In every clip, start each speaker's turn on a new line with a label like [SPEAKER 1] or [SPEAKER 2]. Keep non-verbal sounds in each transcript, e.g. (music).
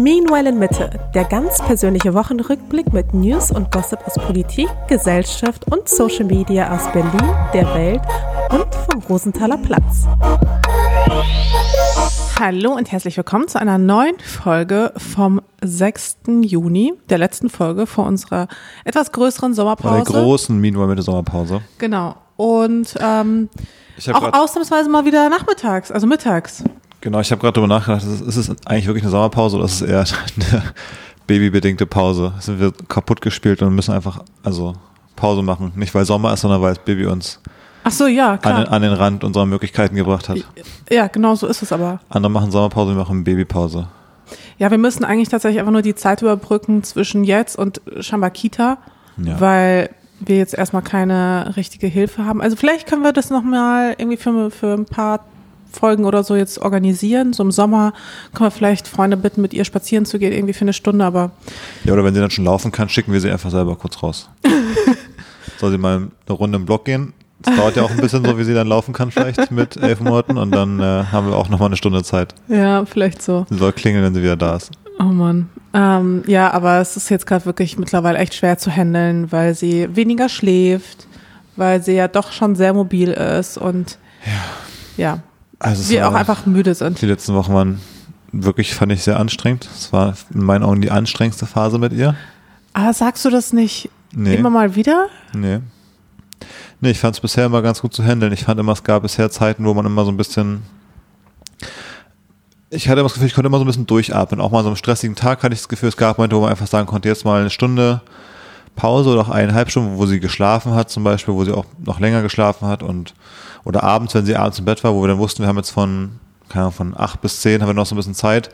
[SPEAKER 1] Meanwhile in Mitte, der ganz persönliche Wochenrückblick mit News und Gossip aus Politik, Gesellschaft und Social Media aus Berlin, der Welt und vom Rosenthaler Platz. Hallo und herzlich willkommen zu einer neuen Folge vom 6. Juni, der letzten Folge vor unserer etwas größeren Sommerpause.
[SPEAKER 2] Vor der großen Meanwhile Mitte Sommerpause.
[SPEAKER 1] Genau. Und ähm, auch ausnahmsweise mal wieder nachmittags, also mittags.
[SPEAKER 2] Genau, ich habe gerade darüber nachgedacht, ist es eigentlich wirklich eine Sommerpause oder ist es eher (laughs) eine babybedingte Pause? Sind wir kaputt gespielt und müssen einfach also Pause machen? Nicht weil Sommer ist, sondern weil das Baby uns
[SPEAKER 1] Ach so, ja,
[SPEAKER 2] klar. An, an den Rand unserer Möglichkeiten gebracht hat.
[SPEAKER 1] Ja, genau so ist es aber.
[SPEAKER 2] Andere machen Sommerpause, wir machen Babypause.
[SPEAKER 1] Ja, wir müssen eigentlich tatsächlich einfach nur die Zeit überbrücken zwischen jetzt und Shambakita, ja. weil wir jetzt erstmal keine richtige Hilfe haben. Also vielleicht können wir das nochmal irgendwie für, für ein paar Folgen oder so jetzt organisieren. So im Sommer können wir vielleicht Freunde bitten, mit ihr spazieren zu gehen, irgendwie für eine Stunde, aber.
[SPEAKER 2] Ja, oder wenn sie dann schon laufen kann, schicken wir sie einfach selber kurz raus. (laughs) Soll sie mal eine Runde im Block gehen? Das dauert ja auch ein bisschen so, wie sie dann laufen kann, vielleicht mit elf Monaten und dann äh, haben wir auch nochmal eine Stunde Zeit.
[SPEAKER 1] Ja, vielleicht so.
[SPEAKER 2] Sie soll klingeln, wenn sie wieder da ist.
[SPEAKER 1] Oh Mann. Ähm, ja, aber es ist jetzt gerade wirklich mittlerweile echt schwer zu handeln, weil sie weniger schläft, weil sie ja doch schon sehr mobil ist und ja, ja also wir auch einfach müde sind.
[SPEAKER 2] Die letzten Wochen waren wirklich, fand ich, sehr anstrengend. Es war in meinen Augen die anstrengendste Phase mit ihr.
[SPEAKER 1] Aber sagst du das nicht nee. immer mal wieder?
[SPEAKER 2] Nee. Nee, ich fand es bisher immer ganz gut zu handeln. Ich fand immer, es gab bisher Zeiten, wo man immer so ein bisschen. Ich hatte immer das Gefühl, ich konnte immer so ein bisschen durchatmen. Auch mal so einem stressigen Tag hatte ich das Gefühl, es gab Momente, wo man einfach sagen konnte, jetzt mal eine Stunde Pause oder auch eineinhalb Stunden, wo sie geschlafen hat, zum Beispiel, wo sie auch noch länger geschlafen hat und oder abends, wenn sie abends im Bett war, wo wir dann wussten, wir haben jetzt von, keine Ahnung, von acht bis zehn haben wir noch so ein bisschen Zeit.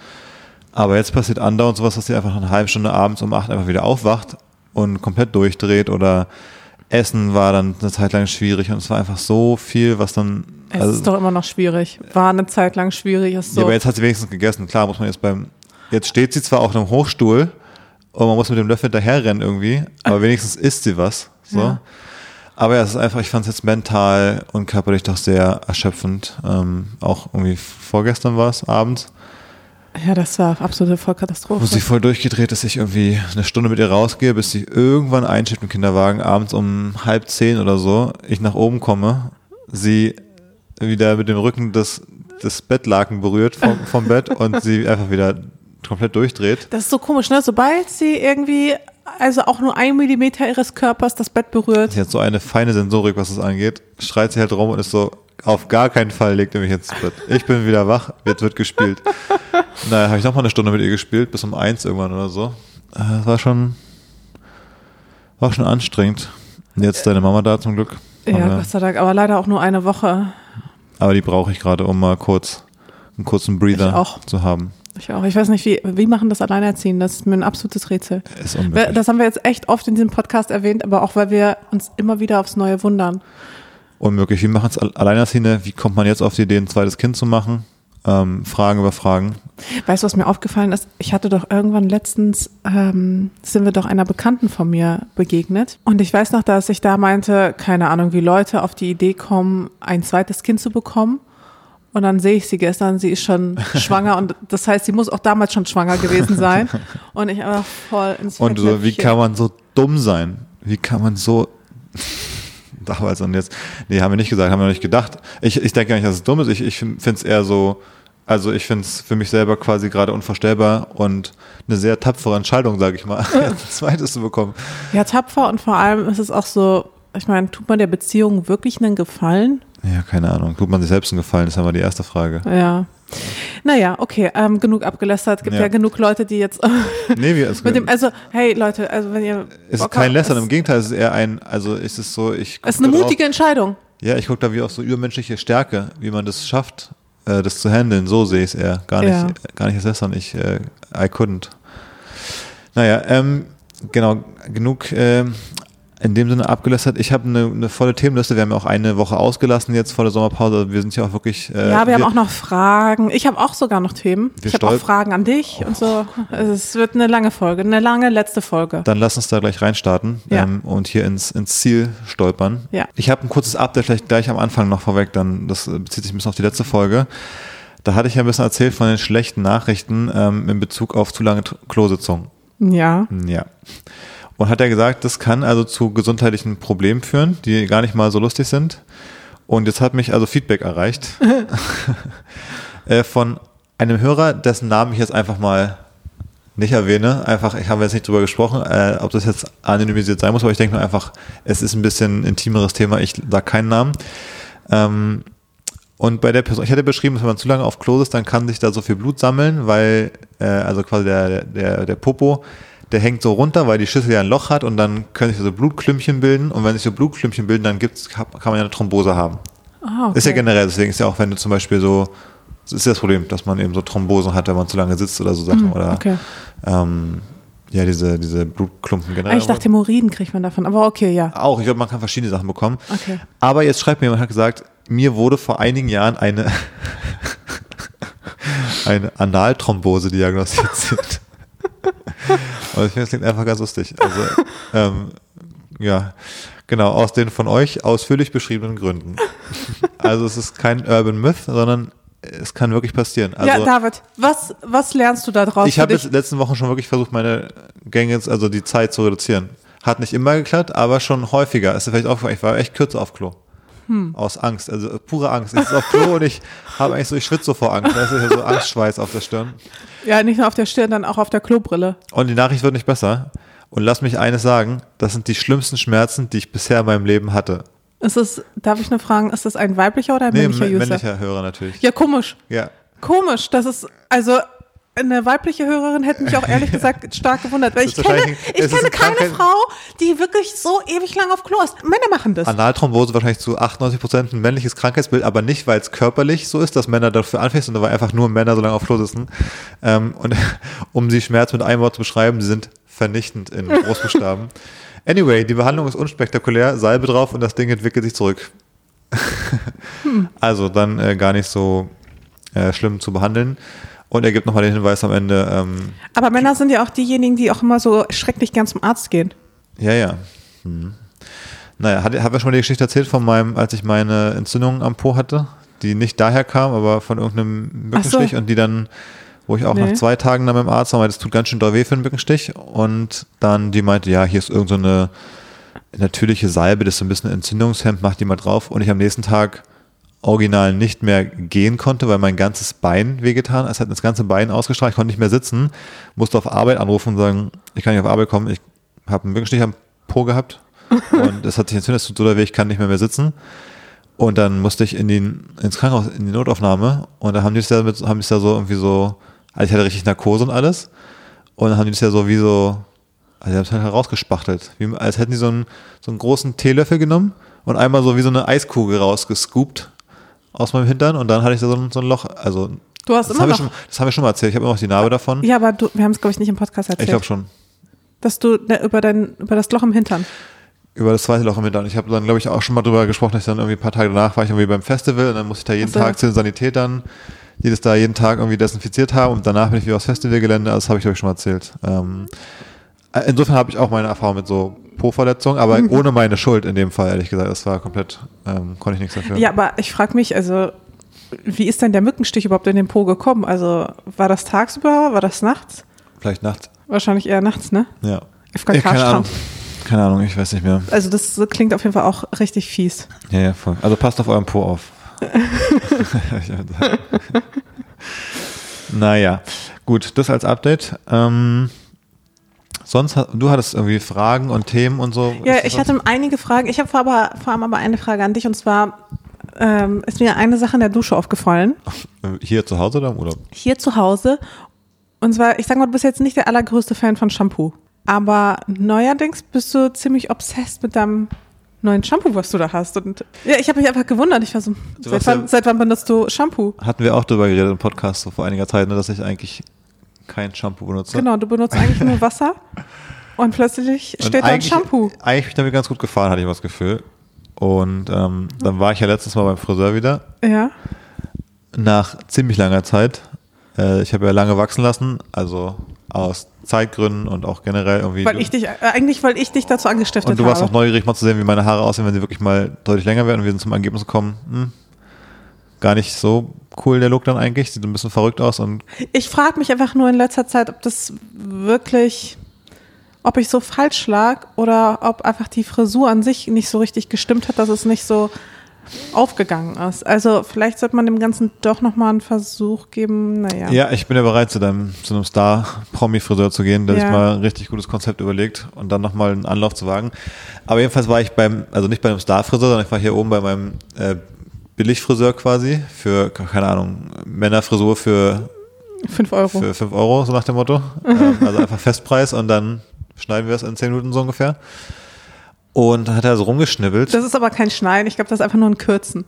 [SPEAKER 2] Aber jetzt passiert andauernd sowas, dass sie einfach eine halbe Stunde abends um acht einfach wieder aufwacht und komplett durchdreht oder Essen war dann eine Zeit lang schwierig und es war einfach so viel, was dann.
[SPEAKER 1] Es also, ist doch immer noch schwierig. War eine Zeit lang schwierig. Ist so.
[SPEAKER 2] Ja, aber jetzt hat sie wenigstens gegessen. Klar muss man jetzt beim. Jetzt steht sie zwar auf einem Hochstuhl und man muss mit dem Löffel hinterherrennen irgendwie, aber wenigstens isst sie was. So. Ja. Aber ja, es ist einfach, ich fand es jetzt mental und körperlich doch sehr erschöpfend. Ähm, auch irgendwie vorgestern war es abends.
[SPEAKER 1] Ja, das war absolute Vollkatastrophe.
[SPEAKER 2] Wo sie voll durchgedreht ist, ich irgendwie eine Stunde mit ihr rausgehe, bis sie irgendwann einschiebt im Kinderwagen, abends um halb zehn oder so, ich nach oben komme, sie wieder mit dem Rücken des, des Bettlaken berührt vom, vom Bett und sie einfach wieder komplett durchdreht.
[SPEAKER 1] Das ist so komisch, ne? Sobald sie irgendwie also auch nur ein Millimeter ihres Körpers das Bett berührt.
[SPEAKER 2] Sie hat so eine feine Sensorik, was das angeht. Schreit sie halt rum und ist so, auf gar keinen Fall legt er mich ins Bett. Ich bin wieder wach, jetzt wird gespielt. (laughs) naja, habe ich nochmal eine Stunde mit ihr gespielt, bis um eins irgendwann oder so. Das äh, war schon, war schon anstrengend. Jetzt deine Mama da zum Glück.
[SPEAKER 1] Ja, Gott sei Dank, aber leider auch nur eine Woche.
[SPEAKER 2] Aber die brauche ich gerade, um mal kurz einen kurzen Breather zu haben.
[SPEAKER 1] Ich auch. Ich weiß nicht, wie, wie machen das Alleinerziehen? Das ist mir ein absolutes Rätsel.
[SPEAKER 2] Ist
[SPEAKER 1] das haben wir jetzt echt oft in diesem Podcast erwähnt, aber auch, weil wir uns immer wieder aufs Neue wundern.
[SPEAKER 2] Unmöglich. Wie machen es Alleinerziehende? Wie kommt man jetzt auf die Idee, ein zweites Kind zu machen? Ähm, Fragen über Fragen.
[SPEAKER 1] Weißt du, was mir aufgefallen ist? Ich hatte doch irgendwann letztens, ähm, sind wir doch einer Bekannten von mir begegnet. Und ich weiß noch, dass ich da meinte, keine Ahnung, wie Leute auf die Idee kommen, ein zweites Kind zu bekommen. Und dann sehe ich sie gestern, sie ist schon (laughs) schwanger und das heißt, sie muss auch damals schon schwanger gewesen sein. (laughs) Und ich einfach voll ins
[SPEAKER 2] Und so, wie kann man so dumm sein? Wie kann man so (laughs) damals und jetzt? Nee, haben wir nicht gesagt, haben wir noch nicht gedacht. Ich, ich denke gar nicht, dass es dumm ist. Ich, ich finde es eher so, also ich finde es für mich selber quasi gerade unvorstellbar und eine sehr tapfere Entscheidung, sage ich mal, ein zweites zu bekommen.
[SPEAKER 1] Ja, tapfer und vor allem ist es auch so, ich meine, tut man der Beziehung wirklich einen Gefallen?
[SPEAKER 2] Ja, keine Ahnung. Tut man sich selbst einen Gefallen, ist ja mal die erste Frage.
[SPEAKER 1] Ja. Naja, okay, ähm, genug abgelästert. Gibt ja. ja genug Leute, die jetzt. (laughs)
[SPEAKER 2] nee, wir, (laughs)
[SPEAKER 1] mit dem, also, hey Leute, also wenn ihr.
[SPEAKER 2] Es ist kein Lästern, im Gegenteil, es ist eher ein, also ist es so, ich.
[SPEAKER 1] Es ist eine mutige drauf, Entscheidung.
[SPEAKER 2] Ja, ich gucke da wie auch so übermenschliche Stärke, wie man das schafft, äh, das zu handeln. So sehe ich es eher. Gar nicht, ja. gar nicht als Lästern. Ich, äh, I couldn't. Naja, ähm, genau, genug äh, in dem Sinne abgelästert. Ich habe eine, eine volle Themenliste. Wir haben ja auch eine Woche ausgelassen jetzt vor der Sommerpause. Wir sind ja auch wirklich.
[SPEAKER 1] Äh, ja, wir, wir haben auch noch Fragen. Ich habe auch sogar noch Themen. Ich habe auch Fragen an dich oh. und so. Es wird eine lange Folge, eine lange letzte Folge.
[SPEAKER 2] Dann lass uns da gleich reinstarten ja. ähm, und hier ins, ins Ziel stolpern.
[SPEAKER 1] Ja.
[SPEAKER 2] Ich habe ein kurzes Update vielleicht gleich am Anfang noch vorweg. Dann das bezieht sich ein bisschen auf die letzte Folge. Da hatte ich ja ein bisschen erzählt von den schlechten Nachrichten ähm, in Bezug auf zu lange Klositzungen.
[SPEAKER 1] Ja.
[SPEAKER 2] Ja. Und hat er gesagt, das kann also zu gesundheitlichen Problemen führen, die gar nicht mal so lustig sind. Und jetzt hat mich also Feedback erreicht (laughs) (laughs) äh, von einem Hörer, dessen Namen ich jetzt einfach mal nicht erwähne. Einfach, ich habe jetzt nicht drüber gesprochen, äh, ob das jetzt anonymisiert sein muss, aber ich denke mir einfach, es ist ein bisschen ein intimeres Thema. Ich sage keinen Namen. Ähm, und bei der Person, ich hatte beschrieben, dass wenn man zu lange auf Klo ist, dann kann sich da so viel Blut sammeln, weil, äh, also quasi der, der, der Popo, der hängt so runter, weil die Schüssel ja ein Loch hat und dann können sich so Blutklümpchen bilden. Und wenn sich so Blutklümpchen bilden, dann gibt's, kann man ja eine Thrombose haben.
[SPEAKER 1] Ah, okay.
[SPEAKER 2] Ist ja generell, deswegen ist ja auch, wenn du zum Beispiel so, das ist ja das Problem, dass man eben so Thrombosen hat, wenn man zu lange sitzt oder so Sachen. oder
[SPEAKER 1] Hm, okay.
[SPEAKER 2] ähm, ja, diese, diese Blutklumpen
[SPEAKER 1] Ah,
[SPEAKER 2] generell.
[SPEAKER 1] ich dachte, Hämorrhoiden kriegt man davon, aber okay, ja.
[SPEAKER 2] auch, ich glaube, man kann verschiedene Sachen bekommen.
[SPEAKER 1] Okay.
[SPEAKER 2] Aber jetzt schreibt mir jemand, hat gesagt, mir wurde vor einigen Jahren eine, (laughs) eine Analthrombose diagnostiziert. Und ich finde, das klingt einfach ganz lustig. Also, ähm, ja, genau, aus den von euch ausführlich beschriebenen Gründen. Also es ist kein Urban Myth, sondern es kann wirklich passieren. Also,
[SPEAKER 1] ja, David, was, was lernst du da draus?
[SPEAKER 2] ich habe jetzt letzten Wochen schon wirklich versucht, meine Gänge, also die Zeit zu reduzieren. Hat nicht immer geklappt, aber schon häufiger. Ist vielleicht aufgefallen, ich war echt kürzer auf Klo.
[SPEAKER 1] Hm.
[SPEAKER 2] Aus Angst, also äh, pure Angst. Ich sitze auf Klo und ich habe eigentlich so, ich schwitze so vor Angst. Da ist ja so Angstschweiß auf der Stirn.
[SPEAKER 1] Ja, nicht nur auf der Stirn, dann auch auf der Klobrille.
[SPEAKER 2] Und die Nachricht wird nicht besser. Und lass mich eines sagen, das sind die schlimmsten Schmerzen, die ich bisher in meinem Leben hatte.
[SPEAKER 1] Ist es, darf ich nur fragen, ist das ein weiblicher oder ein
[SPEAKER 2] Nee,
[SPEAKER 1] männlicher
[SPEAKER 2] mä-
[SPEAKER 1] User?
[SPEAKER 2] männlicher Hörer natürlich.
[SPEAKER 1] Ja, komisch.
[SPEAKER 2] Ja.
[SPEAKER 1] Komisch. Das ist, also, eine weibliche Hörerin hätte mich auch ehrlich gesagt (laughs) stark gewundert, weil ich kenne, ich kenne
[SPEAKER 2] eine
[SPEAKER 1] keine Frau, die wirklich so ewig lang auf Klo ist. Männer machen das.
[SPEAKER 2] Analthrombose wahrscheinlich zu 98 Prozent ein männliches Krankheitsbild, aber nicht, weil es körperlich so ist, dass Männer dafür anfällig sind, sondern weil einfach nur Männer so lange auf Klo sitzen. Ähm, und (laughs) um die Schmerz mit einem Wort zu beschreiben, sie sind vernichtend in Großbuchstaben. (laughs) Anyway, die Behandlung ist unspektakulär, Salbe drauf und das Ding entwickelt sich zurück. Also dann äh, gar nicht so äh, schlimm zu behandeln. Und er gibt nochmal den Hinweis am Ende, ähm,
[SPEAKER 1] Aber Männer sind ja auch diejenigen, die auch immer so schrecklich gern zum Arzt gehen.
[SPEAKER 2] Ja, ja. Hm. Naja, hat, haben wir schon mal die Geschichte erzählt von meinem, als ich meine Entzündung am Po hatte, die nicht daher kam, aber von irgendeinem Mückenstich
[SPEAKER 1] so.
[SPEAKER 2] und die dann, wo ich auch
[SPEAKER 1] Nee.
[SPEAKER 2] nach zwei Tagen dann beim Arzt war, weil das tut ganz schön doll weh für einen Mückenstich und dann die meinte, ja, hier ist irgend so eine natürliche Salbe, das ist so ein bisschen Entzündungshemd, mach die mal drauf und ich am nächsten Tag original nicht mehr gehen konnte, weil mein ganzes Bein wehgetan, es hat das ganze Bein ausgestrahlt, ich konnte nicht mehr sitzen, musste auf Arbeit anrufen und sagen, ich kann nicht auf Arbeit kommen, ich habe einen Mückenstich am Po gehabt. (laughs) Und es hat sich entzündet, es tut so doll weh, ich kann nicht mehr mehr sitzen. Und dann musste ich in die, ins Krankenhaus, in die Notaufnahme. Und da haben die es ja mit, haben die es ja so irgendwie so, also ich hatte richtig Narkose und alles. Und dann haben die es ja so wie so, also die haben es halt herausgespachtelt, wie, als hätten die so einen, so einen großen Teelöffel genommen und einmal so wie so eine Eiskugel rausgescoopt aus meinem Hintern und dann hatte ich da so ein, so ein Loch, also
[SPEAKER 1] Du hast
[SPEAKER 2] das
[SPEAKER 1] immer noch.
[SPEAKER 2] schon, das haben wir schon mal erzählt, ich habe immer noch die Narbe davon.
[SPEAKER 1] Ja, aber du, wir haben es, glaube ich, nicht im Podcast erzählt.
[SPEAKER 2] ich glaube schon.
[SPEAKER 1] Dass du ne, über, dein, über das Loch im Hintern.
[SPEAKER 2] Über das zweite Loch im Hintern. Ich habe dann, glaube ich, auch schon mal drüber gesprochen, dass ich dann irgendwie ein paar Tage danach war ich irgendwie beim Festival und dann musste ich da jeden
[SPEAKER 1] Ach so.
[SPEAKER 2] Tag zu den Sanitätern, die das da jeden Tag irgendwie desinfiziert haben und danach bin ich wieder aufs Festivalgelände, also das habe ich, glaube ich, schon mal erzählt. Ähm, äh, insofern habe ich auch meine Erfahrung mit so Po-Verletzungen, aber
[SPEAKER 1] Mhm.
[SPEAKER 2] ohne meine Schuld in dem Fall, ehrlich gesagt. Das war komplett, ähm, konnte ich nichts dafür.
[SPEAKER 1] Ja, aber ich frage mich, also, wie ist denn der Mückenstich überhaupt in den Po gekommen? Also, war das tagsüber? War das nachts?
[SPEAKER 2] Vielleicht nachts.
[SPEAKER 1] Wahrscheinlich eher nachts, ne?
[SPEAKER 2] Ja. Ja, keine Ahnung.
[SPEAKER 1] FKK-Strand.
[SPEAKER 2] Keine Ahnung, ich weiß nicht mehr.
[SPEAKER 1] Also, das klingt auf jeden Fall auch richtig fies.
[SPEAKER 2] Ja, ja, voll. Also passt auf euren Po auf. (laughs) (laughs) Naja, gut, das als Update. Ähm, sonst, du hattest irgendwie Fragen und Themen und so.
[SPEAKER 1] Ja, ich hatte einige Fragen. Ich habe vor, aber, vor allem aber eine Frage an dich und zwar ähm, ist mir eine Sache in der Dusche aufgefallen. (laughs)
[SPEAKER 2] Hier zu Hause oder im Urlaub?
[SPEAKER 1] Hier zu Hause. Und zwar, ich sag mal, du bist jetzt nicht der allergrößte Fan von Shampoo. Aber neuerdings bist du ziemlich obsessed mit deinem neuen Shampoo, was du da hast. Und ja, ich habe mich einfach gewundert. Ich war so, seit wann,
[SPEAKER 2] ja-
[SPEAKER 1] seit wann benutzt du Shampoo?
[SPEAKER 2] Hatten wir auch drüber geredet im Podcast so vor einiger Zeit, ne, dass ich eigentlich kein Shampoo benutze.
[SPEAKER 1] Genau, du benutzt eigentlich nur Wasser. (laughs) Und plötzlich
[SPEAKER 2] Und
[SPEAKER 1] steht da ein Shampoo.
[SPEAKER 2] Eigentlich bin ich damit ganz gut gefahren, hatte ich das Gefühl. Und ähm, dann war ich ja letztes Mal beim Friseur wieder.
[SPEAKER 1] Ja.
[SPEAKER 2] nach ziemlich langer Zeit. Äh, ich habe ja lange wachsen lassen, also aus Zeitgründen und auch generell irgendwie.
[SPEAKER 1] Weil ich dich, äh, eigentlich, weil ich dich dazu angestiftet
[SPEAKER 2] und du warst
[SPEAKER 1] habe.
[SPEAKER 2] auch neugierig mal zu sehen, wie meine Haare aussehen, wenn sie wirklich mal deutlich länger werden. Und wir sind zum Ergebnis gekommen, hm, gar nicht so cool, der Look dann eigentlich. Sieht ein bisschen verrückt aus und
[SPEAKER 1] Ich frage mich einfach nur in letzter Zeit, ob das wirklich, ob ich so falsch lag oder ob einfach die Frisur an sich nicht so richtig gestimmt hat, dass es nicht so aufgegangen ist. Also vielleicht sollte man dem Ganzen doch nochmal einen Versuch geben. Naja.
[SPEAKER 2] Ja, ich bin ja bereit, zu, deinem, zu einem Star-Promi-Friseur zu gehen, der
[SPEAKER 1] Ja.
[SPEAKER 2] sich mal ein richtig gutes Konzept überlegt und dann nochmal einen Anlauf zu wagen. Aber jedenfalls war ich beim, also nicht bei einem Star-Friseur, sondern ich war hier oben bei meinem äh, Billigfriseur quasi für, keine Ahnung, Männerfrisur für,
[SPEAKER 1] Fünf Euro.
[SPEAKER 2] für 5 Euro, so nach dem Motto. (laughs) ähm, also einfach Festpreis und dann schneiden wir es in 10 Minuten so ungefähr. Und dann hat er so rumgeschnibbelt.
[SPEAKER 1] Das ist aber kein Schneiden, ich glaube, das ist einfach nur ein Kürzen.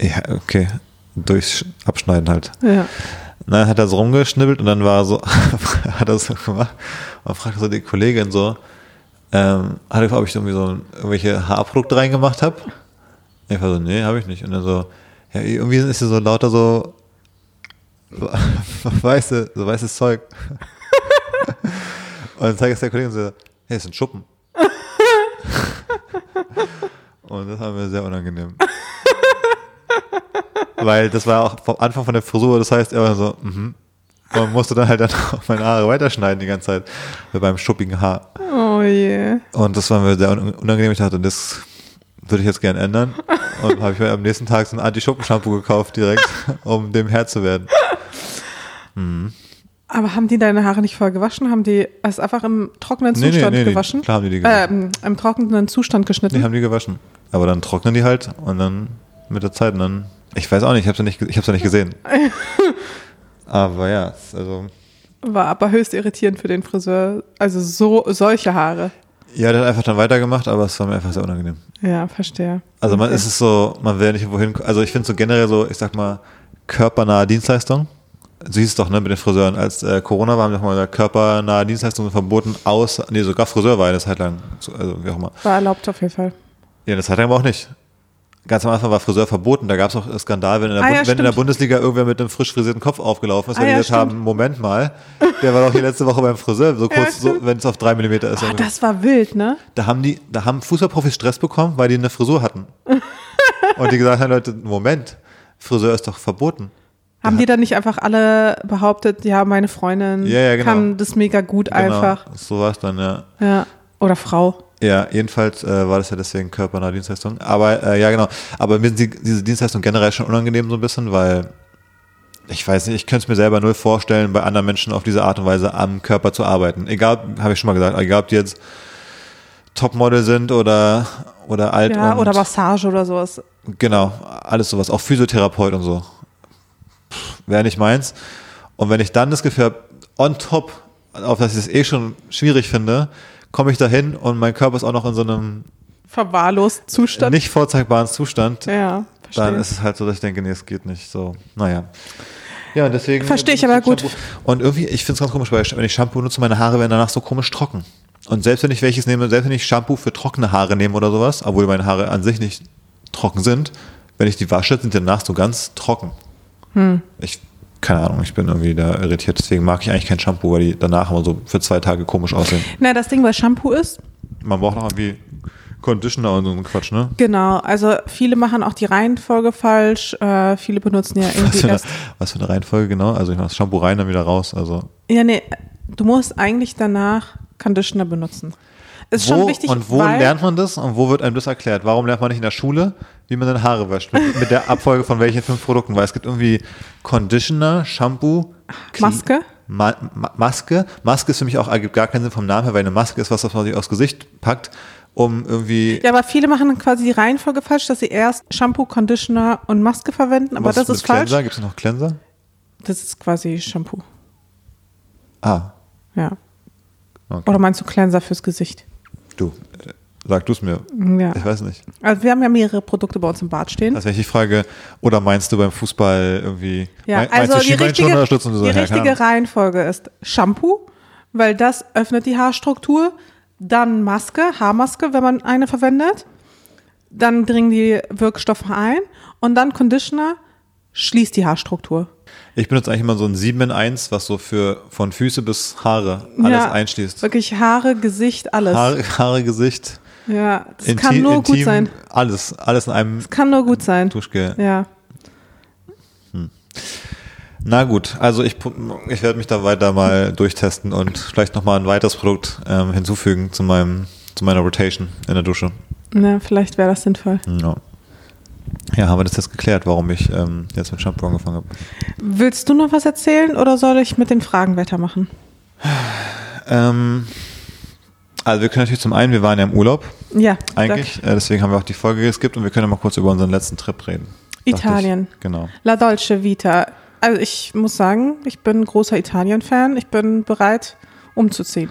[SPEAKER 2] ja, okay. Durchs Abschneiden halt.
[SPEAKER 1] Ja.
[SPEAKER 2] Dann hat er so rumgeschnibbelt und dann war so, (laughs) hat er so gemacht und fragte so die Kollegin so, ähm, hat er gefragt, ob ich irgendwie so irgendwelche Haarprodukte reingemacht habe. Ich war so, nee, habe ich nicht. Und dann so, ja, irgendwie ist hier so lauter so (laughs) weiße, so weißes Zeug. (laughs) und dann zeigt es der Kollegin so, hey, das sind Schuppen. (laughs) und das war mir sehr unangenehm. Weil das war auch vom Anfang von der Frisur, das heißt, er war so, mhm. Man musste dann halt dann auch meine Haare weiterschneiden die ganze Zeit mit meinem schuppigen Haar.
[SPEAKER 1] Oh je.
[SPEAKER 2] Und das war mir sehr un- unangenehm. Ich dachte, das würde ich jetzt gerne ändern. Und habe ich mir am nächsten Tag so ein Anti-Schuppen-Shampoo gekauft direkt, (laughs) um dem Herr zu werden.
[SPEAKER 1] Aber haben die deine Haare nicht vorher gewaschen? Haben die es einfach im trockenen
[SPEAKER 2] Nee, nee,
[SPEAKER 1] Zustand
[SPEAKER 2] nee, nee.
[SPEAKER 1] gewaschen?
[SPEAKER 2] Klar haben die die gewaschen.
[SPEAKER 1] äh, im trockenen Zustand geschnitten?
[SPEAKER 2] Die haben die gewaschen. Aber dann trocknen die halt und dann mit der Zeit und dann, ich weiß auch nicht, ich habe es ja nicht, ge- ich hab's ja nicht gesehen. (laughs) Aber ja, also,
[SPEAKER 1] War aber höchst irritierend für den Friseur. Also so solche Haare.
[SPEAKER 2] Ja, der hat einfach dann weitergemacht, aber es war mir einfach sehr unangenehm.
[SPEAKER 1] Ja, verstehe.
[SPEAKER 2] Also man
[SPEAKER 1] Okay.
[SPEAKER 2] ist es so, man will nicht wohin, also ich finde so generell so, ich sag mal, körpernahe Dienstleistung. Du siehst es doch, ne, mit den Friseuren. Als äh, Corona war, haben wir doch mal gesagt, körpernahe Dienstleistungen verboten, aus, nee, sogar Friseur war eine Zeit lang, so, also wie auch immer.
[SPEAKER 1] War erlaubt auf jeden Fall.
[SPEAKER 2] Ja, eine Zeit lang aber auch nicht. Ganz am Anfang war Friseur verboten, da gab es auch Skandal, wenn in, der
[SPEAKER 1] Ah, ja,
[SPEAKER 2] wenn in der. Bundesliga irgendwer mit einem frisch frisierten Kopf aufgelaufen ist,
[SPEAKER 1] Ah,
[SPEAKER 2] weil die
[SPEAKER 1] ja,
[SPEAKER 2] gesagt haben, Moment mal, der war doch hier letzte Woche beim Friseur, so kurz, so,
[SPEAKER 1] stimmt.
[SPEAKER 2] wenn es auf drei Millimeter ist.
[SPEAKER 1] Ah, das war wild, ne?
[SPEAKER 2] Da haben die, da haben Fußballprofis Stress bekommen, weil die eine Frisur hatten. (laughs) Und die gesagt haben, Leute, Moment, Friseur ist doch verboten.
[SPEAKER 1] Haben die dann nicht einfach alle behauptet, ja, meine Freundin
[SPEAKER 2] Ja, ja, genau.
[SPEAKER 1] kann das mega gut
[SPEAKER 2] Genau,
[SPEAKER 1] einfach.
[SPEAKER 2] So war es dann, ja.
[SPEAKER 1] Ja. Oder Frau.
[SPEAKER 2] Ja, jedenfalls äh, war das ja deswegen körpernahe Dienstleistung. Aber äh, ja, genau. Aber mir sind die, diese Dienstleistung generell schon unangenehm so ein bisschen, weil ich weiß nicht, ich könnte es mir selber null vorstellen, bei anderen Menschen auf diese Art und Weise am Körper zu arbeiten. Egal, habe ich schon mal gesagt, egal ob die jetzt Topmodel sind oder, oder alt
[SPEAKER 1] Ja, oder Massage oder sowas.
[SPEAKER 2] Genau, alles sowas, auch Physiotherapeut und so. Wäre nicht meins. Und wenn ich dann das Gefühl habe, on top, auf das ich es eh schon schwierig finde, komme ich dahin und mein Körper ist auch noch in so einem
[SPEAKER 1] Verwahrlost Zustand.
[SPEAKER 2] nicht vorzeigbaren Zustand,
[SPEAKER 1] Ja, verstehe.
[SPEAKER 2] dann ist es halt so, dass ich denke, nee, es geht nicht. So, naja. Ja, deswegen.
[SPEAKER 1] Verstehe ich aber gut.
[SPEAKER 2] Shampoo. Und irgendwie, ich finde es ganz komisch, weil wenn ich Shampoo nutze, meine Haare werden danach so komisch trocken. Und selbst wenn ich welches nehme, selbst wenn ich Shampoo für trockene Haare nehme oder sowas, obwohl meine Haare an sich nicht trocken sind, wenn ich die wasche, sind die danach so ganz trocken.
[SPEAKER 1] Hm.
[SPEAKER 2] Ich, keine Ahnung, ich bin irgendwie da irritiert, deswegen mag ich eigentlich kein Shampoo, weil die danach immer so für zwei Tage komisch aussehen.
[SPEAKER 1] Na, das Ding bei Shampoo ist,
[SPEAKER 2] Man braucht noch irgendwie Conditioner und so ein Quatsch, ne?
[SPEAKER 1] genau, also viele machen auch die Reihenfolge falsch. Äh, viele benutzen ja (laughs)
[SPEAKER 2] Was
[SPEAKER 1] irgendwie
[SPEAKER 2] für, eine,
[SPEAKER 1] erst.
[SPEAKER 2] was für eine Reihenfolge, genau? Also ich mache das Shampoo rein, dann wieder raus. Also
[SPEAKER 1] Ja, nee, du musst eigentlich danach Conditioner benutzen. Ist
[SPEAKER 2] wo,
[SPEAKER 1] schon wichtig,
[SPEAKER 2] und wo lernt man das und wo wird einem das erklärt? Warum lernt man nicht in der Schule, wie man seine Haare wäscht? Mit, mit der Abfolge von welchen fünf Produkten? Weil es gibt irgendwie Conditioner, Shampoo,
[SPEAKER 1] Maske?
[SPEAKER 2] Ma Ma Maske. Maske ist für mich auch, ergibt gar keinen Sinn vom Namen her, weil eine Maske ist was, was man sich aufs Gesicht packt, um irgendwie.
[SPEAKER 1] Ja, aber viele machen quasi die Reihenfolge falsch, dass sie erst Shampoo, Conditioner und Maske verwenden, aber
[SPEAKER 2] was
[SPEAKER 1] das ist falsch.
[SPEAKER 2] Cleanser? Gibt es noch Cleanser?
[SPEAKER 1] Das ist quasi Shampoo.
[SPEAKER 2] Ah,
[SPEAKER 1] Ja.
[SPEAKER 2] okay.
[SPEAKER 1] Oder meinst du Cleanser fürs Gesicht?
[SPEAKER 2] Du, sag du es mir.
[SPEAKER 1] Ja.
[SPEAKER 2] Ich weiß nicht.
[SPEAKER 1] Also wir haben ja mehrere Produkte bei uns im Bad stehen.
[SPEAKER 2] Also wenn ich die Frage, oder meinst du beim Fußball irgendwie,
[SPEAKER 1] Ja,
[SPEAKER 2] mein-
[SPEAKER 1] also
[SPEAKER 2] meinst du
[SPEAKER 1] die richtige,
[SPEAKER 2] oder Stützen? So,
[SPEAKER 1] die richtige. Reihenfolge ist Shampoo, weil das öffnet die Haarstruktur. Dann Maske, Haarmaske, wenn man eine verwendet. Dann dringen die Wirkstoffe ein. Und dann Conditioner schließt die Haarstruktur.
[SPEAKER 2] Ich benutze eigentlich immer so ein 7 in 1, was so für von Füße bis Haare alles
[SPEAKER 1] Ja,
[SPEAKER 2] einschließt.
[SPEAKER 1] Wirklich Haare, Gesicht, alles.
[SPEAKER 2] Haare, (laughs) Haare, Gesicht,
[SPEAKER 1] Ja, das
[SPEAKER 2] Inti-
[SPEAKER 1] kann nur gut
[SPEAKER 2] Intim,
[SPEAKER 1] sein.
[SPEAKER 2] Alles, alles in einem
[SPEAKER 1] Das kann nur gut sein.
[SPEAKER 2] Duschgel.
[SPEAKER 1] Ja.
[SPEAKER 2] Na gut, also ich, ich werde mich da weiter mal durchtesten und vielleicht nochmal ein weiteres Produkt ähm, hinzufügen zu meinem, zu meiner Rotation in der Dusche.
[SPEAKER 1] Na, vielleicht wäre das sinnvoll.
[SPEAKER 2] Ja. Ja, haben wir das jetzt geklärt, warum ich ähm, jetzt mit Shampoo angefangen habe.
[SPEAKER 1] Willst du noch was erzählen oder soll ich mit den Fragen weitermachen?
[SPEAKER 2] Ähm, also wir können natürlich zum einen, wir waren ja im Urlaub
[SPEAKER 1] Ja,
[SPEAKER 2] eigentlich, äh, deswegen haben wir auch die Folge geskippt und wir können ja mal kurz über unseren letzten Trip reden.
[SPEAKER 1] Italien.
[SPEAKER 2] Ich. Genau.
[SPEAKER 1] La Dolce Vita. Also ich muss sagen, ich bin ein großer Italien-Fan. Ich bin bereit, umzuziehen.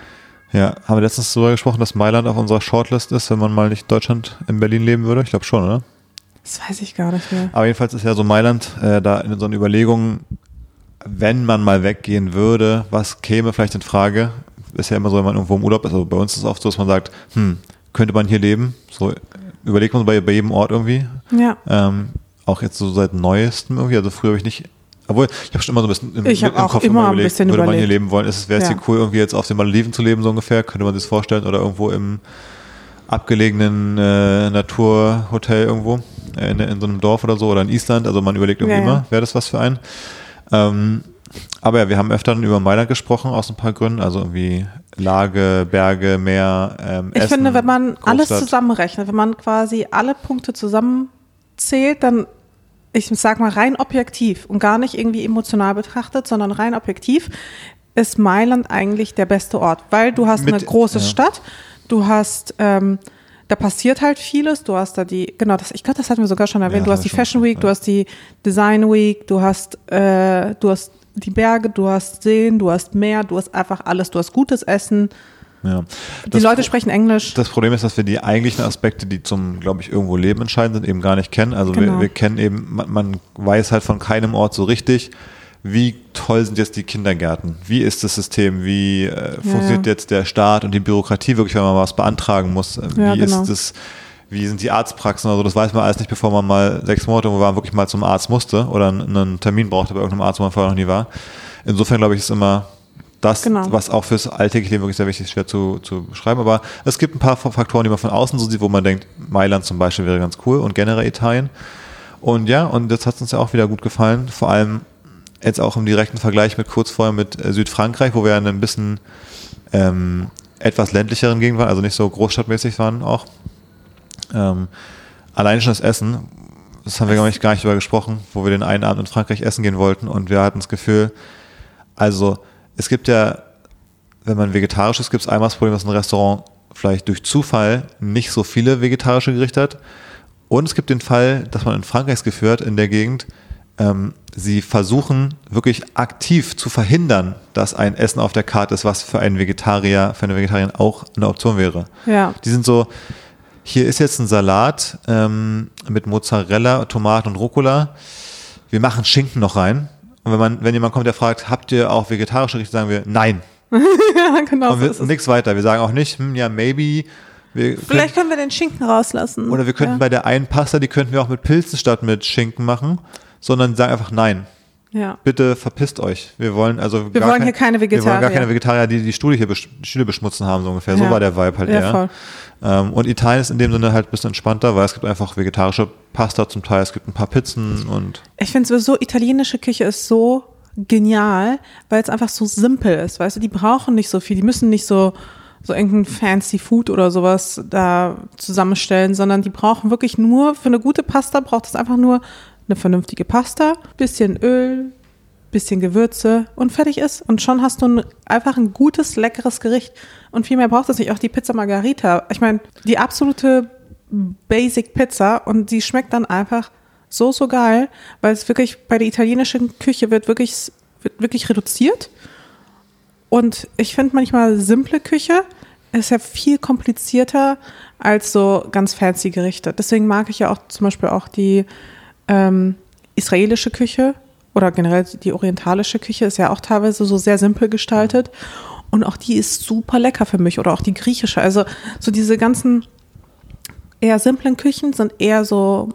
[SPEAKER 2] Ja, haben wir letztens darüber gesprochen, dass Mailand auf unserer Shortlist ist, wenn man mal nicht Deutschland in Berlin leben würde? Ich glaube schon, oder?
[SPEAKER 1] Das weiß ich gar nicht mehr.
[SPEAKER 2] Aber jedenfalls ist ja so Mailand äh, da in so einer Überlegung, wenn man mal weggehen würde, was käme vielleicht in Frage? Ist ja immer so, wenn man irgendwo im Urlaub ist, also bei uns ist es oft so, dass man sagt, hm, könnte man hier leben? So überlegt man bei, bei jedem Ort irgendwie.
[SPEAKER 1] Ja.
[SPEAKER 2] Ähm, auch jetzt so seit neuestem irgendwie, also früher habe ich nicht, obwohl ich habe schon immer so ein bisschen im,
[SPEAKER 1] Ich hab auch
[SPEAKER 2] immer
[SPEAKER 1] immer ein bisschen
[SPEAKER 2] würde man hier
[SPEAKER 1] überlegt.
[SPEAKER 2] leben wollen? Wäre es
[SPEAKER 1] Ja.
[SPEAKER 2] hier cool, irgendwie jetzt auf den Malediven zu leben, so ungefähr? Könnte man sich das vorstellen? Oder irgendwo im abgelegenen äh, Naturhotel irgendwo äh, in, in so einem Dorf oder so oder in Island. Also man überlegt irgendwie
[SPEAKER 1] Ja,
[SPEAKER 2] immer, wäre das was für einen. Ähm, aber ja, wir haben öfter über Mailand gesprochen aus ein paar Gründen. Also irgendwie Lage, Berge, Meer, ähm,
[SPEAKER 1] Ich
[SPEAKER 2] Essen,
[SPEAKER 1] finde, wenn man alles
[SPEAKER 2] Großstadt.
[SPEAKER 1] zusammenrechnet, wenn man quasi alle Punkte zusammenzählt, dann, ich sag mal rein objektiv und gar nicht irgendwie emotional betrachtet, sondern rein objektiv, ist Mailand eigentlich der beste Ort, weil du hast
[SPEAKER 2] Mit-
[SPEAKER 1] eine große
[SPEAKER 2] ja.
[SPEAKER 1] Stadt, du hast, ähm, da passiert halt vieles, du hast da die, genau, das, ich glaube, das hatten wir sogar schon erwähnt,
[SPEAKER 2] Ja,
[SPEAKER 1] du hast die Fashion Week, du hast die Design Week, du hast, äh, du hast die Berge, du hast Seen, du hast Meer, du hast einfach alles, du hast gutes Essen,
[SPEAKER 2] Ja.
[SPEAKER 1] die
[SPEAKER 2] Das
[SPEAKER 1] Leute sprechen Englisch.
[SPEAKER 2] Das Problem ist, dass wir die eigentlichen Aspekte, die zum, glaube ich, irgendwo Leben entscheidend sind, eben gar nicht kennen. Also
[SPEAKER 1] Genau.
[SPEAKER 2] wir, wir kennen eben, man, man weiß halt von keinem Ort so richtig, wie toll sind jetzt die Kindergärten? Wie ist das System? Wie äh, funktioniert
[SPEAKER 1] ja.
[SPEAKER 2] jetzt der Staat und die Bürokratie wirklich, wenn man was beantragen muss? Äh, Wie
[SPEAKER 1] Ja, genau.
[SPEAKER 2] ist das? Wie sind die Arztpraxen? Also das weiß man alles nicht, bevor man mal sechs Monate wo man wirklich mal zum Arzt musste oder einen, einen Termin brauchte bei irgendeinem Arzt, wo man vorher noch nie war. Insofern glaube ich, ist immer das,
[SPEAKER 1] Genau.
[SPEAKER 2] was auch fürs alltägliche Leben wirklich sehr wichtig ist, schwer zu, zu beschreiben. Aber es gibt ein paar Faktoren, die man von außen so sieht, wo man denkt, Mailand zum Beispiel wäre ganz cool und generell Italien. Und ja, und das hat uns ja auch wieder gut gefallen. Vor allem jetzt auch im direkten Vergleich mit kurz vorher mit äh, Südfrankreich, wo wir in ein bisschen ähm, etwas ländlicheren Gegend waren, also nicht so großstadtmäßig waren auch. Ähm, allein schon das Essen, das haben wir glaube ich gar nicht drüber gesprochen, wo wir den einen Abend in Frankreich essen gehen wollten und wir hatten das Gefühl, also es gibt ja, wenn man vegetarisch ist, gibt es einmal das Problem, dass ein Restaurant vielleicht durch Zufall nicht so viele vegetarische Gerichte hat. Und es gibt den Fall, dass man in Frankreich das Gefühl hat, in der Gegend, ähm, sie versuchen wirklich aktiv zu verhindern, dass ein Essen auf der Karte ist, was für einen Vegetarier, für eine Vegetarierin auch eine Option wäre.
[SPEAKER 1] Ja.
[SPEAKER 2] Die sind so, hier ist jetzt ein Salat ähm, mit Mozzarella, Tomaten und Rucola. Wir machen Schinken noch rein. Und wenn man, wenn jemand kommt, der fragt, habt ihr auch vegetarische Gerichte, sagen wir nein. (laughs)
[SPEAKER 1] ja, genau.
[SPEAKER 2] Und
[SPEAKER 1] So
[SPEAKER 2] wir, nichts weiter. Wir sagen auch nicht, hm, ja, maybe. Wir
[SPEAKER 1] Vielleicht können wir den Schinken rauslassen.
[SPEAKER 2] oder wir könnten
[SPEAKER 1] ja.
[SPEAKER 2] bei der einen Pasta, die könnten wir auch mit Pilzen statt mit Schinken machen, sondern sagen einfach nein.
[SPEAKER 1] ja.
[SPEAKER 2] Bitte verpisst euch. Wir wollen also
[SPEAKER 1] Wir
[SPEAKER 2] gar
[SPEAKER 1] wollen
[SPEAKER 2] kein-
[SPEAKER 1] hier keine
[SPEAKER 2] Wir wollen gar
[SPEAKER 1] Vegetarier.
[SPEAKER 2] keine Vegetarier, die die Stühle hier besch Stühle beschmutzen haben, so ungefähr. So
[SPEAKER 1] Ja.
[SPEAKER 2] war der Vibe halt
[SPEAKER 1] Ja,
[SPEAKER 2] eher.
[SPEAKER 1] voll.
[SPEAKER 2] Ähm, und Italien ist in dem Sinne halt ein bisschen entspannter, weil es gibt einfach vegetarische Pasta zum Teil, es gibt ein paar Pizzen und
[SPEAKER 1] Ich finde sowieso, italienische Küche ist so genial, weil es einfach so simpel ist. Weißt du, die brauchen nicht so viel, die müssen nicht so, so irgendein fancy Food oder sowas da zusammenstellen, sondern die brauchen wirklich nur, für eine gute Pasta braucht es einfach nur eine vernünftige Pasta, bisschen Öl, bisschen Gewürze und fertig ist. Und schon hast du ein, einfach ein gutes, leckeres Gericht. Und viel mehr braucht es nicht. Auch die Pizza Margarita. Ich meine, die absolute Basic Pizza und die schmeckt dann einfach so, so geil, weil es wirklich bei der italienischen Küche wird wirklich, wird wirklich reduziert. Und ich finde manchmal simple Küche ist ja viel komplizierter als so ganz fancy Gerichte. Deswegen mag ich ja auch zum Beispiel auch die ähm, israelische Küche oder generell die orientalische Küche ist ja auch teilweise so sehr simpel gestaltet. Und auch die ist super lecker für mich. Oder auch die griechische. Also so diese ganzen eher simplen Küchen sind eher so,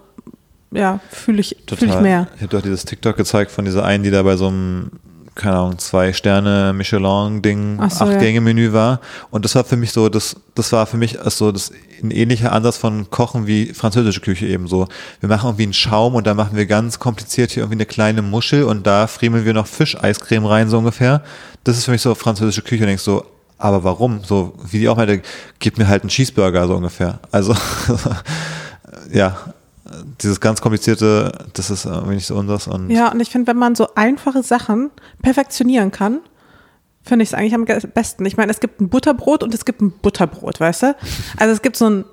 [SPEAKER 1] ja, fühle ich, fühl ich mehr.
[SPEAKER 2] Ich habe doch dieses TikTok gezeigt von dieser einen, die da bei so einem keine Ahnung, zwei Sterne Michelin-Ding,
[SPEAKER 1] so,
[SPEAKER 2] acht
[SPEAKER 1] ja.
[SPEAKER 2] Gänge Menü war. Und das war für mich so, das, das war für mich so das ein ähnlicher Ansatz von Kochen wie französische Küche eben so. Wir machen irgendwie einen Schaum und da machen wir ganz kompliziert hier irgendwie eine kleine Muschel und da friemeln wir noch Fischeiscreme rein, so ungefähr. Das ist für mich so französische Küche und denkst so, aber warum? So, wie die auch meinte, gib mir halt einen Cheeseburger, so ungefähr. Also, (laughs) ja, dieses ganz komplizierte, das ist irgendwie nicht so unseres und
[SPEAKER 1] Ja, und ich finde, wenn man so einfache Sachen perfektionieren kann, finde ich es eigentlich am besten. Ich meine, es gibt ein Butterbrot und es gibt ein Butterbrot, weißt du? Also es gibt so ein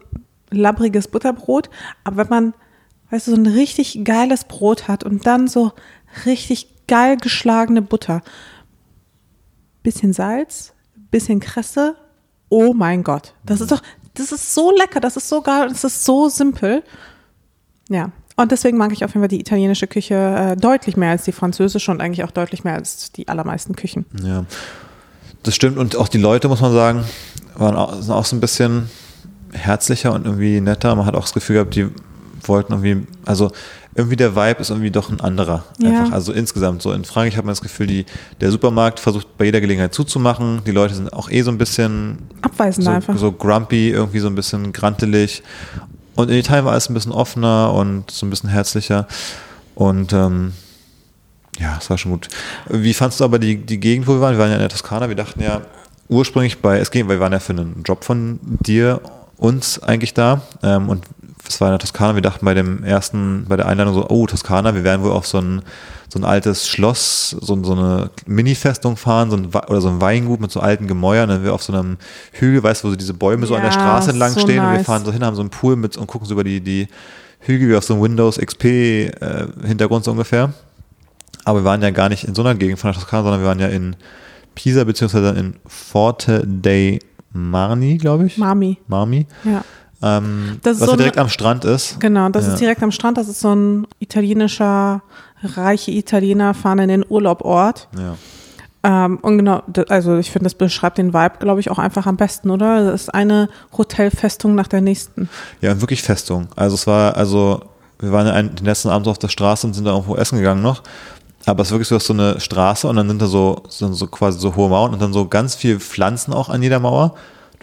[SPEAKER 1] labbriges Butterbrot, aber wenn man, weißt du, so ein richtig geiles Brot hat und dann so richtig geil geschlagene Butter, bisschen Salz, bisschen Kresse, oh mein Gott, das ist doch, das ist so lecker, das ist so geil, das ist so simpel. Ja, und deswegen mag ich auf jeden Fall die italienische Küche äh, deutlich mehr als die französische und eigentlich auch deutlich mehr als die allermeisten Küchen.
[SPEAKER 2] Ja, das stimmt. Und auch die Leute, muss man sagen, waren auch, sind auch so ein bisschen herzlicher und irgendwie netter. Man hat auch das Gefühl gehabt, die wollten irgendwie, also irgendwie der Vibe ist irgendwie doch ein anderer.
[SPEAKER 1] Ja.
[SPEAKER 2] Einfach. Also insgesamt so. In Frankreich hat man das Gefühl, die, der Supermarkt versucht bei jeder Gelegenheit zuzumachen. Die Leute sind auch eh so ein bisschen
[SPEAKER 1] Abweisend
[SPEAKER 2] so,
[SPEAKER 1] einfach.
[SPEAKER 2] so grumpy, irgendwie so ein bisschen grantelig. Und in Italien war alles ein bisschen offener und so ein bisschen herzlicher. Und ähm, ja, es war schon gut. Wie fandst du aber die, die Gegend, wo wir waren? Wir waren ja in der Toskana. Wir dachten ja ursprünglich bei, es ging, weil wir waren ja für einen Job von dir, uns eigentlich da. Ähm, und es war in der Toskana. Wir dachten bei dem ersten, bei der Einladung so, oh, Toskana, wir werden wohl auf so ein, so ein altes Schloss, so, so eine Mini-Festung fahren, so ein, oder so ein Weingut mit so alten Gemäuern. Dann wir auf so einem Hügel, weißt du, wo so diese Bäume so an der
[SPEAKER 1] Ja,
[SPEAKER 2] Straße entlang
[SPEAKER 1] so
[SPEAKER 2] stehen und wir
[SPEAKER 1] nice.
[SPEAKER 2] fahren so hin, haben so einen Pool mit und gucken so über die, die Hügel wie auf so einem Windows XP äh, Hintergrund so ungefähr. Aber wir waren ja gar nicht in so einer Gegend von der Toskana, sondern wir waren ja in Pisa beziehungsweise in Forte dei Marni, glaube ich.
[SPEAKER 1] Mami,
[SPEAKER 2] Marmi.
[SPEAKER 1] ja.
[SPEAKER 2] Ähm,
[SPEAKER 1] Das ist
[SPEAKER 2] was
[SPEAKER 1] so
[SPEAKER 2] ja direkt
[SPEAKER 1] eine-
[SPEAKER 2] am Strand ist.
[SPEAKER 1] Genau, das
[SPEAKER 2] Ja.
[SPEAKER 1] ist direkt am Strand. Das ist so ein italienischer, reiche Italiener fahren in den Urlaubort.
[SPEAKER 2] Ja.
[SPEAKER 1] Ähm, und genau, also ich finde, das beschreibt den Vibe, glaube ich, auch einfach am besten, oder? Das ist eine Hotelfestung nach der nächsten.
[SPEAKER 2] ja, wirklich Festung. Also es war, also wir waren ja den letzten Abend auf der Straße und sind da irgendwo essen gegangen noch. Aber es ist wirklich so, so eine Straße und dann sind da so, sind so quasi so hohe Mauern und dann so ganz viel Pflanzen auch an jeder Mauer.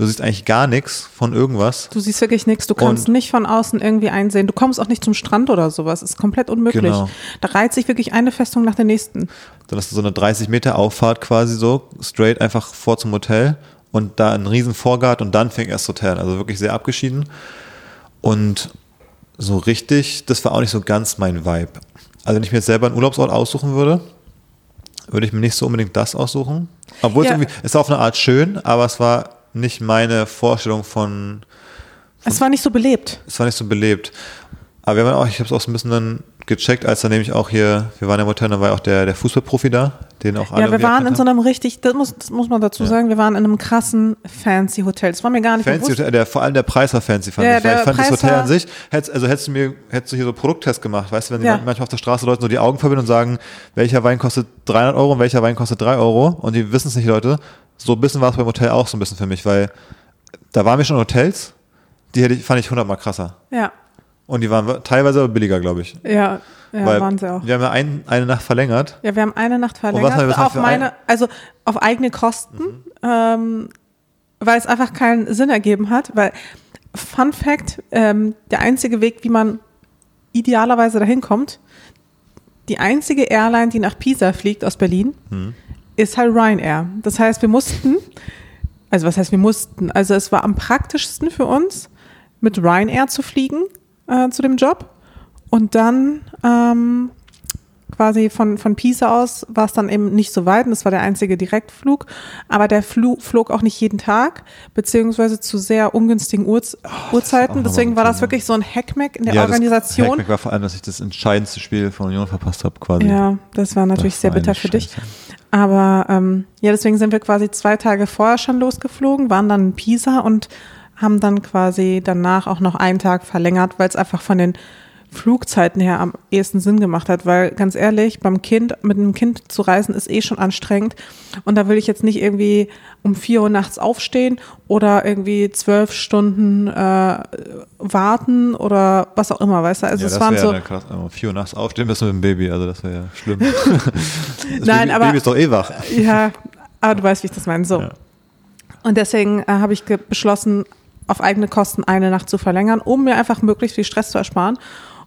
[SPEAKER 2] Du siehst eigentlich gar nichts von irgendwas.
[SPEAKER 1] Du siehst wirklich nichts. Du kannst
[SPEAKER 2] Und-
[SPEAKER 1] nicht von außen irgendwie einsehen. Du kommst auch nicht zum Strand oder sowas. ist komplett unmöglich.
[SPEAKER 2] Genau.
[SPEAKER 1] Da reiht sich wirklich eine Festung nach der nächsten.
[SPEAKER 2] Dann ist so eine 30 Meter Auffahrt quasi so, straight einfach vor zum Hotel und da ein riesen Vorgarten und dann fängt erst das Hotel an. Also wirklich sehr abgeschieden. Und so richtig, das war auch nicht so ganz mein Vibe. Also wenn ich mir jetzt selber einen Urlaubsort aussuchen würde, würde ich mir nicht so unbedingt das aussuchen. Obwohl
[SPEAKER 1] Ja.
[SPEAKER 2] es irgendwie, es war auf eine Art schön, aber es war nicht meine Vorstellung von,
[SPEAKER 1] Es war nicht so belebt.
[SPEAKER 2] es war nicht so belebt. Aber wir haben auch, ich habe es auch so ein bisschen dann gecheckt, als dann nämlich auch hier, wir waren im Hotel, dann war ja auch der, der Fußballprofi da, den auch alle
[SPEAKER 1] Ja, wir waren in so einem richtig, das muss, das muss man dazu
[SPEAKER 2] Ja.
[SPEAKER 1] sagen, wir waren in einem krassen fancy Hotel. Das war mir gar nicht
[SPEAKER 2] Fancy
[SPEAKER 1] bewusst.
[SPEAKER 2] Hotel, der, vor allem der Preis war fancy, fand
[SPEAKER 1] Ja,
[SPEAKER 2] ich. Weil
[SPEAKER 1] der
[SPEAKER 2] ich fand das
[SPEAKER 1] Preis
[SPEAKER 2] Hotel
[SPEAKER 1] war-
[SPEAKER 2] an sich, hättest, also hättest du mir, hättest du hier so Produkttest gemacht, weißt du, wenn die
[SPEAKER 1] Ja.
[SPEAKER 2] manchmal auf der Straße Leute so die Augen verbinden und sagen, welcher Wein kostet 300 Euro und welcher Wein kostet 3 Euro und die wissen es nicht, Leute. So ein bisschen war es beim Hotel auch so ein bisschen für mich, weil da waren wir schon in Hotels, die hätte ich, fand ich hundertmal krasser.
[SPEAKER 1] Ja,
[SPEAKER 2] Und die waren teilweise aber billiger, glaube ich.
[SPEAKER 1] ja, ja,
[SPEAKER 2] weil
[SPEAKER 1] waren sie auch.
[SPEAKER 2] wir haben ja ein, eine Nacht verlängert.
[SPEAKER 1] Ja, wir haben eine Nacht
[SPEAKER 2] was haben
[SPEAKER 1] verlängert,
[SPEAKER 2] wir bezahlt
[SPEAKER 1] auf
[SPEAKER 2] für
[SPEAKER 1] meine,
[SPEAKER 2] ein-
[SPEAKER 1] also auf eigene Kosten, ähm, weil es einfach keinen Sinn ergeben hat, weil Fun Fact, ähm, der einzige Weg, wie man idealerweise dahin kommt, die einzige Airline, die nach Pisa fliegt aus Berlin, ist halt Ryanair. Das heißt, wir mussten, also was heißt wir mussten, also es war am praktischsten für uns, mit Ryanair zu fliegen äh, zu dem Job und dann ähm, quasi von, von Pisa aus war es dann eben nicht so weit und das war der einzige Direktflug, aber der Flu flog auch nicht jeden Tag, beziehungsweise zu sehr ungünstigen Uhrs
[SPEAKER 2] auch
[SPEAKER 1] Uhrzeiten. Deswegen war das wirklich so ein Hackmack in der
[SPEAKER 2] ja,
[SPEAKER 1] Organisation.
[SPEAKER 2] Das Hackmack war vor allem, dass ich das entscheidendste Spiel von Union verpasst habe, quasi.
[SPEAKER 1] Ja, das war natürlich
[SPEAKER 2] Das
[SPEAKER 1] sehr
[SPEAKER 2] war
[SPEAKER 1] bitter
[SPEAKER 2] eine
[SPEAKER 1] für dich.
[SPEAKER 2] Scheiße.
[SPEAKER 1] Aber ähm, ja, deswegen sind wir quasi zwei Tage vorher schon losgeflogen, waren dann in Pisa und haben dann quasi danach auch noch einen Tag verlängert, weil es einfach von den Flugzeiten her am ehesten Sinn gemacht hat, weil ganz ehrlich, beim Kind, mit einem Kind zu reisen ist eh schon anstrengend und da will ich jetzt nicht irgendwie um vier Uhr nachts aufstehen oder irgendwie zwölf Stunden äh, warten oder was auch immer, weißt du? Also
[SPEAKER 2] ja,
[SPEAKER 1] es
[SPEAKER 2] das
[SPEAKER 1] waren so,
[SPEAKER 2] ja krass. Um vier Uhr nachts aufstehen müssen mit dem Baby, also das wäre ja schlimm. (laughs)
[SPEAKER 1] Nein,
[SPEAKER 2] Baby,
[SPEAKER 1] aber-
[SPEAKER 2] Baby ist doch eh wach.
[SPEAKER 1] ja, aber du weißt, wie ich das meine. So.
[SPEAKER 2] Ja.
[SPEAKER 1] Und deswegen äh, habe ich beschlossen, auf eigene Kosten eine Nacht zu verlängern, um mir einfach möglichst viel Stress zu ersparen.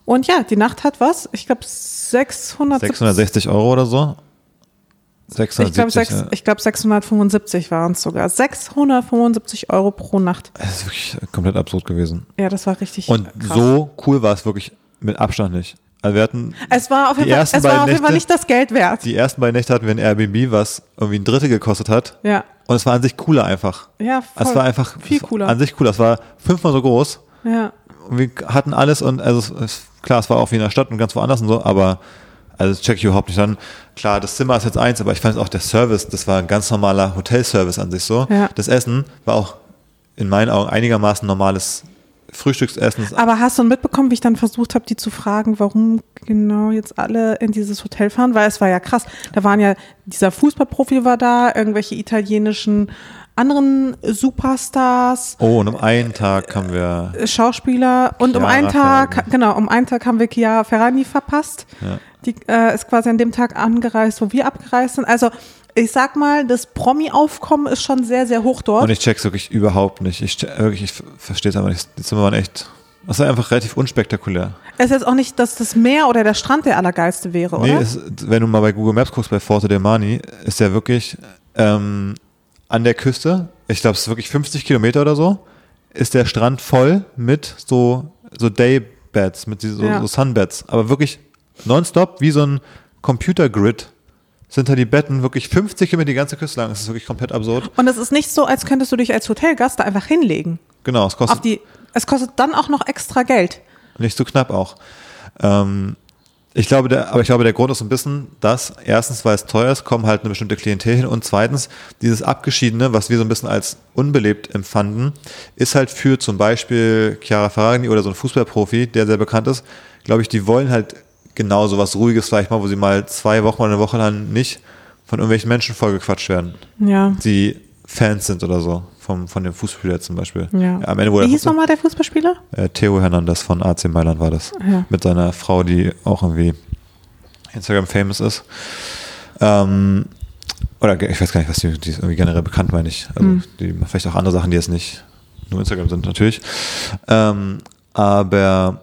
[SPEAKER 1] Und ja, die Nacht hat was? Ich glaube 600.
[SPEAKER 2] 660 Euro oder so?
[SPEAKER 1] Ich glaube
[SPEAKER 2] 670. ja.
[SPEAKER 1] ich glaub 675 waren es sogar. 675 Euro pro Nacht.
[SPEAKER 2] Das ist wirklich komplett absurd gewesen.
[SPEAKER 1] Ja, das war richtig
[SPEAKER 2] Und
[SPEAKER 1] krass.
[SPEAKER 2] so cool war es wirklich mit Abstand nicht. Also wir hatten
[SPEAKER 1] Es war auf jeden Fall, es war auf jeden Fall nicht das Geld wert.
[SPEAKER 2] die ersten beiden Nächte hatten wir ein Airbnb, was irgendwie ein Drittel gekostet hat.
[SPEAKER 1] Ja,
[SPEAKER 2] Und es war an sich cooler einfach.
[SPEAKER 1] ja, voll.
[SPEAKER 2] Es war einfach
[SPEAKER 1] viel cooler.
[SPEAKER 2] An sich cooler. Es war fünfmal so groß.
[SPEAKER 1] ja.
[SPEAKER 2] Und wir hatten alles und also es, es, klar, es war auch wie in der Stadt und ganz woanders und so, aber also das check ich überhaupt nicht an. Klar, das Zimmer ist jetzt eins, aber ich fand auch der Service, das war ein ganz normaler Hotelservice an sich so.
[SPEAKER 1] Ja.
[SPEAKER 2] Das Essen war auch in meinen Augen einigermaßen normales Frühstücksessen.
[SPEAKER 1] Aber hast du mitbekommen, wie ich dann versucht habe, die zu fragen, warum genau jetzt alle in dieses Hotel fahren? Weil es war ja krass. Da waren ja, dieser Fußballprofi war da, irgendwelche italienischen anderen Superstars,
[SPEAKER 2] Oh, und um einen Tag haben wir
[SPEAKER 1] Schauspieler und um
[SPEAKER 2] Chiara
[SPEAKER 1] einen Tag,
[SPEAKER 2] Ferragni.
[SPEAKER 1] genau, um einen Tag haben wir Chiara Ferrani verpasst.
[SPEAKER 2] Ja.
[SPEAKER 1] Die äh, ist quasi an dem Tag angereist, wo wir abgereist sind. Also ich sag mal, das Promi-Aufkommen ist schon sehr, sehr hoch dort.
[SPEAKER 2] und ich check's wirklich überhaupt nicht. Ich check- wirklich, ich verstehe es einfach nicht. Die Zimmer waren echt, das war einfach relativ unspektakulär.
[SPEAKER 1] es ist jetzt auch nicht, dass das Meer oder der Strand der allergeilste wäre,
[SPEAKER 2] Nee,
[SPEAKER 1] oder?
[SPEAKER 2] es, wenn du mal bei Google Maps guckst, bei Forte dei Mani, ist der wirklich ähm, an der Küste, ich glaube, es ist wirklich 50 Kilometer oder so, ist der Strand voll mit so, so Daybeds, mit so,
[SPEAKER 1] Ja.
[SPEAKER 2] so Sunbeds. Aber wirklich nonstop, wie so ein Computergrid, sind da die Betten wirklich 50 Kilometer die ganze Küste lang. Das ist wirklich komplett absurd.
[SPEAKER 1] Und es ist nicht so, als könntest du dich als Hotelgast da einfach hinlegen.
[SPEAKER 2] Genau, es kostet
[SPEAKER 1] die, es kostet dann auch noch extra Geld.
[SPEAKER 2] Nicht so knapp auch. Ähm, ich glaube, der, aber ich glaube, der Grund ist ein bisschen, dass erstens, weil es teuer ist, kommen halt eine bestimmte Klientel hin und zweitens, dieses Abgeschiedene, was wir so ein bisschen als unbelebt empfanden, ist halt für zum Beispiel Chiara Ferragni oder so ein Fußballprofi, der sehr bekannt ist, glaube ich, die wollen halt genau so was Ruhiges vielleicht mal, wo sie mal zwei Wochen oder eine Woche lang nicht von irgendwelchen Menschen vollgequatscht werden,
[SPEAKER 1] Ja.
[SPEAKER 2] die Fans sind oder so, vom, von dem Fußballspieler zum Beispiel.
[SPEAKER 1] ja.
[SPEAKER 2] am Ende wurde
[SPEAKER 1] Wie hieß nochmal der Fußballspieler?
[SPEAKER 2] äh, Theo Hernandez von AC Mailand war das.
[SPEAKER 1] Ja.
[SPEAKER 2] Mit seiner Frau, die auch irgendwie Instagram famous ist. Ähm, oder ich weiß gar nicht, was die, die ist irgendwie generell bekannt, meine ich. Also
[SPEAKER 1] Hm.
[SPEAKER 2] die vielleicht auch andere Sachen, die jetzt nicht nur Instagram sind, natürlich. Ähm, aber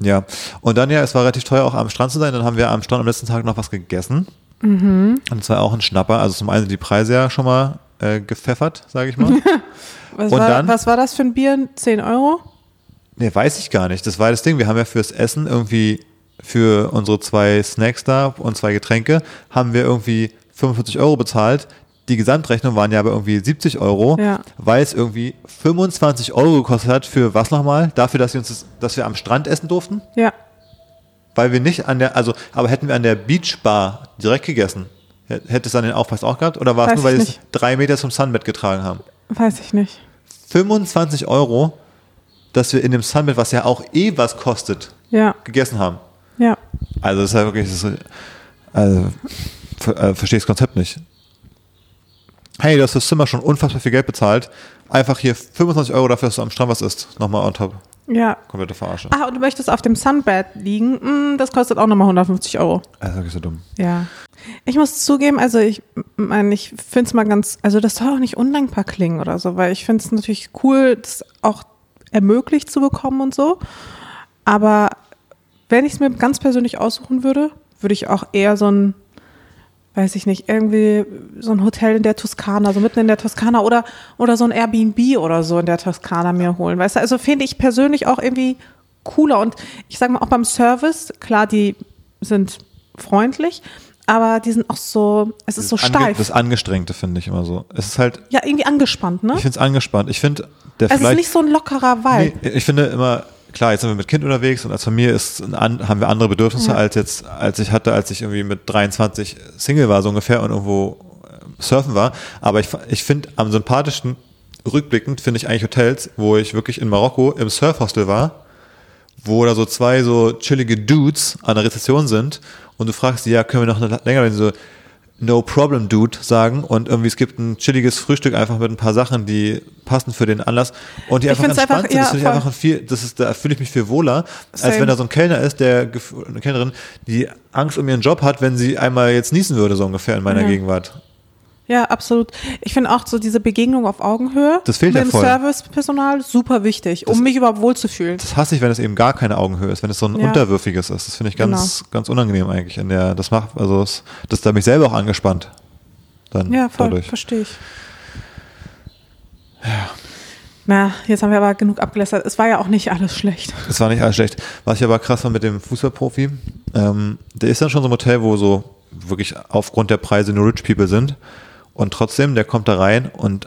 [SPEAKER 2] ja, und dann ja, es war relativ teuer auch am Strand zu sein. Dann haben wir am Strand am letzten Tag noch was gegessen.
[SPEAKER 1] Mhm.
[SPEAKER 2] Und zwar auch ein Schnapper. Also zum einen sind die Preise ja schon mal äh, gepfeffert, sage ich mal. (laughs)
[SPEAKER 1] Was,
[SPEAKER 2] Und
[SPEAKER 1] war,
[SPEAKER 2] dann?
[SPEAKER 1] was war das für ein Bier? 10 Euro?
[SPEAKER 2] Nee, weiß ich gar nicht. Das war das Ding. Wir haben ja fürs Essen irgendwie für unsere zwei Snacks da und zwei Getränke haben wir irgendwie 45 Euro bezahlt. Die Gesamtrechnung waren ja aber irgendwie 70 Euro,
[SPEAKER 1] Ja.
[SPEAKER 2] weil es irgendwie 25 Euro gekostet hat für was nochmal? Dafür, dass wir uns das, dass wir am Strand essen durften?
[SPEAKER 1] Ja.
[SPEAKER 2] Weil wir nicht an der, also, aber hätten wir an der Beachbar direkt gegessen, hä- hätte es dann den Aufpreis auch gehabt? Oder war es nur, weil
[SPEAKER 1] ich
[SPEAKER 2] wir es drei Meter zum Sunbed getragen haben?
[SPEAKER 1] Weiß ich nicht.
[SPEAKER 2] 25 Euro, dass wir in dem Sunbed, was ja auch eh was kostet,
[SPEAKER 1] Ja.
[SPEAKER 2] gegessen haben.
[SPEAKER 1] Ja.
[SPEAKER 2] Also das ist ja wirklich, das ist, also ver, äh, verstehe das Konzept nicht. Hey, du hast fürs Zimmer schon unfassbar viel Geld bezahlt. Einfach hier 25 Euro dafür, dass du am Strand was isst. Nochmal on top.
[SPEAKER 1] Ja.
[SPEAKER 2] Komplette Verarsche.
[SPEAKER 1] Ah, und du möchtest auf dem Sunbed liegen? Mm, das kostet auch nochmal 150 Euro.
[SPEAKER 2] Also wirklich so dumm.
[SPEAKER 1] Ja. Ich muss zugeben, also ich meine, ich finde es mal ganz, also das soll auch nicht undankbar klingen oder so, weil ich finde es natürlich cool, das auch ermöglicht zu bekommen und so. Aber wenn ich es mir ganz persönlich aussuchen würde, würde ich auch eher so ein, weiß ich nicht, irgendwie so ein Hotel in der Toskana, so mitten in der Toskana oder, oder so ein Airbnb oder so in der Toskana mir holen. Weißt du, also finde ich persönlich auch irgendwie cooler. Und ich sage mal, auch beim Service, klar, die sind freundlich, aber die sind auch so, es ist so
[SPEAKER 2] Ange-
[SPEAKER 1] steif.
[SPEAKER 2] Das Angestrengte finde ich immer so. Es ist halt,
[SPEAKER 1] ja, irgendwie angespannt, ne?
[SPEAKER 2] ich finde es angespannt. Ich finde, der
[SPEAKER 1] Es ist nicht so ein lockerer Vibe.
[SPEAKER 2] Nee, ich finde immer, klar, jetzt sind wir mit Kind unterwegs und als Familie ist, haben wir andere Bedürfnisse
[SPEAKER 1] Ja.
[SPEAKER 2] als jetzt, als ich hatte, als ich irgendwie mit 23 Single war, so ungefähr, und irgendwo äh, surfen war. Aber ich, ich finde am sympathischsten, rückblickend, finde ich eigentlich Hotels, wo ich wirklich in Marokko im Surfhostel war wo da so zwei so chillige Dudes an der Rezession sind und du fragst die, ja, können wir noch eine, länger, sie so, No Problem Dude sagen und irgendwie es gibt ein chilliges Frühstück einfach mit ein paar Sachen, die passen für den Anlass und die einfach entspannt
[SPEAKER 1] einfach-
[SPEAKER 2] sind. Das
[SPEAKER 1] ja,
[SPEAKER 2] finde ich einfach ein viel, das ist, da fühle ich mich viel wohler, als
[SPEAKER 1] Same.
[SPEAKER 2] wenn da so ein Kellner ist, der, eine Kellnerin, die Angst um ihren Job hat, wenn sie einmal jetzt niesen würde, so ungefähr in meiner
[SPEAKER 1] Mhm.
[SPEAKER 2] Gegenwart.
[SPEAKER 1] Ja, absolut. Ich finde auch so diese Begegnung auf Augenhöhe
[SPEAKER 2] Das fehlt
[SPEAKER 1] mit
[SPEAKER 2] ja
[SPEAKER 1] dem. Servicepersonal super wichtig, um
[SPEAKER 2] Das-
[SPEAKER 1] mich überhaupt wohlzufühlen.
[SPEAKER 2] Das hasse ich, wenn es eben gar keine Augenhöhe ist, wenn es so ein
[SPEAKER 1] Ja.
[SPEAKER 2] unterwürfiges ist. Das finde ich ganz,
[SPEAKER 1] Genau.
[SPEAKER 2] ganz unangenehm eigentlich in der, das macht, also das, das da mich selber auch angespannt. Dann
[SPEAKER 1] Ja, voll,
[SPEAKER 2] dadurch.
[SPEAKER 1] verstehe ich. Ja. Na, jetzt haben wir aber genug abgelästert. Es war ja auch nicht alles schlecht.
[SPEAKER 2] Es war nicht alles schlecht. Was ich aber krass fand mit dem Fußballprofi, ähm, der ist dann schon so ein Hotel, wo so wirklich aufgrund der Preise nur Rich People sind. Und trotzdem, der kommt da rein und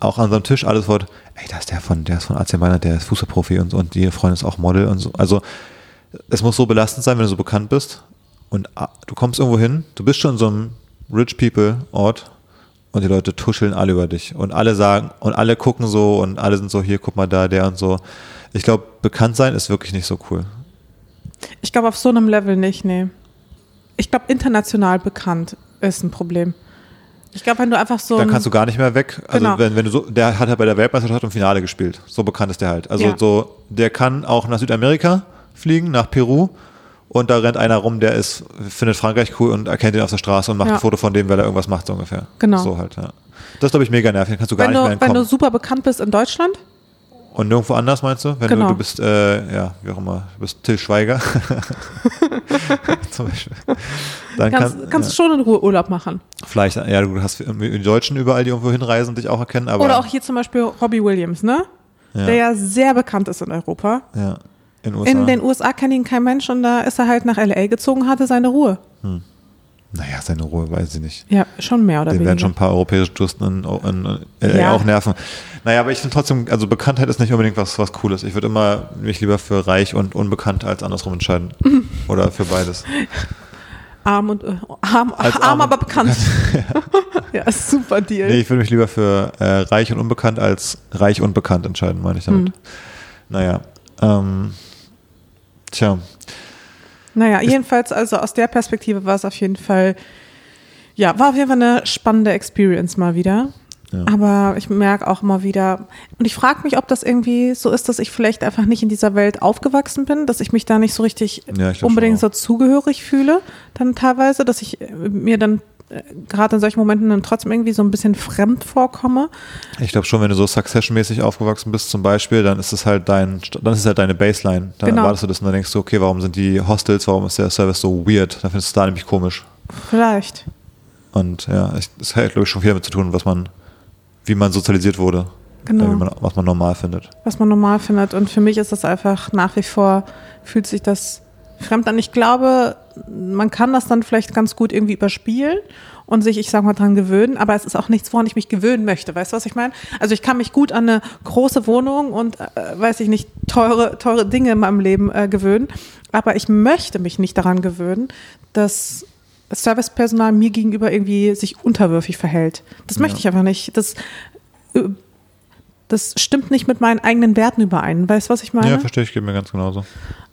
[SPEAKER 2] auch an seinem Tisch alles wird, ey, da ist der von, der ist von AC Mailand, der ist Fußballprofi und so und die Freundin ist auch Model und so. Also es muss so belastend sein, wenn du so bekannt bist und ah, du kommst irgendwo hin, du bist schon in so einem Rich People Ort und die Leute tuscheln alle über dich und alle sagen und alle gucken so und alle sind so hier, guck mal da, der und so. Ich glaube, bekannt sein ist wirklich nicht so cool.
[SPEAKER 1] Ich glaube, auf so einem Level nicht, nee. Ich glaube, international bekannt ist ein Problem. Ich glaube, wenn du einfach so.
[SPEAKER 2] Dann kannst du gar nicht mehr weg. Also
[SPEAKER 1] Genau.
[SPEAKER 2] wenn, wenn du so, der hat halt bei der Weltmeisterschaft im Finale gespielt. So bekannt ist der halt. Also
[SPEAKER 1] Ja.
[SPEAKER 2] so, der kann auch nach Südamerika fliegen, nach Peru. Und da rennt einer rum, der ist, findet Frankreich cool und erkennt ihn auf der Straße und macht
[SPEAKER 1] Ja.
[SPEAKER 2] ein Foto von dem, weil er irgendwas macht, so ungefähr.
[SPEAKER 1] Genau.
[SPEAKER 2] So halt, ja. Das ist, glaube ich, mega nervig. Dann kannst du gar
[SPEAKER 1] wenn,
[SPEAKER 2] nicht mehr
[SPEAKER 1] du, wenn
[SPEAKER 2] entkommen.
[SPEAKER 1] du super bekannt bist in Deutschland,
[SPEAKER 2] und nirgendwo anders meinst du? Wenn
[SPEAKER 1] Genau.
[SPEAKER 2] du, du bist, äh, ja, wie auch immer, du bist Till Schweiger. (laughs) Zum Beispiel. Dann
[SPEAKER 1] kannst,
[SPEAKER 2] kann,
[SPEAKER 1] kannst du schon in Ruhe Urlaub machen.
[SPEAKER 2] Vielleicht, ja, du hast die Deutschen überall, die irgendwo hinreisen, dich auch erkennen, aber.
[SPEAKER 1] Oder auch hier zum Beispiel Robbie Williams, ne?
[SPEAKER 2] ja,
[SPEAKER 1] Der ja sehr bekannt ist in Europa.
[SPEAKER 2] ja, in den USA.
[SPEAKER 1] In den USA kennt ihn kein Mensch und da ist er halt nach LA gezogen, hatte seine Ruhe.
[SPEAKER 2] Naja, seine Ruhe, weiß ich nicht.
[SPEAKER 1] Ja, schon mehr oder
[SPEAKER 2] Den
[SPEAKER 1] weniger.
[SPEAKER 2] werden schon ein paar europäische Touristen in, in, LA
[SPEAKER 1] Ja.
[SPEAKER 2] auch nerven. Naja, aber ich finde trotzdem, also Bekanntheit ist nicht unbedingt was, was Cooles. Ich würde immer mich lieber für reich und unbekannt als andersrum entscheiden. (laughs) Oder für beides.
[SPEAKER 1] Arm und äh, arm, arm,
[SPEAKER 2] arm
[SPEAKER 1] aber bekannt. (laughs) ja, super Deal.
[SPEAKER 2] Nee, ich würde mich lieber für äh, reich und unbekannt als reich und bekannt entscheiden, meine ich damit.
[SPEAKER 1] Hm.
[SPEAKER 2] Naja, ähm, tja,
[SPEAKER 1] Naja, jedenfalls, also aus der Perspektive war es auf jeden Fall, ja, war auf jeden Fall eine spannende Experience mal wieder.
[SPEAKER 2] Ja.
[SPEAKER 1] Aber ich merke auch immer wieder, und ich frage mich, ob das irgendwie so ist, dass ich vielleicht einfach nicht in dieser Welt aufgewachsen bin, dass ich mich da nicht so richtig
[SPEAKER 2] Ja,
[SPEAKER 1] unbedingt so zugehörig fühle, dann teilweise, dass ich mir dann gerade in solchen Momenten dann trotzdem irgendwie so ein bisschen fremd vorkomme.
[SPEAKER 2] ich glaube schon, wenn du so Succession-mäßig aufgewachsen bist zum Beispiel, dann ist es halt dein, dann ist es halt deine Baseline. Dann
[SPEAKER 1] Genau.
[SPEAKER 2] erwartest du das und dann denkst du, okay, warum sind die Hostels, warum ist der Service so weird? Dann findest du es da nämlich komisch.
[SPEAKER 1] Vielleicht.
[SPEAKER 2] Und ja, das hat, glaube ich, schon viel damit zu tun, was man, wie man sozialisiert wurde.
[SPEAKER 1] Genau.
[SPEAKER 2] Man, was man normal findet.
[SPEAKER 1] was man normal findet. Und für mich ist das einfach nach wie vor, fühlt sich das fremd an. Ich glaube, man kann das dann vielleicht ganz gut irgendwie überspielen und sich, ich sag mal, dran gewöhnen, aber es ist auch nichts, woran ich mich gewöhnen möchte. Weißt du, was ich meine? Also ich kann mich gut an eine große Wohnung und, äh, weiß ich nicht, teure, teure Dinge in meinem Leben äh, gewöhnen, aber ich möchte mich nicht daran gewöhnen, dass Servicepersonal mir gegenüber irgendwie sich unterwürfig verhält. Das möchte
[SPEAKER 2] Ja.
[SPEAKER 1] ich einfach nicht. Das äh, das stimmt nicht mit meinen eigenen Werten überein. Weißt du, was ich meine?
[SPEAKER 2] Ja, verstehe ich, geht mir ganz genauso.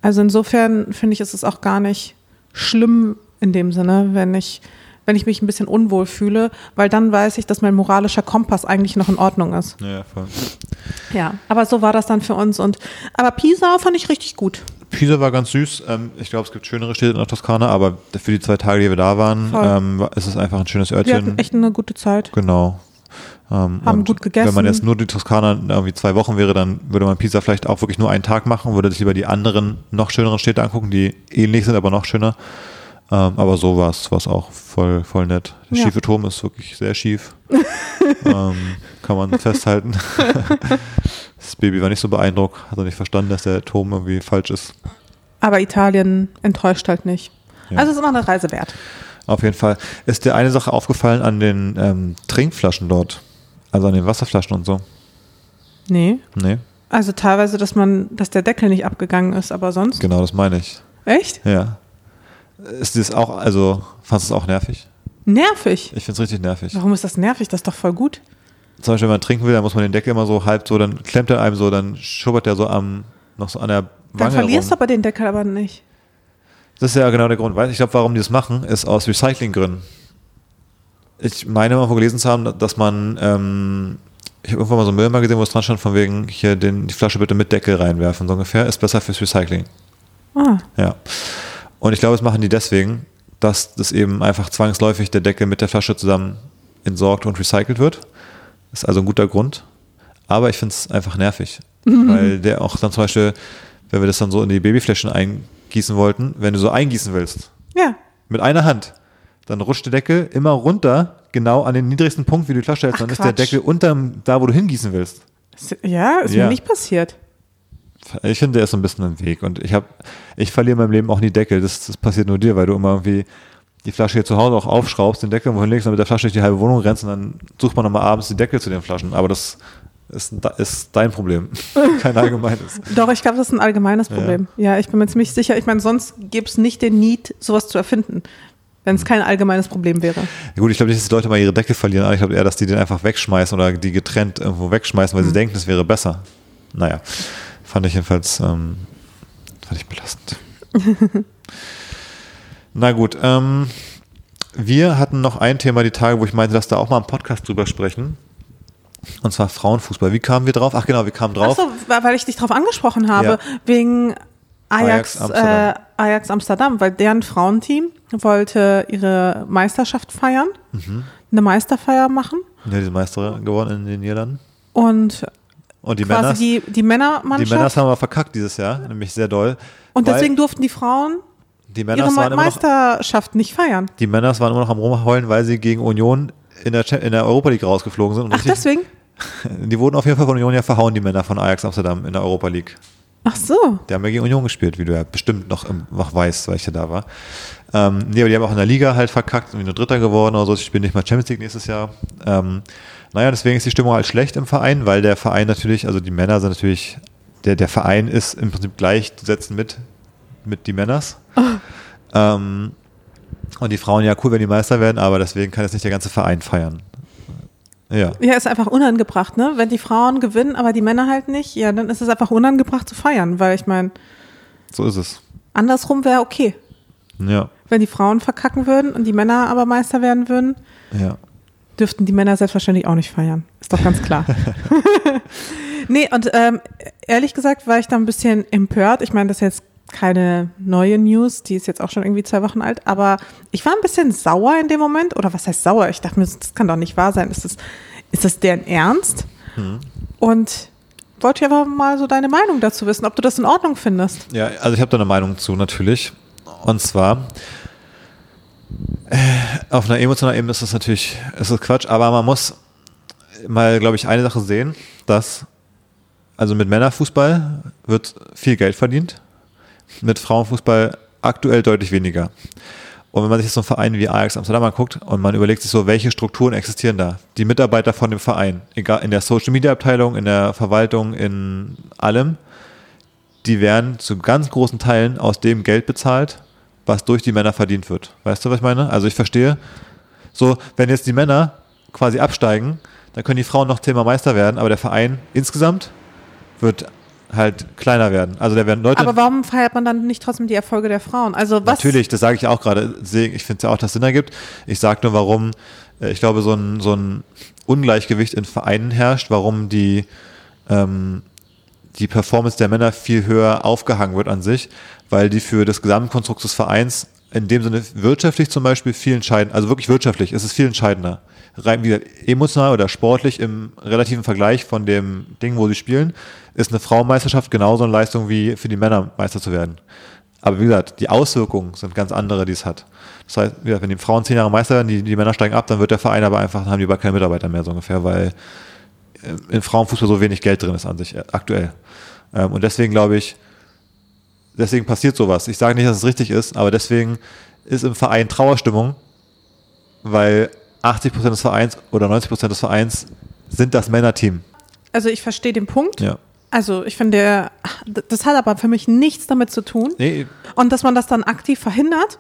[SPEAKER 1] also insofern finde ich, ist es auch gar nicht schlimm in dem Sinne, wenn ich, wenn ich mich ein bisschen unwohl fühle, weil dann weiß ich, dass mein moralischer Kompass eigentlich noch in Ordnung ist.
[SPEAKER 2] Ja, voll.
[SPEAKER 1] Ja, aber so war das dann für uns und aber Pisa fand ich richtig gut.
[SPEAKER 2] Pisa war ganz süß. Ähm, ich glaube, es gibt schönere Städte in der Toskana, aber für die zwei Tage, die wir da waren,
[SPEAKER 1] Voll.
[SPEAKER 2] ähm, ist es einfach ein schönes
[SPEAKER 1] Wir
[SPEAKER 2] Örtchen.
[SPEAKER 1] hatten echt eine gute Zeit.
[SPEAKER 2] Genau. Ähm,
[SPEAKER 1] Haben gut gegessen.
[SPEAKER 2] Wenn man jetzt nur die Toskana irgendwie zwei Wochen wäre, dann würde man Pisa vielleicht auch wirklich nur einen Tag machen, würde sich lieber die anderen noch schöneren Städte angucken, die ähnlich sind, aber noch schöner. Ähm, aber so war es auch voll, voll nett. Der
[SPEAKER 1] Ja.
[SPEAKER 2] schiefe Turm ist wirklich sehr schief. (laughs) ähm, kann man festhalten. (laughs) das Baby war nicht so beeindruckt, hat er nicht verstanden, dass der Turm irgendwie falsch ist.
[SPEAKER 1] Aber Italien enttäuscht halt nicht.
[SPEAKER 2] Ja.
[SPEAKER 1] Also es ist immer eine Reise wert.
[SPEAKER 2] Auf jeden Fall. Ist dir eine Sache aufgefallen an den ähm, Trinkflaschen dort? Also an den Wasserflaschen und so?
[SPEAKER 1] Nee.
[SPEAKER 2] Nee,
[SPEAKER 1] Also teilweise, dass man, dass der Deckel nicht abgegangen ist, aber sonst.
[SPEAKER 2] genau, das meine ich.
[SPEAKER 1] Echt?
[SPEAKER 2] Ja. Ist das auch, also, fandest du es auch nervig?
[SPEAKER 1] Nervig.
[SPEAKER 2] Ich finde es richtig nervig.
[SPEAKER 1] Warum ist das nervig? Das ist doch voll gut.
[SPEAKER 2] Zum Beispiel, wenn man trinken will, dann muss man den Deckel immer so halb so, dann klemmt er einem so, dann schubbert der so am, noch so an der
[SPEAKER 1] Dann
[SPEAKER 2] Wange
[SPEAKER 1] verlierst du
[SPEAKER 2] rum.
[SPEAKER 1] aber den Deckel aber nicht.
[SPEAKER 2] Das ist ja genau der Grund. Ich glaube, warum die das machen, ist aus Recyclinggründen. Ich meine mal gelesen zu haben, dass man, ähm, ich habe irgendwann mal so ein Mail mal gesehen, wo es dran stand, von wegen, hier den, die Flasche bitte mit Deckel reinwerfen, so ungefähr, ist besser fürs Recycling.
[SPEAKER 1] Ah,
[SPEAKER 2] Ja. Und ich glaube, das machen die deswegen, dass das eben einfach zwangsläufig der Deckel mit der Flasche zusammen entsorgt und recycelt wird. Ist also ein guter Grund. Aber ich finde es einfach nervig. Weil der auch dann zum Beispiel, wenn wir das dann so in die Babyflaschen eingießen wollten, wenn du so eingießen willst,
[SPEAKER 1] ja.
[SPEAKER 2] mit einer Hand, dann rutscht der Deckel immer runter, genau an den niedrigsten Punkt, wie du die Flasche hältst.
[SPEAKER 1] Ach,
[SPEAKER 2] dann ist der
[SPEAKER 1] Quatsch.
[SPEAKER 2] Deckel unter da, wo du hingießen willst.
[SPEAKER 1] Ja, ist
[SPEAKER 2] Ja.
[SPEAKER 1] mir nicht passiert.
[SPEAKER 2] Ich finde, der ist so ein bisschen im Weg. Und ich habe, ich verliere in meinem Leben auch nie Deckel. Das, das passiert nur dir, weil du immer irgendwie die Flasche hier zu Hause auch aufschraubst, den Deckel wohin legst und mit der Flasche durch die halbe Wohnung rennst und dann sucht man nochmal abends die Deckel zu den Flaschen. Aber das ist, ist dein Problem. (laughs) Kein allgemeines.
[SPEAKER 1] Doch, ich glaube, das ist ein allgemeines Problem. Ja, ich bin mir ziemlich sicher. Ich meine, sonst gäbe es nicht den Need, sowas zu erfinden, wenn es kein allgemeines Problem wäre.
[SPEAKER 2] Ja gut, ich glaube nicht, dass die Leute mal ihre Deckel verlieren, aber ich glaube eher, dass die den einfach wegschmeißen oder die getrennt irgendwo wegschmeißen, weil sie denken, es wäre besser. Naja, fand ich jedenfalls ähm, fand ich belastend. (laughs) Na gut, ähm, wir hatten noch ein Thema die Tage, wo ich meinte, dass da auch mal im Podcast drüber sprechen. Und zwar Frauenfußball. Wie kamen wir drauf? Ach genau, wir kamen drauf.
[SPEAKER 1] Achso, weil ich dich darauf angesprochen habe,
[SPEAKER 2] Ja.
[SPEAKER 1] wegen Ajax,
[SPEAKER 2] Ajax Amsterdam.
[SPEAKER 1] Äh, Ajax Amsterdam, weil deren Frauenteam wollte ihre Meisterschaft feiern,
[SPEAKER 2] Mhm.
[SPEAKER 1] eine Meisterfeier machen
[SPEAKER 2] Ja, die sind Meister geworden in den Niederlanden.
[SPEAKER 1] und
[SPEAKER 2] Und die Männer,
[SPEAKER 1] die, die
[SPEAKER 2] die
[SPEAKER 1] Männermannschaft.
[SPEAKER 2] Männer haben wir verkackt dieses Jahr, nämlich sehr doll.
[SPEAKER 1] und deswegen durften die Frauen
[SPEAKER 2] die Männer
[SPEAKER 1] ihre
[SPEAKER 2] waren immer noch
[SPEAKER 1] Meisterschaft nicht feiern.
[SPEAKER 2] Die Männer waren immer noch am Rumheulen, weil sie gegen Union in der, in der Europa League rausgeflogen sind.
[SPEAKER 1] Ach, deswegen? (laughs)
[SPEAKER 2] Die wurden auf jeden Fall von Union ja verhauen, die Männer von Ajax Amsterdam in der Europa League.
[SPEAKER 1] Ach so.
[SPEAKER 2] Die haben ja gegen Union gespielt, wie du ja bestimmt noch, im, noch weißt, weil ich ja da war. Ähm, nee, aber die haben auch in der Liga halt verkackt, irgendwie nur Dritter geworden oder so. Ich spiele nicht mal Champions League nächstes Jahr. Ähm, naja, deswegen ist die Stimmung halt schlecht im Verein, weil der Verein natürlich, also die Männer sind natürlich, der, der Verein ist im Prinzip gleichzusetzen mit, mit die Männers. Ähm, und die Frauen, ja cool, wenn die Meister werden, aber deswegen kann jetzt nicht der ganze Verein feiern. Ja.
[SPEAKER 1] Ja, ist einfach unangebracht, ne? Wenn die Frauen gewinnen, aber die Männer halt nicht, ja, dann ist es einfach unangebracht zu feiern, weil ich meine,
[SPEAKER 2] So ist es.
[SPEAKER 1] andersrum wäre okay.
[SPEAKER 2] Ja,
[SPEAKER 1] Wenn die Frauen verkacken würden und die Männer aber Meister werden würden,
[SPEAKER 2] ja.
[SPEAKER 1] dürften die Männer selbstverständlich auch nicht feiern. Ist doch ganz klar. (laughs) (laughs) nee, und ähm, ehrlich gesagt war ich da ein bisschen empört. Ich meine, das ist jetzt keine neue News, die ist jetzt auch schon irgendwie zwei Wochen alt, aber ich war ein bisschen sauer in dem Moment. Oder was heißt sauer? Ich dachte mir, das kann doch nicht wahr sein. Ist das, ist das deren Ernst? Und wollte ich einfach mal so deine Meinung dazu wissen, ob du das in Ordnung findest.
[SPEAKER 2] Ja, also ich habe da eine Meinung zu, natürlich. Und zwar, äh, auf einer emotionalen Ebene ist das natürlich, ist das Quatsch, aber man muss mal, glaube ich, eine Sache sehen, dass, also mit Männerfußball wird viel Geld verdient, mit Frauenfußball aktuell deutlich weniger. Und wenn man sich jetzt so einen Verein wie Ajax Amsterdam anguckt und man überlegt sich so, welche Strukturen existieren da? Die Mitarbeiter von dem Verein, egal in der Social Media Abteilung, in der Verwaltung, in allem, die werden zu ganz großen Teilen aus dem Geld bezahlt, was durch die Männer verdient wird. Weißt du, was ich meine? Also ich verstehe, so, wenn jetzt die Männer quasi absteigen, dann können die Frauen noch Thema Meister werden, aber der Verein insgesamt wird halt kleiner werden. Also da werden Leute.
[SPEAKER 1] Aber warum feiert man dann nicht trotzdem die Erfolge der Frauen? Also was?
[SPEAKER 2] Natürlich, das sage ich auch gerade. Ich finde es ja auch, dass es Sinn ergibt. Ich sage nur, warum, äh, ich glaube, so ein, so ein Ungleichgewicht in Vereinen herrscht, warum die, ähm, die Performance der Männer viel höher aufgehangen wird an sich, weil die für das Gesamtkonstrukt des Vereins in dem Sinne wirtschaftlich zum Beispiel viel entscheidender, also wirklich wirtschaftlich ist es viel entscheidender. Rein wie emotional oder sportlich im relativen Vergleich von dem Ding, wo sie spielen, ist eine Frauenmeisterschaft genauso eine Leistung wie für die Männer Meister zu werden. Aber wie gesagt, die Auswirkungen sind ganz andere, die es hat. Das heißt, gesagt, wenn die Frauen zehn Jahre Meister werden, die, die Männer steigen ab, dann wird der Verein aber einfach, haben die bald keine Mitarbeiter mehr so ungefähr, weil äh, in Frauenfußball so wenig Geld drin ist an sich äh, aktuell. Ähm, und deswegen glaube ich, deswegen passiert sowas. Ich sage nicht, dass es richtig ist, aber deswegen ist im Verein Trauerstimmung, weil 80 Prozent des Vereins oder 90 Prozent des Vereins sind das Männerteam.
[SPEAKER 1] Also ich verstehe den Punkt.
[SPEAKER 2] Ja.
[SPEAKER 1] Also ich finde, das hat aber für mich nichts damit zu tun.
[SPEAKER 2] Nee,
[SPEAKER 1] Und dass man das dann aktiv verhindert,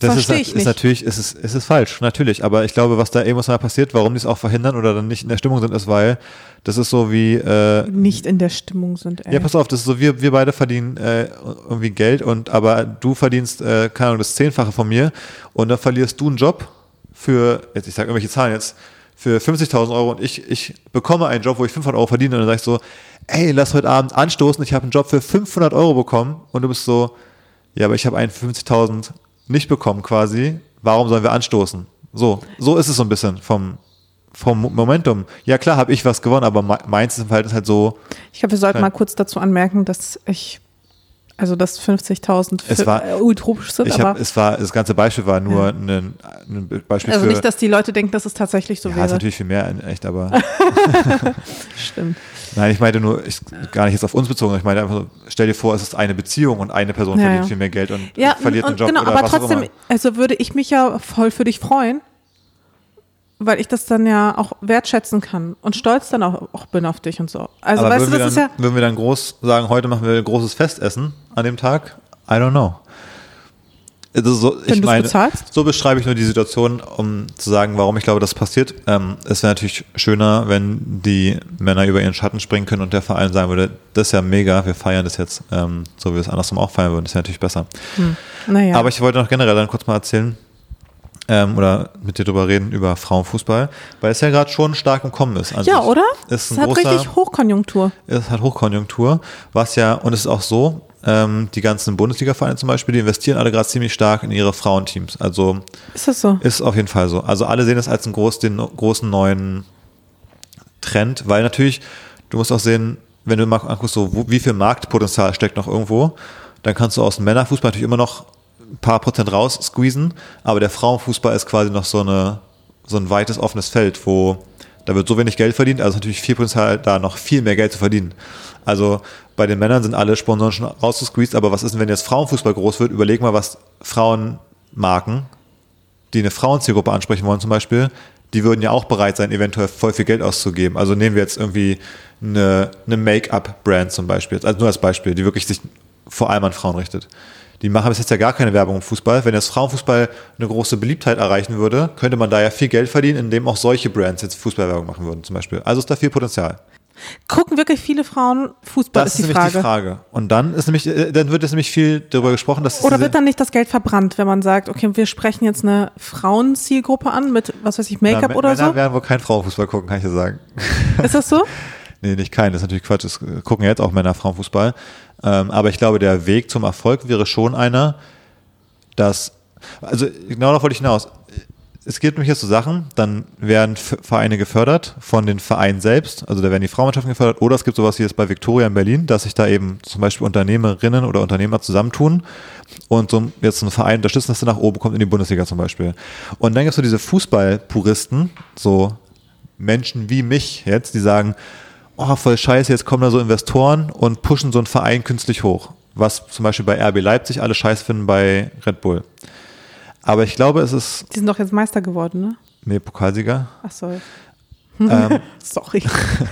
[SPEAKER 2] Das ist,
[SPEAKER 1] ich
[SPEAKER 2] ist
[SPEAKER 1] nicht.
[SPEAKER 2] natürlich, ist es, ist es falsch, natürlich. Aber ich glaube, was da emotional passiert, warum die es auch verhindern oder dann nicht in der Stimmung sind, ist, weil das ist so wie, äh,
[SPEAKER 1] Nicht in der Stimmung sind, ey.
[SPEAKER 2] ja, pass auf, das ist so, wir, wir beide verdienen äh, irgendwie Geld und aber du verdienst, äh, keine Ahnung, das Zehnfache von mir und dann verlierst du einen Job für, jetzt ich sage irgendwelche Zahlen jetzt, für 50.000 Euro und ich, ich bekomme einen Job, wo ich 500 Euro verdiene und dann sag ich so, ey, lass heute Abend anstoßen, ich habe einen Job für 500 Euro bekommen und du bist so, ja, aber ich habe einen für 50.000 nicht bekommen quasi, warum sollen wir anstoßen? So, so ist es so ein bisschen vom, vom Momentum. Ja klar, habe ich was gewonnen, aber me- meins ist halt so,
[SPEAKER 1] Ich glaube, wir sollten mal kurz dazu anmerken, dass ich, also dass 50.000
[SPEAKER 2] Es
[SPEAKER 1] für-
[SPEAKER 2] war-
[SPEAKER 1] äh, utopisch sind,
[SPEAKER 2] Ich habe, es war, das ganze Beispiel war nur ein, ein Beispiel
[SPEAKER 1] also
[SPEAKER 2] für.
[SPEAKER 1] nicht, dass die Leute denken, dass es tatsächlich so
[SPEAKER 2] ja, ist
[SPEAKER 1] wäre.
[SPEAKER 2] natürlich viel mehr in echt, aber (laughs)
[SPEAKER 1] Stimmt.
[SPEAKER 2] nein, ich meinte nur, ich, gar nicht jetzt auf uns bezogen. Ich meinte einfach, so, stell dir vor, es ist eine Beziehung und eine Person
[SPEAKER 1] Ja,
[SPEAKER 2] verdient
[SPEAKER 1] ja.
[SPEAKER 2] viel mehr Geld und
[SPEAKER 1] Ja,
[SPEAKER 2] verliert
[SPEAKER 1] und,
[SPEAKER 2] einen Job
[SPEAKER 1] genau,
[SPEAKER 2] oder
[SPEAKER 1] aber
[SPEAKER 2] was auch
[SPEAKER 1] trotzdem,
[SPEAKER 2] immer.
[SPEAKER 1] also würde ich mich ja voll für dich freuen, weil ich das dann ja auch wertschätzen kann und stolz dann auch, auch bin auf dich und so. Also
[SPEAKER 2] aber
[SPEAKER 1] weißt du,
[SPEAKER 2] würden,
[SPEAKER 1] das
[SPEAKER 2] wir
[SPEAKER 1] ist
[SPEAKER 2] dann,
[SPEAKER 1] ja,
[SPEAKER 2] würden wir dann groß sagen, heute machen wir ein großes Festessen an dem Tag? I don't know. Also so,
[SPEAKER 1] Wenn
[SPEAKER 2] ich meine,
[SPEAKER 1] bezahlst?
[SPEAKER 2] so beschreibe ich nur die Situation, um zu sagen, warum ich glaube, das passiert. Ähm, es wäre natürlich schöner, wenn die Männer über ihren Schatten springen können und der Verein sagen würde, das ist ja mega, wir feiern das jetzt, ähm, so wie wir es andersrum auch feiern würden. Das wäre natürlich besser.
[SPEAKER 1] naja.
[SPEAKER 2] Aber ich wollte noch generell dann kurz mal erzählen ähm, oder mit dir drüber reden über Frauenfußball, weil es ja gerade schon stark im Kommen ist. an
[SPEAKER 1] ja, oder?
[SPEAKER 2] Ist
[SPEAKER 1] Es hat
[SPEAKER 2] großer,
[SPEAKER 1] richtig Hochkonjunktur.
[SPEAKER 2] es hat Hochkonjunktur, was ja, und es ist auch so, ähm, die ganzen Bundesliga-Vereine zum Beispiel, die investieren alle gerade ziemlich stark in ihre Frauenteams. Also
[SPEAKER 1] Ist das so?
[SPEAKER 2] ist auf jeden Fall so. Also alle sehen das als einen groß, den großen neuen Trend, weil natürlich, du musst auch sehen, wenn du mal anguckst, so, wo, wie viel Marktpotenzial steckt noch irgendwo, dann kannst du aus dem Männerfußball natürlich immer noch ein paar Prozent raus squeezen, aber der Frauenfußball ist quasi noch so, eine, so ein weites offenes Feld, wo da wird so wenig Geld verdient, also natürlich viel Potenzial da noch viel mehr Geld zu verdienen. Also bei den Männern sind alle Sponsoren schon rausgesqueezed, aber was ist denn, wenn jetzt Frauenfußball groß wird? Überleg mal, was Frauenmarken die eine Frauenzielgruppe ansprechen wollen zum Beispiel, die würden ja auch bereit sein, eventuell voll viel Geld auszugeben. Also nehmen wir jetzt irgendwie eine, eine Make-up-Brand zum Beispiel, also nur als Beispiel, die wirklich sich vor allem an Frauen richtet. Die machen bis jetzt ja gar keine Werbung im Fußball. Wenn jetzt Frauenfußball eine große Beliebtheit erreichen würde, könnte man da ja viel Geld verdienen, indem auch solche Brands jetzt Fußballwerbung machen würden zum Beispiel. Also ist da viel Potenzial.
[SPEAKER 1] Gucken wirklich viele Frauen Fußball,
[SPEAKER 2] Das
[SPEAKER 1] ist die
[SPEAKER 2] nämlich
[SPEAKER 1] Frage.
[SPEAKER 2] die Frage. Und dann ist nämlich, äh, dann wird jetzt nämlich viel darüber gesprochen, dass es
[SPEAKER 1] Oder wird dann nicht das Geld verbrannt, wenn man sagt, okay, wir sprechen jetzt eine Frauenzielgruppe an mit, was weiß ich, Make-up oder
[SPEAKER 2] Männer
[SPEAKER 1] so?
[SPEAKER 2] werden wohl kein Frauenfußball gucken, kann ich dir sagen.
[SPEAKER 1] Ist das so? (laughs)
[SPEAKER 2] Nee, nicht kein, das ist natürlich Quatsch. Es gucken ja jetzt auch Männer Frauenfußball. Ähm, aber ich glaube, der Weg zum Erfolg wäre schon einer, dass, also genau darauf wollte ich hinaus. Es gibt nämlich jetzt so Sachen, dann werden Vereine gefördert von den Vereinen selbst, also da werden die Frauenmannschaften gefördert, oder es gibt sowas wie jetzt bei Victoria in Berlin, dass sich da eben zum Beispiel Unternehmerinnen oder Unternehmer zusammentun und so jetzt einen Verein unterstützen, dass der nach oben kommt in die Bundesliga zum Beispiel. Und dann gibt es so diese Fußballpuristen, so Menschen wie mich jetzt, die sagen, oh, voll scheiße, jetzt kommen da so Investoren und pushen so einen Verein künstlich hoch. Was zum Beispiel bei RB Leipzig alle scheiß finden bei Red Bull. Aber ich glaube, es ist,
[SPEAKER 1] Die sind doch jetzt Meister geworden, ne?
[SPEAKER 2] nee, Pokalsieger.
[SPEAKER 1] Ach so.
[SPEAKER 2] ähm, (laughs)
[SPEAKER 1] Sorry.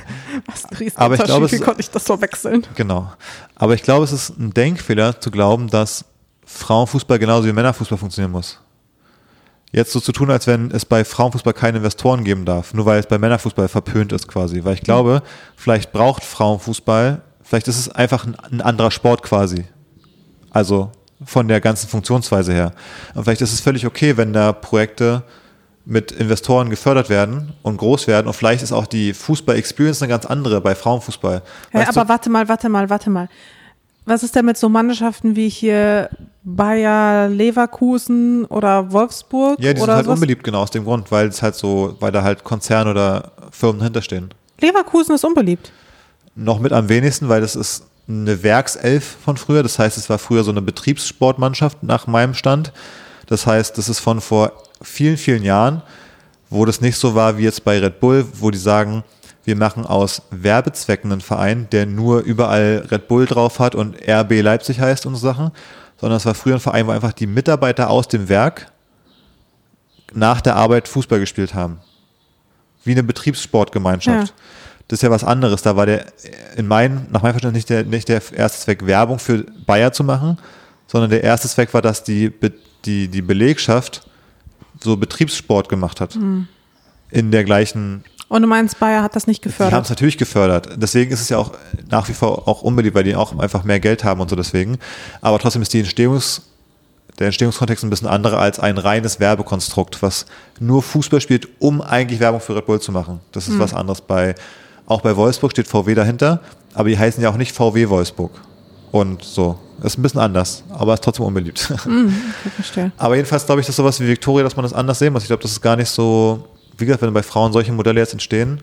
[SPEAKER 1] (laughs) Was ein riesen
[SPEAKER 2] Aber ich glaube,
[SPEAKER 1] Wie konnte ich das verwechseln?
[SPEAKER 2] genau. Aber ich glaube, es ist ein Denkfehler zu glauben, dass Frauenfußball genauso wie Männerfußball funktionieren muss. Jetzt so zu tun, als wenn es bei Frauenfußball keine Investoren geben darf, nur weil es bei Männerfußball verpönt ist quasi. Weil ich glaube, vielleicht braucht Frauenfußball, vielleicht ist es einfach ein, ein anderer Sport quasi. Also von der ganzen Funktionsweise her. Und vielleicht ist es völlig okay, wenn da Projekte mit Investoren gefördert werden und groß werden. Und vielleicht ist auch die Fußball-Experience eine ganz andere bei Frauenfußball.
[SPEAKER 1] Ja, aber
[SPEAKER 2] du,
[SPEAKER 1] warte mal, warte mal, warte mal. Was ist denn mit so Mannschaften wie hier Bayer Leverkusen oder Wolfsburg?
[SPEAKER 2] ja, die sind halt
[SPEAKER 1] sowas?
[SPEAKER 2] unbeliebt genau aus dem Grund, weil es halt so, weil da halt Konzerne oder Firmen hinterstehen.
[SPEAKER 1] Leverkusen ist unbeliebt.
[SPEAKER 2] Noch mit am wenigsten, weil das ist eine Werkself von früher. Das heißt, es war früher so eine Betriebssportmannschaft nach meinem Stand. Das heißt, das ist von vor vielen, vielen Jahren, wo das nicht so war wie jetzt bei Red Bull, wo die sagen, wir machen aus Werbezwecken einen Verein, der nur überall Red Bull drauf hat und RB Leipzig heißt und so Sachen, sondern es war früher ein Verein, wo einfach die Mitarbeiter aus dem Werk nach der Arbeit Fußball gespielt haben. Wie eine Betriebssportgemeinschaft.
[SPEAKER 1] Ja.
[SPEAKER 2] Das ist ja was anderes. Da war der, in meinem, nach meinem Verständnis nicht der, nicht der erste Zweck, Werbung für Bayer zu machen, sondern der erste Zweck war, dass die, die, die Belegschaft so Betriebssport gemacht hat. In der gleichen
[SPEAKER 1] Und du meinst, Bayer hat das nicht
[SPEAKER 2] Die haben es
[SPEAKER 1] gefördert?
[SPEAKER 2] natürlich gefördert. Deswegen ist es ja auch nach wie vor auch unbeliebt, weil die auch einfach mehr Geld haben und so deswegen. Aber trotzdem ist die Entstehungs, der Entstehungskontext ein bisschen anderer als ein reines Werbekonstrukt, was nur Fußball spielt, um eigentlich Werbung für Red Bull zu machen. Das ist was anderes. Bei, auch bei Wolfsburg steht VW dahinter, aber die heißen ja auch nicht VW Wolfsburg. Und so. Ist ein bisschen anders, aber ist trotzdem unbeliebt. (laughs)
[SPEAKER 1] Verstehe.
[SPEAKER 2] Aber jedenfalls glaube ich, dass sowas wie Victoria, dass man das anders sehen muss. Ich glaube, das ist gar nicht so, wie gesagt, wenn bei Frauen solche Modelle jetzt entstehen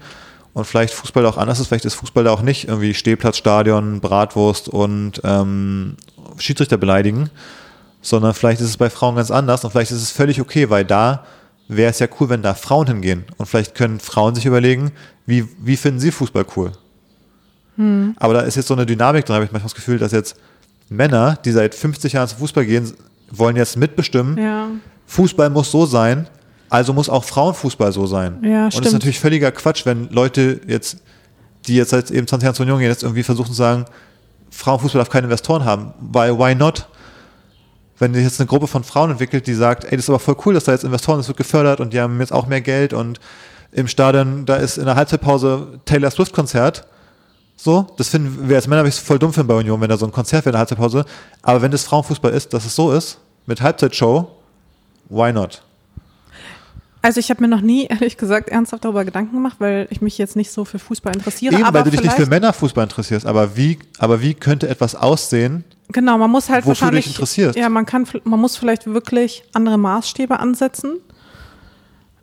[SPEAKER 2] und vielleicht Fußball auch anders ist, vielleicht ist Fußball da auch nicht irgendwie Stehplatz, Stadion, Bratwurst und ähm, Schiedsrichter beleidigen, sondern vielleicht ist es bei Frauen ganz anders und vielleicht ist es völlig okay, weil da wäre es ja cool, wenn da Frauen hingehen und vielleicht können Frauen sich überlegen, wie, wie finden sie Fußball cool. Aber da ist jetzt so eine Dynamik drin, habe ich manchmal das Gefühl, dass jetzt Männer, die seit 50 Jahren zum Fußball gehen, wollen jetzt mitbestimmen,
[SPEAKER 1] Ja.
[SPEAKER 2] Fußball muss so sein, also muss auch Frauenfußball so sein.
[SPEAKER 1] Ja,
[SPEAKER 2] und das ist
[SPEAKER 1] stimmt.
[SPEAKER 2] natürlich völliger Quatsch, wenn Leute jetzt, die jetzt seit eben 20 Jahren zur Union gehen, jetzt irgendwie versuchen zu sagen, Frauenfußball darf keine Investoren haben. Weil, why not? Wenn sich jetzt eine Gruppe von Frauen entwickelt, die sagt, ey, das ist aber voll cool, dass da jetzt Investoren, das wird gefördert und die haben jetzt auch mehr Geld und im Stadion, da ist in der Halbzeitpause Taylor Swift Konzert. So, das finden wir als Männer wirklich voll dumm finden bei Union, wenn da so ein Konzert wäre in der Halbzeitpause. Aber wenn das Frauenfußball ist, dass es so ist, mit Halbzeitshow, why not?
[SPEAKER 1] Also ich habe mir noch nie, ehrlich gesagt, ernsthaft darüber Gedanken gemacht, weil ich mich jetzt nicht so für Fußball interessiere.
[SPEAKER 2] Eben,
[SPEAKER 1] aber
[SPEAKER 2] weil du dich nicht für Männerfußball interessierst. Aber wie, aber wie könnte etwas aussehen?
[SPEAKER 1] Genau, man muss halt
[SPEAKER 2] Wofür du dich interessierst.
[SPEAKER 1] Ja, man kann, man muss vielleicht wirklich andere Maßstäbe ansetzen.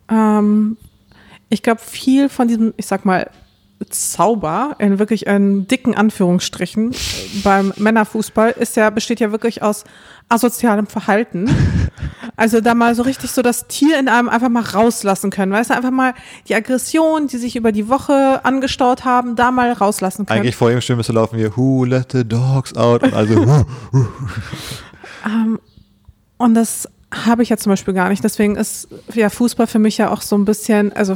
[SPEAKER 1] Ähm, ich glaube, viel von diesem, ich sag mal, Zauber in wirklich in dicken Anführungsstrichen beim Männerfußball ist ja, besteht ja wirklich aus asozialem Verhalten. (laughs) Also da mal so richtig so das Tier in einem einfach mal rauslassen können. Weißt du, einfach mal die Aggression, die sich über die Woche angestaut haben, da mal rauslassen können.
[SPEAKER 2] Eigentlich vor dem Spiel müsste laufen wir, who let the dogs out? Und also, huh.
[SPEAKER 1] Und das habe ich ja zum Beispiel gar nicht. Deswegen ist ja Fußball für mich ja auch so ein bisschen, also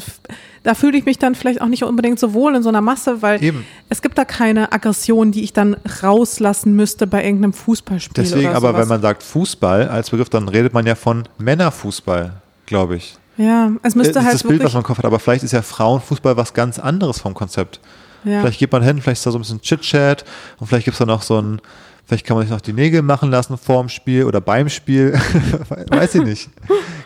[SPEAKER 1] da fühle ich mich dann vielleicht auch nicht unbedingt so wohl in so einer Masse, weil
[SPEAKER 2] Eben.
[SPEAKER 1] es gibt da keine Aggression, die ich dann rauslassen müsste bei irgendeinem Fußballspiel.
[SPEAKER 2] Deswegen aber,
[SPEAKER 1] sowas.
[SPEAKER 2] wenn man sagt Fußball als Begriff, dann redet man ja von Männerfußball, glaube ich.
[SPEAKER 1] Ja, es
[SPEAKER 2] Äh,
[SPEAKER 1] müsste
[SPEAKER 2] das ist
[SPEAKER 1] halt
[SPEAKER 2] das Bild, was man im Kopf hat. Aber vielleicht ist ja Frauenfußball was ganz anderes vom Konzept.
[SPEAKER 1] Ja.
[SPEAKER 2] Vielleicht geht man hin, vielleicht ist da so ein bisschen Chit-Chat und vielleicht gibt es da noch so ein, vielleicht kann man sich noch die Nägel machen lassen vorm Spiel oder beim Spiel. (laughs) Weiß ich nicht.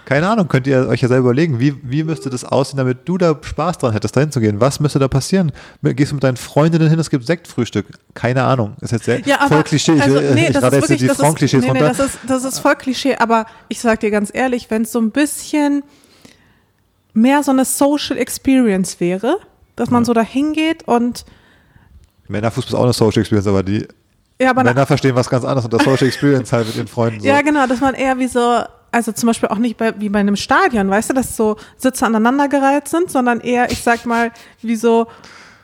[SPEAKER 2] Keine Ahnung, könnt ihr euch ja selber überlegen, wie, wie müsste das aussehen, damit du da Spaß dran hättest, da hinzugehen? Was müsste da passieren? Gehst du mit deinen Freundinnen hin, es gibt Sektfrühstück? Keine Ahnung. Ist jetzt sehr,
[SPEAKER 1] Ja,
[SPEAKER 2] voll Klischee. Ich,
[SPEAKER 1] also, nee,
[SPEAKER 2] ich
[SPEAKER 1] das
[SPEAKER 2] rate
[SPEAKER 1] ist
[SPEAKER 2] jetzt die Frauenklischees
[SPEAKER 1] nee, nee,
[SPEAKER 2] runter.
[SPEAKER 1] das ist, das ist voll Klischee, aber ich sag dir ganz ehrlich, wenn es so ein bisschen mehr so eine Social Experience wäre, dass man so da hingeht und
[SPEAKER 2] Männerfußball ist auch eine Social Experience, aber die
[SPEAKER 1] ja, aber
[SPEAKER 2] Männer verstehen was ganz anderes unter Social Experience halt mit ihren Freunden. So.
[SPEAKER 1] Ja, genau, dass man eher wie so, also zum Beispiel auch nicht bei, wie bei einem Stadion, weißt du, dass so Sitze aneinandergereiht sind, sondern eher, ich sag mal, wie so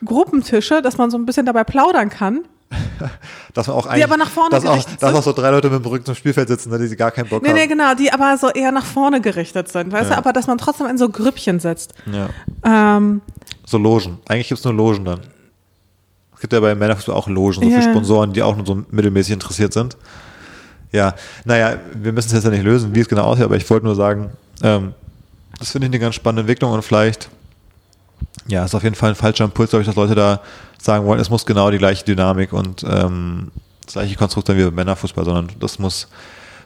[SPEAKER 1] Gruppentische, dass man so ein bisschen dabei plaudern kann. (laughs)
[SPEAKER 2] Dass man auch eigentlich,
[SPEAKER 1] aber nach vorne
[SPEAKER 2] dass auch,
[SPEAKER 1] gerichtet
[SPEAKER 2] dass
[SPEAKER 1] sind.
[SPEAKER 2] auch so drei Leute mit dem Rücken zum Spielfeld sitzen, ne, die gar keinen Bock
[SPEAKER 1] Nee,
[SPEAKER 2] haben.
[SPEAKER 1] nee, genau, die aber so eher nach vorne gerichtet sind, weißt
[SPEAKER 2] Ja.
[SPEAKER 1] du, aber dass man trotzdem in so Grüppchen sitzt.
[SPEAKER 2] Ja.
[SPEAKER 1] Ähm,
[SPEAKER 2] So Logen. Eigentlich gibt es nur Logen dann. Es gibt ja bei Männerfußball auch Logen, so
[SPEAKER 1] Ja.
[SPEAKER 2] für Sponsoren, die auch nur so mittelmäßig interessiert sind. Ja, naja, wir müssen es jetzt ja nicht lösen, wie es genau aussieht, aber ich wollte nur sagen, ähm, das finde ich eine ganz spannende Entwicklung und vielleicht, ja, ist auf jeden Fall ein falscher Impuls, glaube ich, dass Leute da sagen wollen, es muss genau die gleiche Dynamik und ähm, das gleiche Konstrukt sein wie beim Männerfußball, sondern das muss,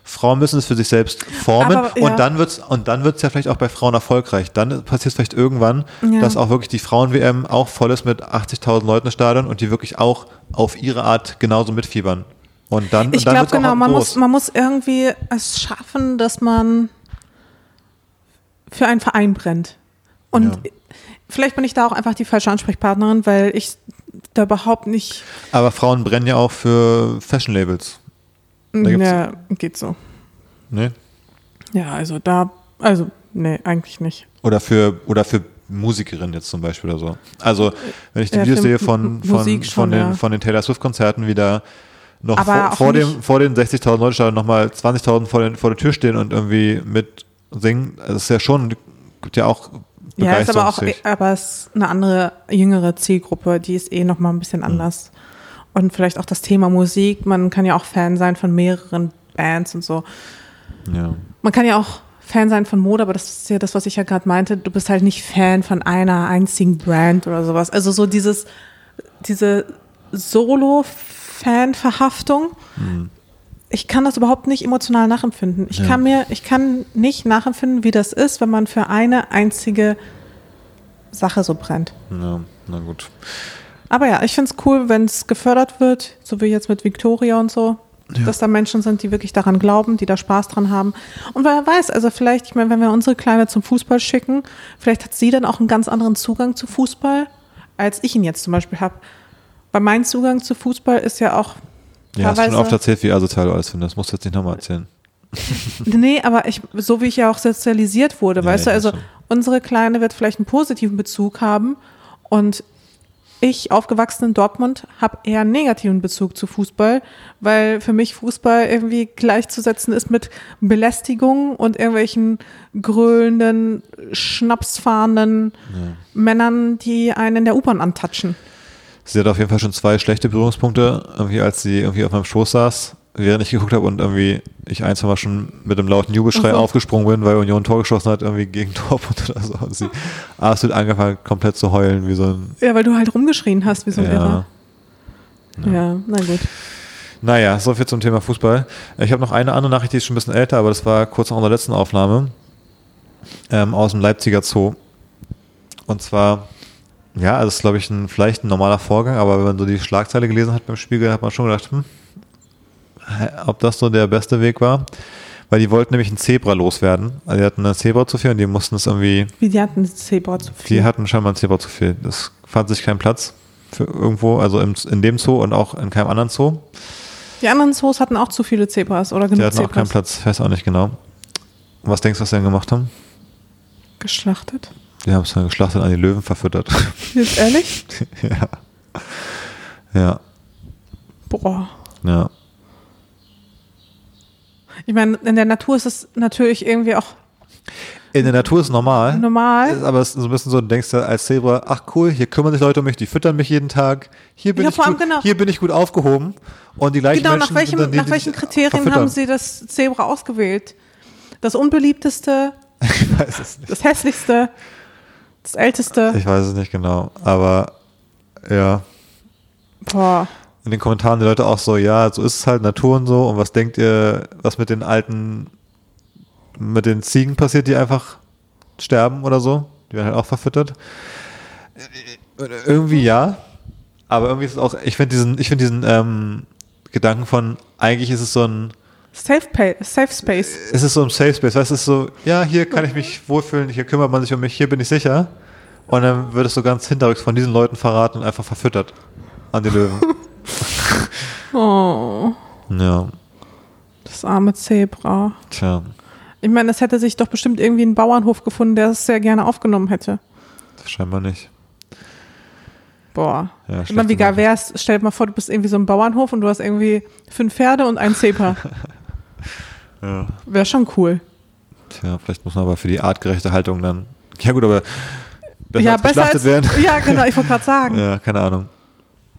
[SPEAKER 2] Frauen müssen es für sich selbst formen
[SPEAKER 1] Aber, ja.
[SPEAKER 2] und dann wird's und dann wird's ja vielleicht auch bei Frauen erfolgreich. Dann passiert es vielleicht irgendwann,
[SPEAKER 1] Ja.
[SPEAKER 2] dass auch wirklich die Frauen-WM auch voll ist mit 80.000 Leuten im Stadion und die wirklich auch auf ihre Art genauso mitfiebern. Und dann,
[SPEAKER 1] ich glaube genau, man
[SPEAKER 2] groß.
[SPEAKER 1] muss, man muss irgendwie es schaffen, dass man für einen Verein brennt. Und
[SPEAKER 2] Ja.
[SPEAKER 1] vielleicht bin ich da auch einfach die falsche Ansprechpartnerin, weil ich da überhaupt nicht
[SPEAKER 2] Aber Frauen brennen ja auch für Fashion-Labels. gibt's-
[SPEAKER 1] ja, geht so.
[SPEAKER 2] Ne?
[SPEAKER 1] Ja, also da, also, nee, eigentlich nicht.
[SPEAKER 2] Oder für, oder für Musikerinnen jetzt zum Beispiel oder so. Also, wenn ich die
[SPEAKER 1] Ja,
[SPEAKER 2] Videos sehe von, von,
[SPEAKER 1] Musik
[SPEAKER 2] von,
[SPEAKER 1] schon,
[SPEAKER 2] den,
[SPEAKER 1] ja.
[SPEAKER 2] von den Taylor Swift-Konzerten wieder noch
[SPEAKER 1] Aber
[SPEAKER 2] vor, vor, dem, vor den 60.000 Leute standen nochmal 20.000 vor, den, vor der Tür stehen und irgendwie mit singen. Das ist ja schon, gibt ja auch
[SPEAKER 1] Ja, ist aber auch,
[SPEAKER 2] begeisterungsfähig.
[SPEAKER 1] aber es ist eine andere, jüngere Zielgruppe, die ist eh nochmal ein
[SPEAKER 2] Mhm.
[SPEAKER 1] bisschen anders. Und vielleicht auch das Thema Musik, man kann ja auch Fan sein von mehreren Bands und so.
[SPEAKER 2] Ja.
[SPEAKER 1] Man kann ja auch Fan sein von Mode, aber das ist ja das, was ich ja gerade meinte. Du bist halt nicht Fan von einer einzigen Brand oder sowas. Also so dieses, diese Solo-Fan-Verhaftung. Ich kann das überhaupt nicht emotional nachempfinden. Ich
[SPEAKER 2] Ja.
[SPEAKER 1] kann mir, ich kann nicht nachempfinden, wie das ist, wenn man für eine einzige Sache so brennt.
[SPEAKER 2] ja, na gut.
[SPEAKER 1] Aber ja, ich finde es cool, wenn es gefördert wird, so wie jetzt mit Victoria und so,
[SPEAKER 2] Ja.
[SPEAKER 1] dass da Menschen sind, die wirklich daran glauben, die da Spaß dran haben. Und wer weiß, also vielleicht, ich meine, wenn wir unsere Kleine zum Fußball schicken, vielleicht hat sie dann auch einen ganz anderen Zugang zu Fußball, als ich ihn jetzt zum Beispiel habe. Weil mein Zugang zu Fußball ist ja auch
[SPEAKER 2] Ja, hast schon
[SPEAKER 1] teilweise-
[SPEAKER 2] oft erzählt, wie asozial du alles findest. Das musst du jetzt nicht nochmal erzählen. (laughs)
[SPEAKER 1] Nee, aber ich, so wie ich ja auch sozialisiert wurde,
[SPEAKER 2] Ja,
[SPEAKER 1] weißt du, also
[SPEAKER 2] schon.
[SPEAKER 1] unsere Kleine wird vielleicht einen positiven Bezug haben und ich, aufgewachsen in Dortmund, habe eher einen negativen Bezug zu Fußball, weil für mich Fußball irgendwie gleichzusetzen ist mit Belästigung und irgendwelchen grölenden, schnapsfahrenden Männern, die einen in der U-Bahn antatschen.
[SPEAKER 2] Sie hat auf jeden Fall schon zwei schlechte Berührungspunkte, irgendwie als sie irgendwie auf meinem Schoß saß, während ich geguckt habe und irgendwie ich ein, zwei Mal schon mit einem lauten Jubelschrei
[SPEAKER 1] so.
[SPEAKER 2] aufgesprungen bin, weil Union ein Tor geschossen hat, irgendwie gegen (laughs) Dortmund oder so. Und sie absolut angefangen, komplett zu heulen, wie so ein,
[SPEAKER 1] Ja, weil du halt rumgeschrien hast wie so ein
[SPEAKER 2] Ja.
[SPEAKER 1] Irrer. Ja, na gut.
[SPEAKER 2] Naja, so viel zum Thema Fußball. Ich habe noch eine andere Nachricht, die ist schon ein bisschen älter, aber das war kurz nach unserer letzten Aufnahme ähm, aus dem Leipziger Zoo. Und zwar, ja, also das ist, glaube ich, ein, vielleicht ein normaler Vorgang, aber wenn man so die Schlagzeile gelesen hat beim Spiegel, hat man schon gedacht, hm, ob das so der beste Weg war. Weil die wollten nämlich ein Zebra loswerden. Also die hatten ein Zebra zu viel und die mussten es irgendwie
[SPEAKER 1] Wie die hatten Zebra zu viel.
[SPEAKER 2] die hatten scheinbar ein Zebra zu viel. Das fand sich keinen Platz für irgendwo, also im, in dem Zoo und auch in keinem anderen Zoo.
[SPEAKER 1] Die anderen Zoos hatten auch zu viele Zebras oder
[SPEAKER 2] Die
[SPEAKER 1] genug
[SPEAKER 2] hatten auch keinen
[SPEAKER 1] Zebras
[SPEAKER 2] Platz, weiß auch nicht genau. Was denkst du, was sie denn gemacht haben?
[SPEAKER 1] geschlachtet.
[SPEAKER 2] Die haben es dann geschlachtet und an die Löwen verfüttert. (laughs)
[SPEAKER 1] Jetzt ehrlich? (laughs)
[SPEAKER 2] ja. Ja,
[SPEAKER 1] Boah.
[SPEAKER 2] ja.
[SPEAKER 1] Ich meine, in der Natur ist es natürlich irgendwie auch
[SPEAKER 2] In der Natur ist es normal.
[SPEAKER 1] normal.
[SPEAKER 2] Aber es ist so ein bisschen so, du denkst ja als Zebra, ach cool, hier kümmern sich Leute um mich, die füttern mich jeden Tag. Hier bin,
[SPEAKER 1] Ja,
[SPEAKER 2] ich, gut,
[SPEAKER 1] genau.
[SPEAKER 2] hier bin ich gut aufgehoben. Und die gleichen
[SPEAKER 1] Genau,
[SPEAKER 2] Menschen
[SPEAKER 1] nach welchem,
[SPEAKER 2] dann die,
[SPEAKER 1] nach welchen Kriterien
[SPEAKER 2] verfüttern.
[SPEAKER 1] haben Sie das Zebra ausgewählt? Das unbeliebteste, (laughs)
[SPEAKER 2] Ich weiß es nicht.
[SPEAKER 1] das hässlichste, das älteste.
[SPEAKER 2] Ich weiß es nicht genau. Aber ja,
[SPEAKER 1] Boah.
[SPEAKER 2] In den Kommentaren die Leute auch so, ja, so ist es halt Natur und so. Und was denkt ihr, was mit den alten, mit den Ziegen passiert, die einfach sterben oder so? Die werden halt auch verfüttert. Irgendwie ja, aber irgendwie ist es auch, ich finde diesen, ich finde diesen ähm, Gedanken von, eigentlich ist es so ein,
[SPEAKER 1] Safe, Pay, Safe Space.
[SPEAKER 2] es ist so ein Safe Space, weißt du, es ist so, ja, hier kann ich mich wohlfühlen, hier kümmert man sich um mich, hier bin ich sicher. Und dann wird es so ganz hinterrücks von diesen Leuten verraten und einfach verfüttert an die Löwen. (laughs)
[SPEAKER 1] Oh,
[SPEAKER 2] ja,
[SPEAKER 1] das arme Zebra.
[SPEAKER 2] tja,
[SPEAKER 1] Ich meine, es hätte sich doch bestimmt irgendwie ein Bauernhof gefunden, der es sehr gerne aufgenommen hätte.
[SPEAKER 2] scheinbar nicht.
[SPEAKER 1] Boah.
[SPEAKER 2] Ja,
[SPEAKER 1] ich meine, wie geil wär's, stell dir mal vor, du bist irgendwie so ein Bauernhof und du hast irgendwie fünf Pferde und ein Zebra. (laughs)
[SPEAKER 2] Ja.
[SPEAKER 1] Wäre schon cool.
[SPEAKER 2] Tja, vielleicht muss man aber für die artgerechte Haltung dann, ja gut, aber besser
[SPEAKER 1] ja,
[SPEAKER 2] als geschlachtet werden.
[SPEAKER 1] Ja, genau, ich wollte gerade sagen. (laughs)
[SPEAKER 2] Ja, keine Ahnung.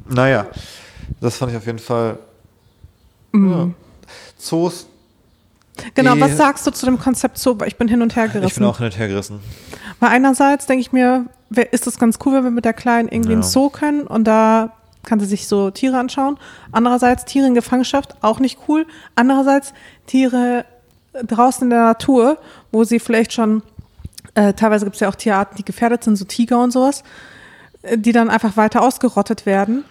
[SPEAKER 2] Naja, das fand ich auf jeden Fall.
[SPEAKER 1] Mhm.
[SPEAKER 2] Ja. Zoos,
[SPEAKER 1] Genau, was sagst du zu dem Konzept Zoo? Ich bin hin und her gerissen.
[SPEAKER 2] ich bin auch hin und her gerissen.
[SPEAKER 1] Weil einerseits denke ich mir, ist es ganz cool, wenn wir mit der Kleinen irgendwie
[SPEAKER 2] Ja.
[SPEAKER 1] ins Zoo können und da kann sie sich so Tiere anschauen. Andererseits Tiere in Gefangenschaft, auch nicht cool. Andererseits Tiere draußen in der Natur, wo sie vielleicht schon, äh, teilweise gibt es ja auch Tierarten, die gefährdet sind, so Tiger und sowas, äh, die dann einfach weiter ausgerottet werden.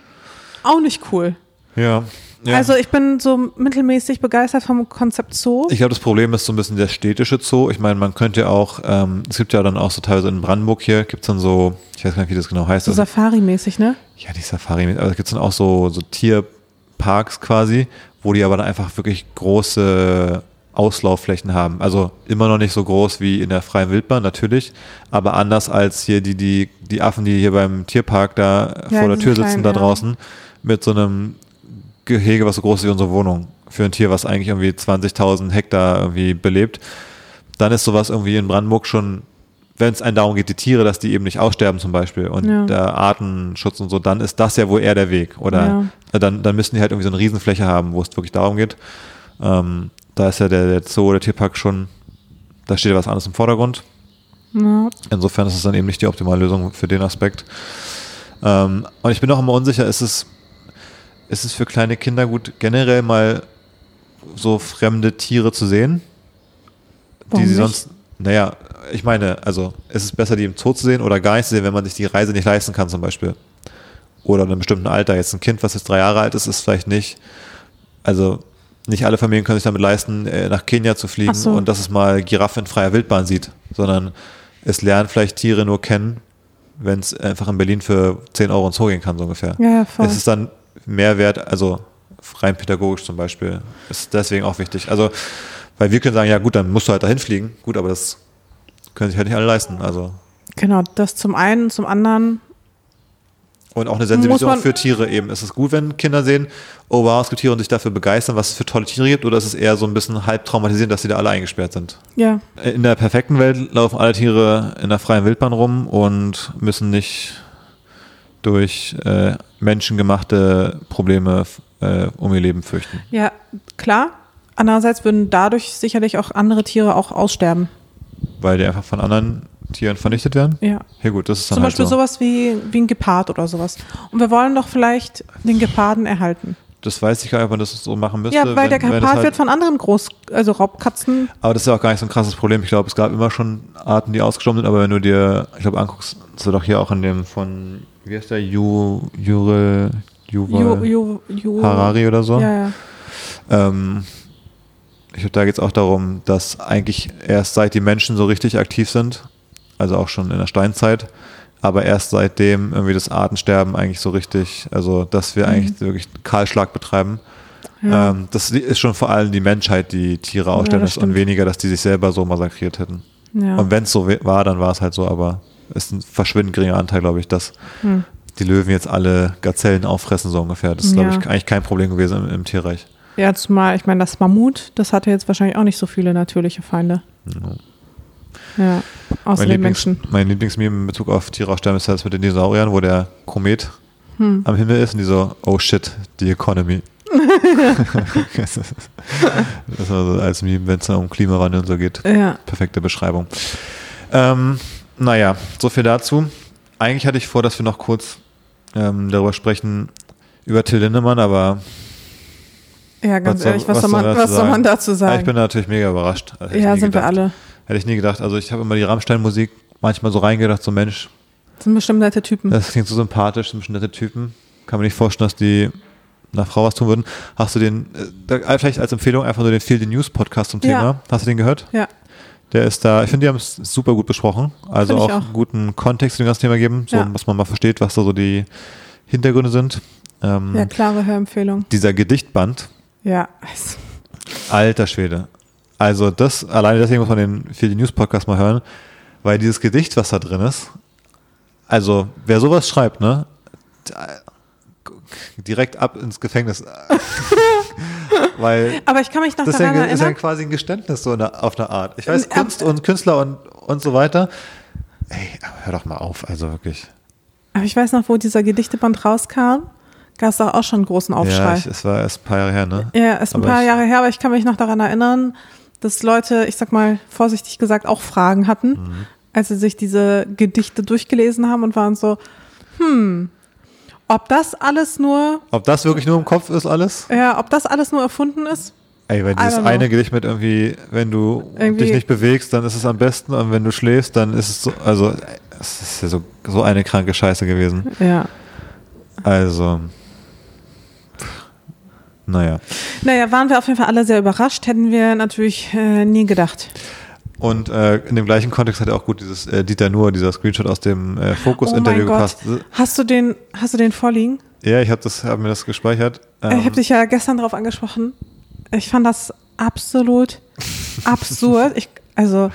[SPEAKER 1] Auch nicht cool.
[SPEAKER 2] Ja. ja.
[SPEAKER 1] Also ich bin so mittelmäßig begeistert vom Konzept Zoo.
[SPEAKER 2] Ich glaube, das Problem ist so ein bisschen der städtische Zoo. Ich meine, man könnte ja auch, ähm, es gibt ja dann auch so teilweise in Brandenburg hier, gibt es dann so, ich weiß gar nicht, wie das genau heißt.
[SPEAKER 1] so
[SPEAKER 2] Also,
[SPEAKER 1] Safari-mäßig, ne?
[SPEAKER 2] ja, die Safari, aber es gibt dann auch so, so Tierparks quasi, wo die aber dann einfach wirklich große Auslaufflächen haben. Also immer noch nicht so groß wie in der freien Wildbahn, natürlich, aber anders als hier die, die, die Affen, die hier beim Tierpark da
[SPEAKER 1] Ja,
[SPEAKER 2] vor der Tür sitzen,
[SPEAKER 1] kleinen,
[SPEAKER 2] da
[SPEAKER 1] ja.
[SPEAKER 2] Mit so einem Gehege, was so groß ist wie unsere Wohnung. Für ein Tier, was eigentlich irgendwie 20.000 Hektar irgendwie belebt. Dann ist sowas irgendwie in Brandenburg schon, wenn es einen darum geht, die Tiere, dass die eben nicht aussterben zum Beispiel und
[SPEAKER 1] Ja.
[SPEAKER 2] der Artenschutz und so, dann ist das ja wohl eher der Weg. Oder
[SPEAKER 1] Ja.
[SPEAKER 2] dann, dann müssen die halt irgendwie so eine Riesenfläche haben, wo es wirklich darum geht. Ähm, da ist ja der, der Zoo, der Tierpark schon, da steht ja was anderes im Vordergrund.
[SPEAKER 1] Ja.
[SPEAKER 2] Insofern ist es dann eben nicht die optimale Lösung für den Aspekt. Ähm, und ich bin auch immer unsicher, ist es, ist es für kleine Kinder gut, generell mal so fremde Tiere zu sehen,
[SPEAKER 1] Warum
[SPEAKER 2] die sie
[SPEAKER 1] nicht?
[SPEAKER 2] sonst, naja, ich meine, also ist es besser, die im Zoo zu sehen oder gar nicht zu sehen, wenn man sich die Reise nicht leisten kann zum Beispiel. Oder in einem bestimmten Alter. Jetzt ein Kind, was jetzt drei Jahre alt ist, ist vielleicht nicht, also nicht alle Familien können sich damit leisten, äh, nach Kenia zu fliegen
[SPEAKER 1] so.
[SPEAKER 2] und dass es mal Giraffe in freier Wildbahn sieht, sondern es lernen vielleicht Tiere nur kennen, wenn es einfach in Berlin für 10 Euro ins Zoo gehen kann, so ungefähr.
[SPEAKER 1] Ja, ja, voll.
[SPEAKER 2] Es ist dann Mehrwert, also rein pädagogisch zum Beispiel, ist deswegen auch wichtig. Also, weil wir können sagen, ja gut, dann musst du halt dahin fliegen. Gut, aber das können sich halt nicht alle leisten. Also
[SPEAKER 1] Genau, das zum einen, zum anderen,
[SPEAKER 2] und auch eine Sensibilisierung für Tiere eben. Ist es gut, wenn Kinder sehen, oh wow, es gibt Tiere und sich dafür begeistern, was es für tolle Tiere gibt, oder ist es eher so ein bisschen halb traumatisierend, dass sie da alle eingesperrt sind?
[SPEAKER 1] ja,
[SPEAKER 2] In der perfekten Welt laufen alle Tiere in der freien Wildbahn rum und müssen nicht durch äh, menschengemachte Probleme äh, um ihr Leben fürchten.
[SPEAKER 1] ja, klar. Andererseits würden dadurch sicherlich auch andere Tiere auch aussterben.
[SPEAKER 2] Weil die einfach von anderen Tieren vernichtet werden?
[SPEAKER 1] Ja.
[SPEAKER 2] Ja gut, das ist dann
[SPEAKER 1] Zum
[SPEAKER 2] halt
[SPEAKER 1] Beispiel
[SPEAKER 2] so.
[SPEAKER 1] sowas wie, wie ein Gepard oder sowas. Und wir wollen doch vielleicht den Geparden erhalten.
[SPEAKER 2] Das weiß ich gar nicht, ob man das so machen müsste.
[SPEAKER 1] Ja, weil
[SPEAKER 2] wenn-
[SPEAKER 1] der Gepard
[SPEAKER 2] halt,
[SPEAKER 1] wird von anderen Groß-, also Raubkatzen,
[SPEAKER 2] Aber das ist ja auch gar nicht so ein krasses Problem. Ich glaube, es gab immer schon Arten, die ausgestorben sind, aber wenn du dir, ich glaube, anguckst, das ist doch hier auch in dem von, wie heißt der, Ju, Jure, Yuval
[SPEAKER 1] Ju, Ju, Ju,
[SPEAKER 2] Harari oder so?
[SPEAKER 1] Ja, ja.
[SPEAKER 2] Ähm, ich glaube, da geht es auch darum, dass eigentlich erst seit die Menschen so richtig aktiv sind, also auch schon in der Steinzeit, aber erst seitdem irgendwie das Artensterben eigentlich so richtig, also dass wir eigentlich wirklich einen Kahlschlag betreiben.
[SPEAKER 1] Mhm. Ja.
[SPEAKER 2] Ähm, das ist schon vor allem die Menschheit, die Tiere aussterben
[SPEAKER 1] das
[SPEAKER 2] lässt und weniger, dass die sich selber so massakriert hätten.
[SPEAKER 1] ja.
[SPEAKER 2] Und wenn es so war, dann war es halt so, aber es ist ein verschwindend geringer Anteil, glaube ich, dass
[SPEAKER 1] Hm.
[SPEAKER 2] die Löwen jetzt alle Gazellen auffressen, so ungefähr. Das ist, glaube
[SPEAKER 1] Ja.
[SPEAKER 2] ich, eigentlich kein Problem gewesen im, im Tierreich.
[SPEAKER 1] ja, zumal, ich meine, das Mammut, das hatte jetzt wahrscheinlich auch nicht so viele natürliche Feinde. Ja, außer
[SPEAKER 2] mein
[SPEAKER 1] den
[SPEAKER 2] Lieblings,
[SPEAKER 1] Menschen.
[SPEAKER 2] mein Lieblingsmeme in Bezug auf Tiere ist das mit den Dinosauriern, wo der Komet
[SPEAKER 1] Hm.
[SPEAKER 2] am Himmel ist und die so, oh shit, die Economy. (laughs) das ist das war so als Meme, wenn es um Klimawandel und so geht.
[SPEAKER 1] Ja,
[SPEAKER 2] Perfekte Beschreibung. Ähm, naja, so viel dazu. Eigentlich hatte ich vor, dass wir noch kurz ähm, darüber sprechen, über Till Lindemann, aber
[SPEAKER 1] ja ganz
[SPEAKER 2] Was
[SPEAKER 1] ehrlich, was, soll man, was
[SPEAKER 2] dazu
[SPEAKER 1] soll man
[SPEAKER 2] sagen?
[SPEAKER 1] dazu sagen?
[SPEAKER 2] ich bin natürlich mega überrascht.
[SPEAKER 1] Ja, sind wir
[SPEAKER 2] gedacht.
[SPEAKER 1] alle.
[SPEAKER 2] Hätte ich nie gedacht. Also ich habe immer die Rammstein-Musik manchmal so reingedacht, so Mensch,
[SPEAKER 1] Das sind bestimmt nette Typen.
[SPEAKER 2] Das klingt so sympathisch, sind nette Typen. Kann man nicht vorstellen, dass die einer Frau was tun würden. Hast du den, äh, vielleicht als Empfehlung einfach nur den Feel the News Podcast zum
[SPEAKER 1] Ja.
[SPEAKER 2] Thema. Hast du den gehört?
[SPEAKER 1] Ja,
[SPEAKER 2] Der ist da, ich finde, die haben es super gut besprochen. Also auch,
[SPEAKER 1] auch.
[SPEAKER 2] einen guten Kontext zu dem ganzen Thema geben, so,
[SPEAKER 1] Ja.
[SPEAKER 2] dass man mal versteht, was da so die Hintergründe sind. Ähm,
[SPEAKER 1] ja, klare Hörempfehlung.
[SPEAKER 2] Dieser Gedichtband,
[SPEAKER 1] Ja, (laughs)
[SPEAKER 2] alter Schwede. Also das, alleine deswegen muss man den Feel the News Podcast mal hören, weil dieses Gedicht, was da drin ist, also wer sowas schreibt, ne, direkt ab ins Gefängnis. (laughs) weil
[SPEAKER 1] aber ich kann mich noch
[SPEAKER 2] das ist ja,
[SPEAKER 1] daran
[SPEAKER 2] ist ja
[SPEAKER 1] erinnern.
[SPEAKER 2] quasi ein Geständnis so auf eine Art. Ich weiß,
[SPEAKER 1] Ähm,
[SPEAKER 2] Kunst und Künstler und, und so weiter. Ey, aber hör doch mal auf, also wirklich.
[SPEAKER 1] Aber ich weiß noch, wo dieser Gedichteband rauskam, gab es da auch schon einen großen
[SPEAKER 2] Ja,
[SPEAKER 1] Aufschrei.
[SPEAKER 2] ich, es war erst ein paar Jahre her, ne?
[SPEAKER 1] Ja, ist ein
[SPEAKER 2] Aber
[SPEAKER 1] paar
[SPEAKER 2] ich-
[SPEAKER 1] Jahre her, aber ich kann mich noch daran erinnern, dass Leute, ich sag mal vorsichtig gesagt, auch Fragen hatten,
[SPEAKER 2] Mhm.
[SPEAKER 1] als sie sich diese Gedichte durchgelesen haben und waren so, hm, ob das alles nur,
[SPEAKER 2] Ob das wirklich nur im Kopf ist alles?
[SPEAKER 1] ja, ob das alles nur erfunden ist?
[SPEAKER 2] Ey,
[SPEAKER 1] I
[SPEAKER 2] dieses eine Gedicht mit irgendwie, wenn du
[SPEAKER 1] Irgendwie-
[SPEAKER 2] dich nicht bewegst, dann ist es am besten und wenn du schläfst, dann ist es so, also es ist ja so, so eine kranke Scheiße gewesen.
[SPEAKER 1] Ja.
[SPEAKER 2] Also, naja.
[SPEAKER 1] Naja, waren wir auf jeden Fall alle sehr überrascht, hätten wir natürlich äh, nie gedacht.
[SPEAKER 2] Und äh, in dem gleichen Kontext hat ja auch gut dieses äh, Dieter Nuhr, dieser Screenshot aus dem äh,
[SPEAKER 1] Oh
[SPEAKER 2] Fokus-Interview
[SPEAKER 1] Gott.
[SPEAKER 2] gepasst.
[SPEAKER 1] Hast du den, hast du den vorliegen?
[SPEAKER 2] Ja, ich habe das, hab mir das gespeichert.
[SPEAKER 1] ich
[SPEAKER 2] Ähm,
[SPEAKER 1] habe dich ja gestern darauf angesprochen. Ich fand das absolut (laughs) absurd. Ich, also,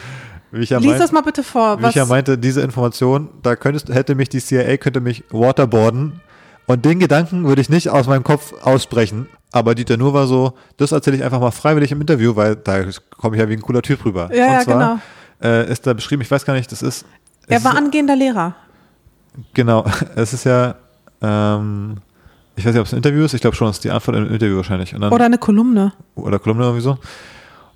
[SPEAKER 2] wie ich ja
[SPEAKER 1] lies
[SPEAKER 2] mein-
[SPEAKER 1] das mal bitte vor.
[SPEAKER 2] Wie ich ja meinte, diese Information, da könntest, hätte mich die CIA, könnte mich waterboarden und den Gedanken würde ich nicht aus meinem Kopf aussprechen. Aber Dieter Nuhr war so, das erzähle ich einfach mal freiwillig im Interview, weil da komme ich ja wie ein cooler Typ rüber.
[SPEAKER 1] Ja,
[SPEAKER 2] und zwar
[SPEAKER 1] genau.
[SPEAKER 2] äh, ist da beschrieben, ich weiß gar nicht, das ist.
[SPEAKER 1] er war
[SPEAKER 2] ist,
[SPEAKER 1] angehender Lehrer.
[SPEAKER 2] Genau, (laughs) es ist ja, ähm, ich weiß nicht, ob es ein Interview ist, ich glaube schon, es ist die Antwort im Interview wahrscheinlich. Dann,
[SPEAKER 1] Oder eine Kolumne.
[SPEAKER 2] oder Kolumne irgendwie so.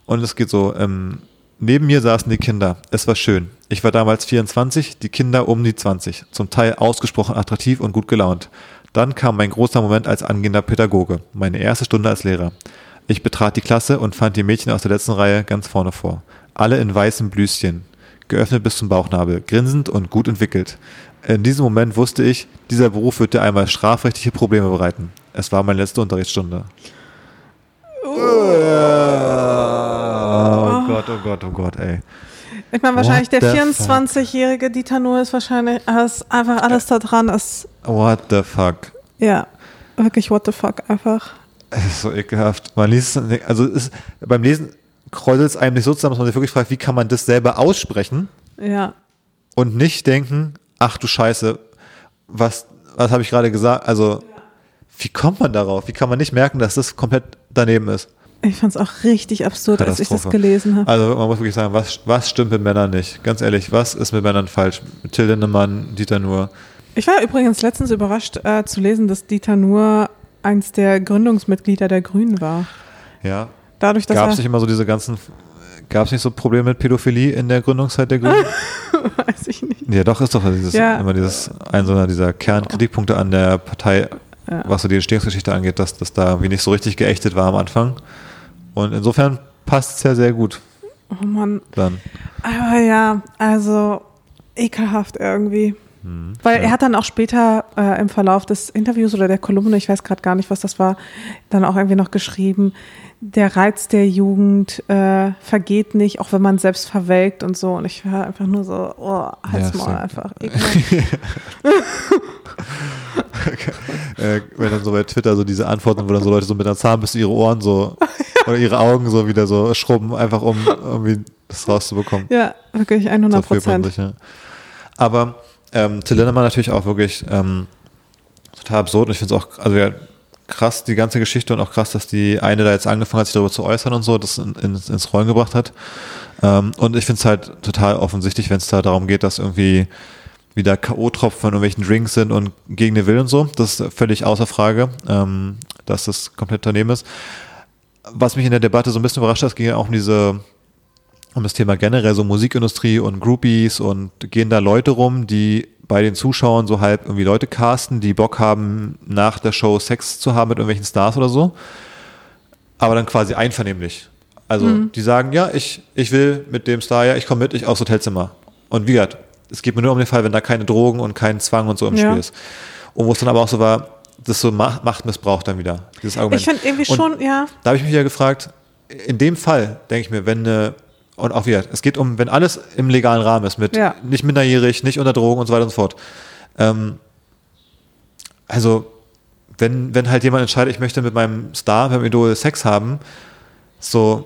[SPEAKER 2] Und es geht so, ähm, neben mir saßen die Kinder. Es war schön. Ich war damals 24, die Kinder um die 20. Zum Teil ausgesprochen attraktiv und gut gelaunt. Dann kam mein großer Moment als angehender Pädagoge, meine erste Stunde als Lehrer. Ich betrat die Klasse und fand die Mädchen aus der letzten Reihe ganz vorne vor. Alle in weißem Blüschen, geöffnet bis zum Bauchnabel, grinsend und gut entwickelt. In diesem Moment wusste ich, dieser Beruf wird dir einmal strafrechtliche Probleme bereiten. Es war meine letzte Unterrichtsstunde. Oh Gott, oh Gott, oh Gott, ey.
[SPEAKER 1] Ich meine, wahrscheinlich
[SPEAKER 2] What
[SPEAKER 1] der
[SPEAKER 2] the
[SPEAKER 1] 24-jährige Dieter Nuhr ist wahrscheinlich ist einfach alles da dran. Ist,
[SPEAKER 2] What the fuck?
[SPEAKER 1] ja, wirklich what the fuck einfach.
[SPEAKER 2] Es ist so ekelhaft. Man liest also ist, beim Lesen kräuselt es einem nicht so zusammen, dass man sich wirklich fragt, wie kann man das selber aussprechen
[SPEAKER 1] Ja.
[SPEAKER 2] und nicht denken, ach du Scheiße, was, was habe ich gerade gesagt? Also, wie kommt man darauf? Wie kann man nicht merken, dass das komplett daneben ist?
[SPEAKER 1] Ich fand es auch richtig absurd, als ich das gelesen habe.
[SPEAKER 2] Also man muss wirklich sagen, was, was stimmt mit Männern nicht? Ganz ehrlich, was ist mit Männern falsch? Till Lindemann, Dieter Nuhr.
[SPEAKER 1] Ich war übrigens letztens überrascht äh, zu lesen, dass Dieter Nuhr eins der Gründungsmitglieder der Grünen war.
[SPEAKER 2] Ja.
[SPEAKER 1] Dadurch, dass
[SPEAKER 2] Gab es nicht immer so diese ganzen, gab es nicht so Probleme mit Pädophilie in der Gründungszeit der Grünen? (laughs)
[SPEAKER 1] weiß ich nicht.
[SPEAKER 2] ja, doch, ist doch dieses,
[SPEAKER 1] Ja.
[SPEAKER 2] immer dieses, ein so einer dieser Kernkritikpunkte an der Partei,
[SPEAKER 1] Ja.
[SPEAKER 2] was so die Entstehungsgeschichte angeht, dass das da irgendwie nicht so richtig geächtet war am Anfang. Und insofern passt es ja sehr gut
[SPEAKER 1] Oh Mann.
[SPEAKER 2] dann.
[SPEAKER 1] Aber ja, also ekelhaft irgendwie.
[SPEAKER 2] Hm,
[SPEAKER 1] Weil er hat dann auch später äh, im Verlauf des Interviews oder der Kolumne, ich weiß gerade gar nicht, was das war, dann auch irgendwie noch geschrieben, der Reiz der Jugend äh, vergeht nicht, auch wenn man selbst verwelkt und so. Und ich war einfach nur so, oh, halt's
[SPEAKER 2] Ja,
[SPEAKER 1] mal
[SPEAKER 2] so.
[SPEAKER 1] einfach. (laughs) Ekelhaft.
[SPEAKER 2] äh, wenn dann so bei Twitter so diese Antworten, wo dann so Leute so mit einer Zahnbürste ihre Ohren so (laughs) oder ihre Augen so wieder so schrubben, einfach um irgendwie das rauszubekommen.
[SPEAKER 1] ja, wirklich 100
[SPEAKER 2] So fühlt man
[SPEAKER 1] Prozent.
[SPEAKER 2] ja. Aber ähm, Till Lindemann natürlich auch wirklich ähm, total absurd und ich finde es auch, also ja, krass, die ganze Geschichte und auch krass, dass die eine da jetzt angefangen hat, sich darüber zu äußern und so, das in, ins, ins Rollen gebracht hat. Ähm, und ich finde es halt total offensichtlich, wenn es da darum geht, dass irgendwie wieder K.O.-Tropfen von irgendwelchen Drinks sind und gegen den Willen und so. Das ist völlig außer Frage, ähm, dass das komplett daneben ist. Was mich in der Debatte so ein bisschen überrascht hat, ging ja auch um diese, um das Thema generell so Musikindustrie und Groupies und gehen da Leute rum, die bei den Zuschauern so halb irgendwie Leute casten, die Bock haben, nach der Show Sex zu haben mit irgendwelchen Stars oder so. Aber dann quasi einvernehmlich. Also die sagen, ja, ich, ich will mit dem Star, ja, ich komme mit, ich aufs Hotelzimmer. Und wie gesagt, es geht mir nur um den Fall, wenn da keine Drogen und kein Zwang und so im
[SPEAKER 1] Ja.
[SPEAKER 2] Spiel ist. Und wo es dann aber auch so war, das so Macht- Machtmissbrauch dann wieder, dieses Argument.
[SPEAKER 1] Ich finde irgendwie
[SPEAKER 2] Und
[SPEAKER 1] schon, ja,
[SPEAKER 2] da habe ich mich ja gefragt, in dem Fall, denke ich mir, wenn eine, und auch wieder, es geht um, wenn alles im legalen Rahmen ist, mit
[SPEAKER 1] Ja.
[SPEAKER 2] nicht minderjährig, nicht unter Drogen und so weiter und so fort. Ähm, also, wenn, wenn halt jemand entscheidet, ich möchte mit meinem Star, mit meinem Idol Sex haben, so,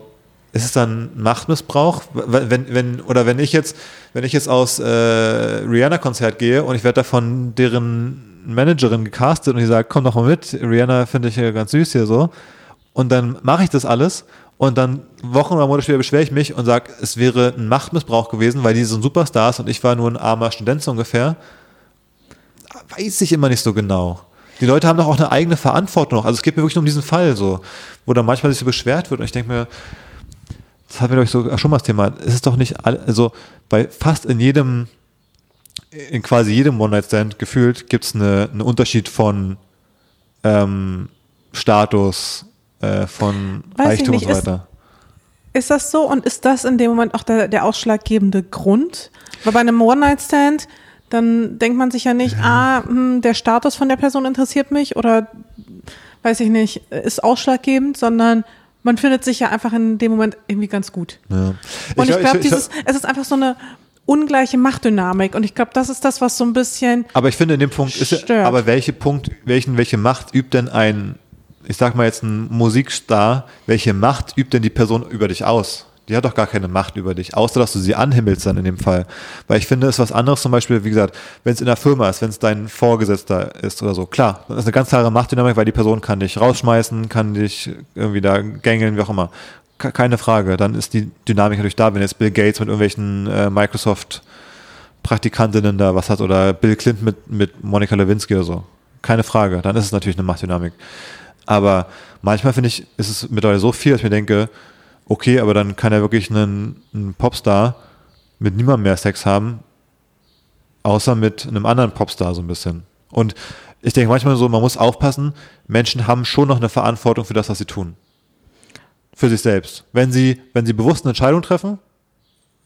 [SPEAKER 2] ist es dann Machtmissbrauch? Wenn, wenn, oder wenn ich jetzt, wenn ich jetzt aus äh, Rihanna-Konzert gehe und ich werde davon deren Managerin gecastet und die sagt, komm doch mal mit, Rihanna finde ich ja ganz süß hier so. Und dann mache ich das alles und dann Wochen oder Monate später beschwere ich mich und sage, es wäre ein Machtmissbrauch gewesen, weil die sind Superstars und ich war nur ein armer Student so ungefähr. Weiß ich immer nicht so genau. Die Leute haben doch auch eine eigene Verantwortung noch. Also es geht mir wirklich nur um diesen Fall so, wo dann manchmal sich so beschwert wird und ich denke mir, das hatten wir glaube ich so schon mal das Thema, es ist doch nicht, also bei fast in jedem, in quasi jedem One-Night-Stand gefühlt gibt es eine, einen Unterschied von ähm, Status, äh, von
[SPEAKER 1] Weiß ich
[SPEAKER 2] Reichtum
[SPEAKER 1] nicht,
[SPEAKER 2] und so weiter.
[SPEAKER 1] Ist das so und ist das in dem Moment auch der, der ausschlaggebende Grund? Weil bei einem One-Night-Stand, dann denkt man sich ja nicht, ah, hm, der Status von der Person interessiert mich oder weiß ich nicht, ist ausschlaggebend, sondern man findet sich ja einfach in dem Moment irgendwie ganz gut.
[SPEAKER 2] Ja.
[SPEAKER 1] Und ich,
[SPEAKER 2] glaub-
[SPEAKER 1] glaube,
[SPEAKER 2] ich-
[SPEAKER 1] dieses, es ist einfach so eine ungleiche Machtdynamik und ich glaube, das ist das, was so ein bisschen,
[SPEAKER 2] Aber ich finde, in dem Punkt ist ja, aber welche Punkt, welchen, welche Macht übt denn ein, ich sag mal jetzt ein Musikstar, welche Macht übt denn die Person über dich aus? Die hat doch gar keine Macht über dich, außer dass du sie anhimmelst dann in dem Fall. Weil ich finde, es ist was anderes zum Beispiel, wie gesagt, wenn es in der Firma ist, wenn es dein Vorgesetzter ist oder so, klar, dann ist eine ganz klare Machtdynamik, weil die Person kann dich rausschmeißen, kann dich irgendwie da gängeln, wie auch immer. Ke- Keine Frage, dann ist die Dynamik natürlich da, wenn jetzt Bill Gates mit irgendwelchen äh, Microsoft Praktikantinnen da was hat oder Bill Clinton mit, mit Monika Lewinsky oder so. Keine Frage, dann ist es natürlich eine Machtdynamik. Aber manchmal finde ich, ist es mittlerweile so viel, dass ich mir denke, okay, aber dann kann er wirklich einen, einen Popstar mit niemandem mehr Sex haben, außer mit einem anderen Popstar so ein bisschen. Und ich denke manchmal so, man muss aufpassen, Menschen haben schon noch eine Verantwortung für das, was sie tun. Für sich selbst. Wenn sie, wenn sie bewusst eine Entscheidung treffen,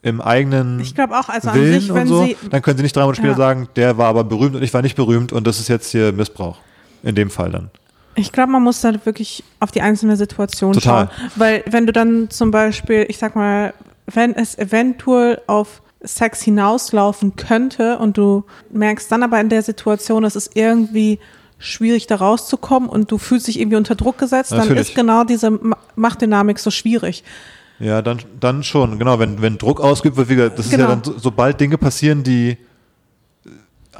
[SPEAKER 2] im eigenen
[SPEAKER 1] Ich glaube auch, also an
[SPEAKER 2] Willen
[SPEAKER 1] sich,
[SPEAKER 2] und
[SPEAKER 1] wenn
[SPEAKER 2] so,
[SPEAKER 1] sie,
[SPEAKER 2] dann können sie nicht drei Monate später
[SPEAKER 1] Ja.
[SPEAKER 2] sagen, der war aber berühmt und ich war nicht berühmt und das ist jetzt hier Missbrauch. In dem Fall dann.
[SPEAKER 1] Ich glaube, man muss da wirklich auf die einzelne Situation
[SPEAKER 2] Total.
[SPEAKER 1] schauen. Weil wenn du dann zum Beispiel, ich sag mal, wenn es eventuell auf Sex hinauslaufen könnte und du merkst dann aber in der Situation, es ist irgendwie schwierig da rauszukommen und du fühlst dich irgendwie unter Druck gesetzt, dann
[SPEAKER 2] Natürlich.
[SPEAKER 1] ist genau diese Ma- Machtdynamik so schwierig.
[SPEAKER 2] Ja, dann, dann schon, genau. Wenn, wenn Druck ausgeübt wird, wie gesagt, das ist
[SPEAKER 1] Genau.
[SPEAKER 2] ja dann, so, sobald Dinge passieren, die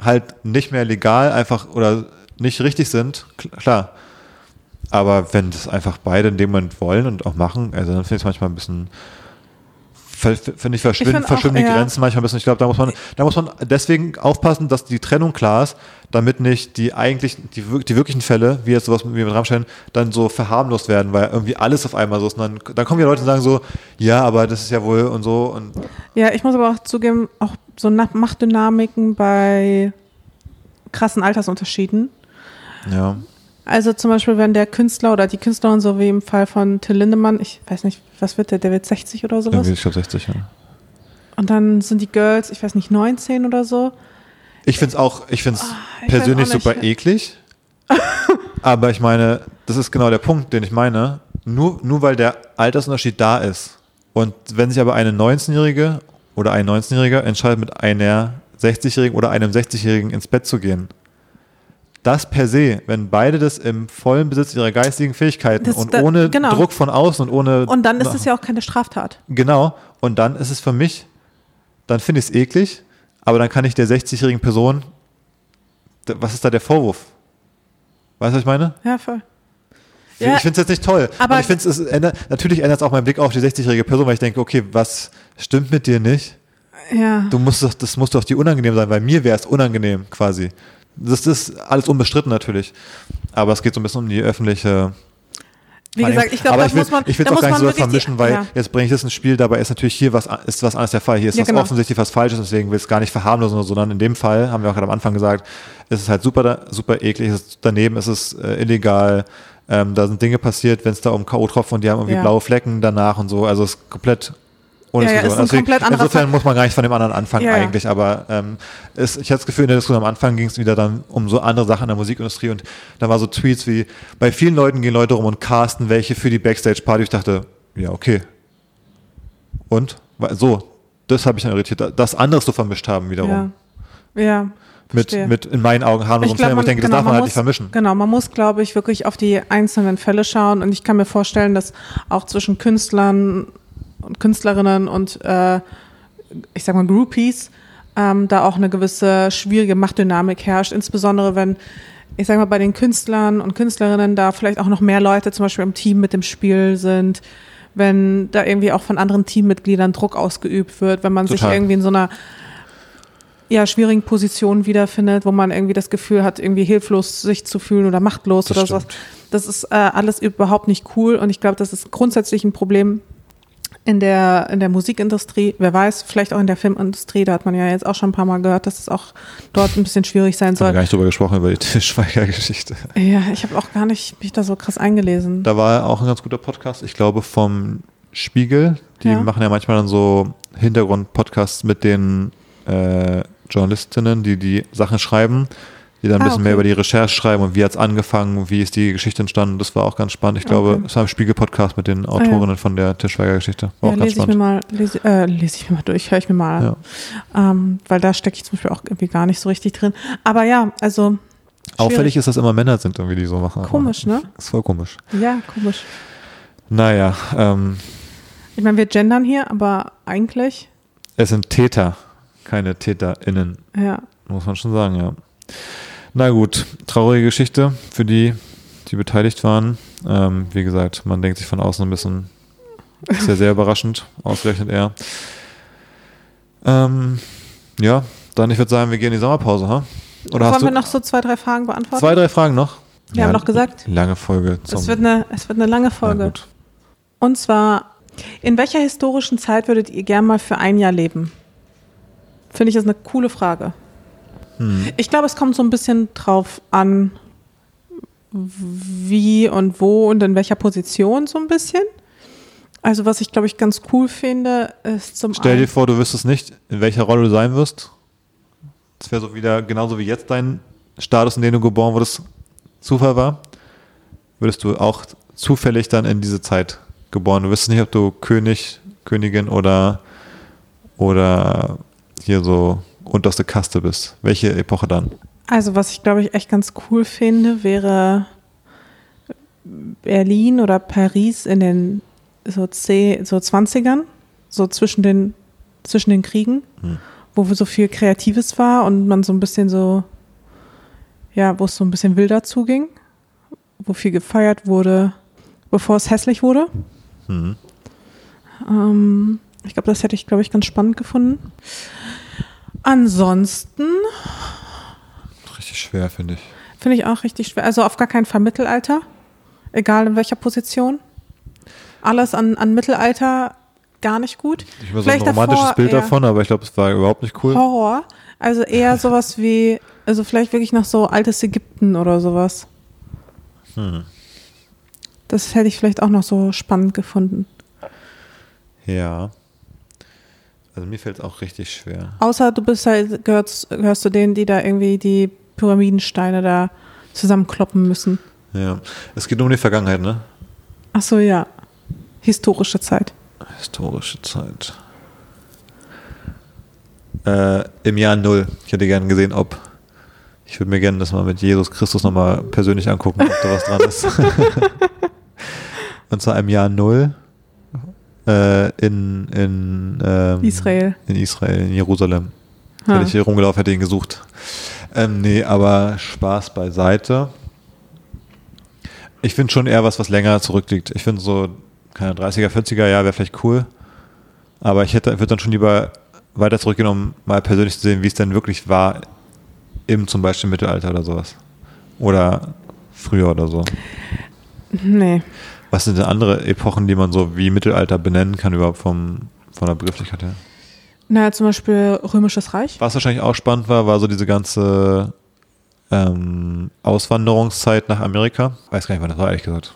[SPEAKER 2] halt nicht mehr legal einfach oder nicht richtig sind, kl- klar. Aber wenn das einfach beide in dem Moment wollen und auch machen, also dann finde ich es manchmal ein bisschen, finde ich, verschwinden,
[SPEAKER 1] auch,
[SPEAKER 2] verschwimmen die
[SPEAKER 1] ja.
[SPEAKER 2] Grenzen manchmal ein bisschen. Ich glaube, da muss man, da muss man deswegen aufpassen, dass die Trennung klar ist, damit nicht die eigentlich, die, die wirklichen Fälle, wie jetzt sowas wie mit Rammstein, dann so verharmlost werden, weil irgendwie alles auf einmal so ist. Und dann, dann kommen die Leute und sagen so, ja, aber das ist ja wohl und so und
[SPEAKER 1] Ja, ich muss aber auch zugeben, auch so Na- Machtdynamiken bei krassen Altersunterschieden.
[SPEAKER 2] ja.
[SPEAKER 1] Also zum Beispiel, wenn der Künstler oder die Künstlerin, so wie im Fall von Till Lindemann, ich weiß nicht, was wird der, der wird 60 oder sowas.
[SPEAKER 2] Ich glaube 60, ja.
[SPEAKER 1] Und dann sind die Girls, ich weiß nicht, 19 oder so.
[SPEAKER 2] Ich finde es auch, ich finde es
[SPEAKER 1] Ah, ich weiß
[SPEAKER 2] persönlich super eklig. (laughs) aber ich meine, das ist genau der Punkt, den ich meine. Nur, nur weil der Altersunterschied da ist. Und wenn sich aber eine 19-Jährige oder ein 19-Jähriger entscheidet, mit einer 60-Jährigen oder einem 60-Jährigen ins Bett zu gehen, das per se, wenn beide das im vollen Besitz ihrer geistigen Fähigkeiten
[SPEAKER 1] Das-
[SPEAKER 2] und
[SPEAKER 1] da-
[SPEAKER 2] ohne
[SPEAKER 1] genau.
[SPEAKER 2] Druck von außen und ohne.
[SPEAKER 1] Und dann ist es ja auch keine Straftat.
[SPEAKER 2] Genau. Und dann ist es für mich, dann finde ich es eklig, aber dann kann ich der 60-jährigen Person, was ist da der Vorwurf? Weißt du, was ich meine?
[SPEAKER 1] Ja, voll.
[SPEAKER 2] Ich
[SPEAKER 1] Ja,
[SPEAKER 2] finde es jetzt nicht toll.
[SPEAKER 1] aber-
[SPEAKER 2] ich finde es, natürlich ändert es auch meinen Blick auf die 60-jährige Person, weil ich denke, okay, was stimmt mit dir nicht?
[SPEAKER 1] Ja.
[SPEAKER 2] Du musst doch, das muss doch dir unangenehm sein, weil mir wäre es unangenehm quasi. Das ist alles unbestritten natürlich. Aber es geht so ein bisschen um die öffentliche
[SPEAKER 1] Wie gesagt, ich glaube,
[SPEAKER 2] aber
[SPEAKER 1] da
[SPEAKER 2] ich will,
[SPEAKER 1] muss man,
[SPEAKER 2] ich will es auch gar nicht so vermischen, weil
[SPEAKER 1] ja.
[SPEAKER 2] jetzt bringe ich das ins Spiel, dabei ist natürlich hier was, ist was anderes der Fall. Hier ist
[SPEAKER 1] Ja,
[SPEAKER 2] was
[SPEAKER 1] genau.
[SPEAKER 2] offensichtlich was Falsches, deswegen will ich es gar nicht verharmlosen, sondern in dem Fall, haben wir auch gerade am Anfang gesagt, ist es halt super, super eklig, ist, daneben ist es äh, illegal, ähm, da sind Dinge passiert, wenn es da um K.O.-Tropfen und die haben irgendwie
[SPEAKER 1] Ja.
[SPEAKER 2] blaue Flecken danach und so, also es ist komplett ohne
[SPEAKER 1] Ja, ja, ist ein komplett anderer
[SPEAKER 2] insofern
[SPEAKER 1] Fall.
[SPEAKER 2] muss man gar nicht von dem anderen anfangen
[SPEAKER 1] Ja,
[SPEAKER 2] eigentlich, aber ähm, es, ich hatte das Gefühl, in der Diskussion am Anfang ging es wieder dann um so andere Sachen in der Musikindustrie und da war so Tweets wie, bei vielen Leuten gehen Leute rum und casten welche für die Backstage-Party. Ich dachte, ja, okay. Und? So, das habe ich dann irritiert. Das anderes so vermischt haben wiederum.
[SPEAKER 1] Ja.
[SPEAKER 2] Mit,
[SPEAKER 1] verstehe.
[SPEAKER 2] mit in meinen Augen harmlosen
[SPEAKER 1] glaub,
[SPEAKER 2] Fällen, wo ich denke, das
[SPEAKER 1] genau,
[SPEAKER 2] darf man
[SPEAKER 1] man
[SPEAKER 2] halt
[SPEAKER 1] muss-
[SPEAKER 2] nicht vermischen.
[SPEAKER 1] Genau, man muss, glaube ich, wirklich auf die einzelnen Fälle schauen. Und ich kann mir vorstellen, dass auch zwischen Künstlern und Künstlerinnen und äh, ich sag mal Groupies ähm, da auch eine gewisse schwierige Machtdynamik herrscht. Insbesondere wenn, ich sag mal, bei den Künstlern und Künstlerinnen da vielleicht auch noch mehr Leute zum Beispiel im Team mit dem Spiel sind. Wenn da irgendwie auch von anderen Teammitgliedern Druck ausgeübt wird, wenn man sich
[SPEAKER 2] Total.
[SPEAKER 1] irgendwie in so einer ja, schwierigen Positionen wiederfindet, wo man irgendwie das Gefühl hat, irgendwie hilflos sich zu fühlen oder machtlos
[SPEAKER 2] Das
[SPEAKER 1] oder sowas.
[SPEAKER 2] stimmt.
[SPEAKER 1] Das ist äh, alles überhaupt nicht cool und ich glaube, das ist grundsätzlich ein Problem in der, in der Musikindustrie. Wer weiß, vielleicht auch in der Filmindustrie, da hat man ja jetzt auch schon ein paar Mal gehört, dass es auch dort ein bisschen schwierig sein
[SPEAKER 2] Ich habe
[SPEAKER 1] soll.
[SPEAKER 2] gar nicht drüber gesprochen, über die (laughs) Tischweiger-Geschichte.
[SPEAKER 1] Ja, ich habe auch gar nicht mich da so krass eingelesen.
[SPEAKER 2] Da war auch ein ganz guter Podcast, ich glaube vom Spiegel. Die
[SPEAKER 1] Ja.
[SPEAKER 2] machen ja manchmal dann so Hintergrund-Podcasts mit den äh, Journalistinnen, die die Sachen schreiben, die dann ein
[SPEAKER 1] Ah,
[SPEAKER 2] bisschen
[SPEAKER 1] okay.
[SPEAKER 2] mehr über die Recherche schreiben und wie hat es angefangen, wie ist die Geschichte entstanden. Das war auch ganz spannend. Ich glaube,
[SPEAKER 1] Okay. Ah,
[SPEAKER 2] es war ein Spiegel-Podcast mit den Autorinnen von der Tischweiger-Geschichte. War
[SPEAKER 1] ja,
[SPEAKER 2] auch ganz
[SPEAKER 1] lese ich mir
[SPEAKER 2] spannend.
[SPEAKER 1] mal, lese, äh, lese ich mir mal durch, höre ich mir mal an.
[SPEAKER 2] Ja.
[SPEAKER 1] Ähm, weil da stecke ich zum Beispiel auch irgendwie gar nicht so richtig drin. Aber ja, also.
[SPEAKER 2] Auffällig ist, dass immer Männer sind, irgendwie, die so machen.
[SPEAKER 1] Komisch, ne?
[SPEAKER 2] Ist voll komisch.
[SPEAKER 1] Ja, komisch.
[SPEAKER 2] Naja, ähm,
[SPEAKER 1] Ich meine, wir gendern hier, aber eigentlich,
[SPEAKER 2] es sind Täter, keine TäterInnen.
[SPEAKER 1] ja.
[SPEAKER 2] Muss man schon sagen, ja. Na gut, traurige Geschichte für die, die beteiligt waren. Ähm, wie gesagt, man denkt sich von außen ein bisschen, ist ja sehr überraschend, ausgerechnet er. Ähm, ja, dann ich würde sagen, wir gehen in die Sommerpause, ha? Oder hast
[SPEAKER 1] Wollen wir noch so zwei, drei Fragen beantworten?
[SPEAKER 2] zwei, drei Fragen noch?
[SPEAKER 1] Wir haben noch gesagt,
[SPEAKER 2] Lange Folge.
[SPEAKER 1] es wird, eine, es wird eine lange Folge. Und zwar In welcher historischen Zeit würdet ihr gern mal für ein Jahr leben? Finde ich das eine coole Frage.
[SPEAKER 2] Hm.
[SPEAKER 1] Ich glaube, es kommt so ein bisschen drauf an, wie und wo und in welcher Position so ein bisschen. Also was ich, glaube ich, ganz cool finde, ist zum
[SPEAKER 2] Stell dir vor, du wüsstest nicht, in welcher Rolle du sein wirst. Das wäre so wieder genauso wie jetzt dein Status, in dem du geboren wurdest, Zufall war. Würdest du auch zufällig dann in diese Zeit geboren. Du wüsstest nicht, ob du König, Königin oder, oder hier so unterste Kaste bist. Welche Epoche dann?
[SPEAKER 1] also was ich, glaube ich, echt ganz cool finde, wäre Berlin oder Paris in den so, 10, so 20ern, so zwischen den, zwischen den Kriegen,
[SPEAKER 2] Hm.
[SPEAKER 1] wo so viel Kreatives war und man so ein bisschen so, ja, wo es so ein bisschen wilder zuging, wo viel gefeiert wurde, bevor es hässlich wurde.
[SPEAKER 2] Hm.
[SPEAKER 1] Ähm, ich glaube, das hätte ich, glaube ich, ganz spannend gefunden. Ansonsten
[SPEAKER 2] Richtig schwer, finde ich.
[SPEAKER 1] finde ich auch richtig schwer. Also auf gar keinen Fall Mittelalter, egal in welcher Position. Alles an, an Mittelalter gar nicht gut.
[SPEAKER 2] Ich habe so ein romantisches
[SPEAKER 1] davor
[SPEAKER 2] Bild davon, aber ich glaube, es war überhaupt nicht cool.
[SPEAKER 1] Horror. Also eher (laughs) sowas wie, also vielleicht wirklich nach so altes Ägypten oder sowas.
[SPEAKER 2] Hm.
[SPEAKER 1] Das hätte ich vielleicht auch noch so spannend gefunden.
[SPEAKER 2] Ja. Also mir fällt es auch richtig schwer.
[SPEAKER 1] Außer du bist halt, gehörst, gehörst zu denen, die da irgendwie die Pyramidensteine da zusammenkloppen müssen.
[SPEAKER 2] Ja. Es geht nur um die Vergangenheit, ne?
[SPEAKER 1] Ach so, ja. Historische Zeit.
[SPEAKER 2] Historische Zeit. Äh, Im Jahr Null. Ich hätte gerne gesehen, ob. Ich würde mir gerne das mal mit Jesus Christus nochmal persönlich angucken, ob da was dran ist. (laughs) Und zwar im Jahr Null äh, in, in ähm,
[SPEAKER 1] Israel.
[SPEAKER 2] In Israel, in Jerusalem.
[SPEAKER 1] Ha.
[SPEAKER 2] Hätte ich hier rumgelaufen, hätte ihn gesucht. Ähm, nee, aber Spaß beiseite. Ich finde schon eher was, was länger zurückliegt. Ich finde so, keine 30er, 40er Jahr wäre vielleicht cool. Aber ich hätte, würde dann schon lieber weiter zurückgehen, um mal persönlich zu sehen, wie es denn wirklich war im zum Beispiel Mittelalter oder sowas. Oder früher oder so.
[SPEAKER 1] Nee.
[SPEAKER 2] Was sind denn andere Epochen, die man so wie Mittelalter benennen kann, überhaupt vom, von der Begrifflichkeit her?
[SPEAKER 1] Naja, zum Beispiel Römisches Reich.
[SPEAKER 2] Was wahrscheinlich auch spannend war, war so diese ganze ähm, Auswanderungszeit nach Amerika. Weiß gar nicht, wann das war, ehrlich gesagt.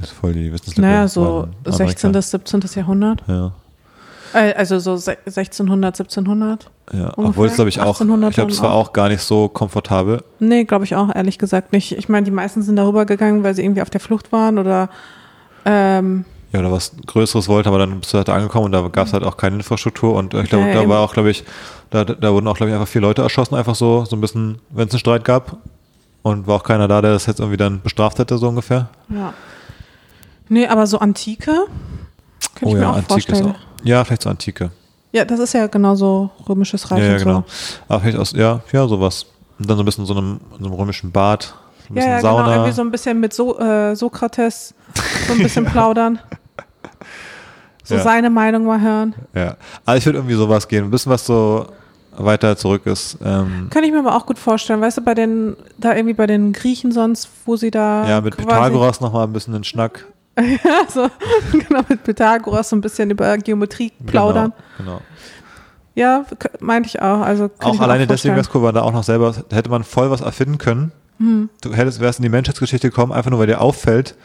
[SPEAKER 2] Das ist voll die Wissenslücke.
[SPEAKER 1] Naja, so
[SPEAKER 2] Wann Amerika-
[SPEAKER 1] 16. bis 17. Jahrhundert.
[SPEAKER 2] Ja,
[SPEAKER 1] Äh, Also so se- 1600, 1700.
[SPEAKER 2] ja.
[SPEAKER 1] Ungefähr
[SPEAKER 2] Obwohl es, glaube ich, auch,
[SPEAKER 1] 1800
[SPEAKER 2] ich glaube, es war
[SPEAKER 1] auch.
[SPEAKER 2] auch gar nicht so komfortabel.
[SPEAKER 1] Nee, glaube ich auch, ehrlich gesagt nicht. Ich meine, die meisten sind darüber gegangen, weil sie irgendwie auf der Flucht waren oder ähm,
[SPEAKER 2] Ja, oder was Größeres wollte, aber dann bist du halt angekommen und da gab es halt auch keine Infrastruktur und ich glaube,
[SPEAKER 1] Ja,
[SPEAKER 2] da war auch, glaube ich, da, da wurden auch, glaube ich, einfach vier Leute erschossen, einfach so, so ein bisschen, wenn es einen Streit gab. Und war auch keiner da, der das jetzt irgendwie dann bestraft hätte, so ungefähr.
[SPEAKER 1] ja. Nee, aber so Antike könnte ich mir auch vorstellen.
[SPEAKER 2] Ja, vielleicht so Antike.
[SPEAKER 1] Ja, das ist ja genauso Römisches Reich
[SPEAKER 2] Ja, ja,
[SPEAKER 1] und so.
[SPEAKER 2] genau. Aber vielleicht aus, ja, ja, sowas. Und dann so ein bisschen so einem, so einem römischen Bad, so ein bisschen
[SPEAKER 1] Ja, ja,
[SPEAKER 2] Sauna.
[SPEAKER 1] genau, irgendwie so ein bisschen mit so äh, Sokrates so ein bisschen (laughs) plaudern. (laughs) So
[SPEAKER 2] Ja.
[SPEAKER 1] seine Meinung mal hören.
[SPEAKER 2] ja. Also ich würde irgendwie sowas gehen. Ein bisschen was so weiter zurück ist. Ähm,
[SPEAKER 1] Kann ich mir aber auch gut vorstellen, weißt du, bei den, da irgendwie bei den Griechen sonst, wo sie da.
[SPEAKER 2] ja, mit Pythagoras nochmal ein bisschen den Schnack. (laughs)
[SPEAKER 1] ja, so, genau, mit Pythagoras so ein bisschen über Geometrie plaudern.
[SPEAKER 2] Genau. genau.
[SPEAKER 1] Ja, meinte ich auch. Also
[SPEAKER 2] Auch alleine deswegen
[SPEAKER 1] vorstellen.
[SPEAKER 2] wäre es cool, weil da auch noch selber, hätte man voll was erfinden können.
[SPEAKER 1] Hm.
[SPEAKER 2] Du hättest, wärst in die Menschheitsgeschichte gekommen, einfach nur weil dir auffällt,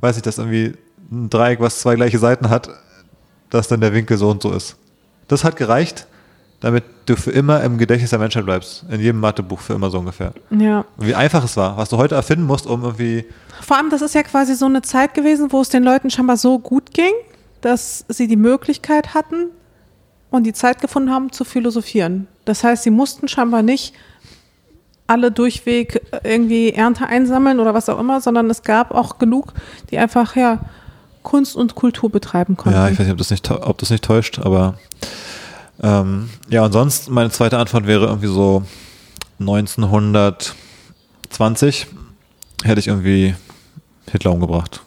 [SPEAKER 2] weiß ich, dass irgendwie ein Dreieck, was zwei gleiche Seiten hat, dass dann der Winkel so und so ist. Das hat gereicht, damit du für immer im Gedächtnis der Menschheit bleibst. In jedem Mathebuch für immer so ungefähr.
[SPEAKER 1] Ja.
[SPEAKER 2] Und wie einfach es war, was du heute erfinden musst, um irgendwie.
[SPEAKER 1] Vor allem, das ist ja quasi so eine Zeit gewesen, wo es den Leuten scheinbar so gut ging, dass sie die Möglichkeit hatten und die Zeit gefunden haben, zu philosophieren. Das heißt, sie mussten scheinbar nicht alle durchweg irgendwie Ernte einsammeln oder was auch immer, sondern es gab auch genug, die einfach ja Kunst und Kultur betreiben konnten.
[SPEAKER 2] Ja, ich weiß nicht, ob das nicht, ob das nicht täuscht, aber ähm, ja, und sonst meine zweite Antwort wäre irgendwie so 1920 hätte ich irgendwie Hitler umgebracht.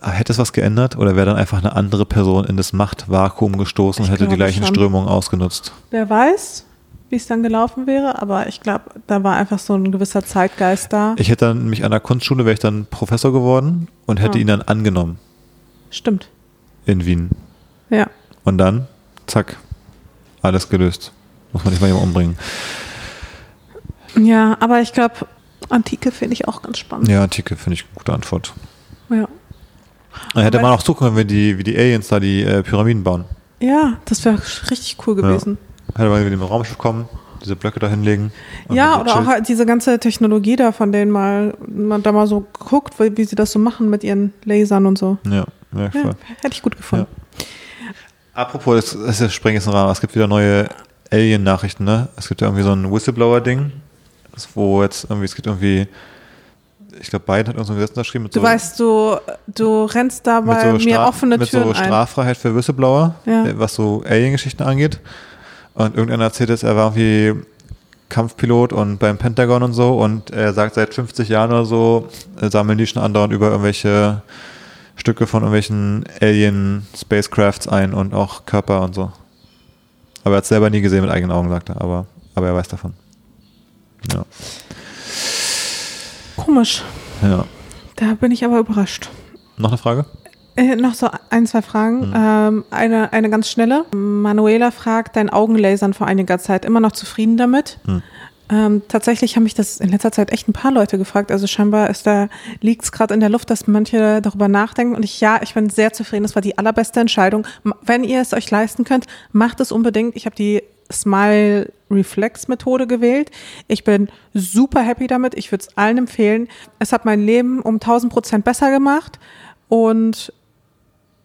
[SPEAKER 2] Aber (laughs) hätte es was geändert oder wäre dann einfach eine andere Person in das Machtvakuum gestoßen und hätte die gleichen
[SPEAKER 1] schon.
[SPEAKER 2] Strömungen ausgenutzt?
[SPEAKER 1] Wer weiß, wie es dann gelaufen wäre, aber ich glaube, da war einfach so ein gewisser Zeitgeist da.
[SPEAKER 2] Ich hätte dann mich an der Kunstschule, wäre ich dann Professor geworden und hätte
[SPEAKER 1] Ah.
[SPEAKER 2] ihn dann angenommen
[SPEAKER 1] Stimmt.
[SPEAKER 2] in Wien.
[SPEAKER 1] Ja.
[SPEAKER 2] Und dann, zack, alles gelöst. Muss man nicht mal jemanden umbringen.
[SPEAKER 1] Ja, aber ich glaube, Antike finde ich auch ganz spannend.
[SPEAKER 2] Ja, Antike finde ich eine gute Antwort.
[SPEAKER 1] Ja,
[SPEAKER 2] Da hätte
[SPEAKER 1] Aber-
[SPEAKER 2] man auch zugucken, wenn die, wie die Aliens da die äh, Pyramiden bauen.
[SPEAKER 1] ja das wäre richtig cool gewesen.
[SPEAKER 2] Hätte man mit dem Raumschiff kommen, diese Blöcke da hinlegen.
[SPEAKER 1] Ja, oder auch halt diese ganze Technologie da, von denen mal man da mal so guckt, wie, wie sie das so machen mit ihren Lasern und so.
[SPEAKER 2] Ja, ja,
[SPEAKER 1] Ja, hätte ich gut gefunden.
[SPEAKER 2] Apropos, das, das ist sprengt jetzt einen Rahmen. Es gibt wieder neue Alien-Nachrichten, ne? Es gibt ja irgendwie so ein Whistleblower-Ding, wo jetzt irgendwie, es gibt irgendwie, ich glaube, Biden hat irgendein Gesetz unterschrieben mit
[SPEAKER 1] Du
[SPEAKER 2] so,
[SPEAKER 1] weißt, du, du rennst da
[SPEAKER 2] mit
[SPEAKER 1] bei
[SPEAKER 2] so,
[SPEAKER 1] mir offene
[SPEAKER 2] mit
[SPEAKER 1] Türen
[SPEAKER 2] so
[SPEAKER 1] ein.
[SPEAKER 2] Straffreiheit für Whistleblower,
[SPEAKER 1] Ja.
[SPEAKER 2] was so Alien-Geschichten angeht. Und irgendeiner erzählt jetzt, er war irgendwie Kampfpilot und beim Pentagon und so und er sagt, seit 50 Jahren oder so äh, sammeln die schon andauernd über irgendwelche Stücke von irgendwelchen Alien-Spacecrafts ein und auch Körper und so. Aber er hat es selber nie gesehen mit eigenen Augen, sagt er, aber, aber er weiß davon. Ja.
[SPEAKER 1] Komisch.
[SPEAKER 2] ja.
[SPEAKER 1] Da bin ich aber überrascht.
[SPEAKER 2] Noch eine Frage?
[SPEAKER 1] Äh, noch so ein, zwei Fragen. Ähm, eine, eine ganz schnelle. Manuela fragt, dein Augenlasern vor einiger Zeit immer noch zufrieden damit?
[SPEAKER 2] Hm.
[SPEAKER 1] Ähm, tatsächlich haben mich das in letzter Zeit echt ein paar Leute gefragt. Also scheinbar ist da, liegt es gerade in der Luft, dass manche darüber nachdenken. Und ich, ja, ich bin sehr zufrieden. Das war die allerbeste Entscheidung. Wenn ihr es euch leisten könnt, macht es unbedingt. Ich habe die Smile Reflex Methode gewählt. Ich bin super happy damit. Ich würde es allen empfehlen. Es hat mein Leben um 1000 Prozent besser gemacht. Und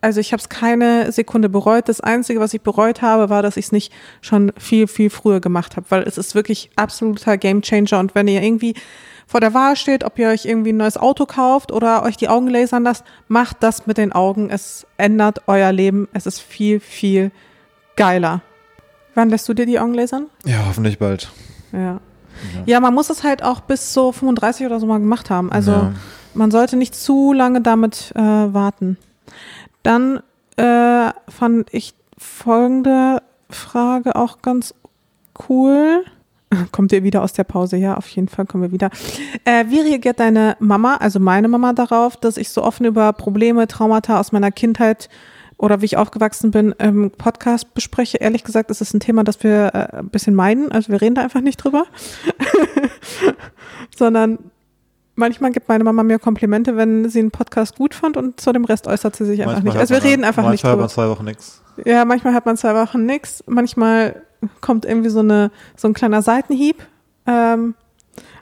[SPEAKER 1] also ich habe es keine Sekunde bereut. Das Einzige, was ich bereut habe, war, dass ich es nicht schon viel, viel früher gemacht habe, weil es ist wirklich absoluter Gamechanger. Und wenn ihr irgendwie vor der Wahl steht, ob ihr euch irgendwie ein neues Auto kauft oder euch die Augen lasern lasst, macht das mit den Augen. Es ändert euer Leben. Es ist viel, viel geiler. Wann lässt du dir die Augen lasern?
[SPEAKER 2] Ja, hoffentlich bald.
[SPEAKER 1] Ja. Ja, man muss es halt auch bis so 35 oder so mal gemacht haben. Also
[SPEAKER 2] Ja.
[SPEAKER 1] man sollte nicht zu lange damit äh, warten. Dann äh, fand ich folgende Frage auch ganz cool. (laughs) Kommt ihr wieder aus der Pause? Ja, auf jeden Fall kommen wir wieder. Äh, wie reagiert deine Mama, also meine Mama, darauf, dass ich so offen über Probleme, Traumata aus meiner Kindheit oder wie ich aufgewachsen bin, im Podcast bespreche? Ehrlich gesagt, ist es ein Thema, das wir äh, ein bisschen meiden. Also wir reden da einfach nicht drüber. (laughs) Sondern manchmal gibt meine Mama mir Komplimente, wenn sie einen Podcast gut fand und zu dem Rest äußert sie sich einfach
[SPEAKER 2] Manchmal
[SPEAKER 1] nicht. Also wir reden einfach nicht
[SPEAKER 2] Manchmal hat man zwei Wochen nichts.
[SPEAKER 1] Ja, manchmal hat man zwei Wochen nix, manchmal kommt irgendwie so eine so ein kleiner Seitenhieb. Ähm,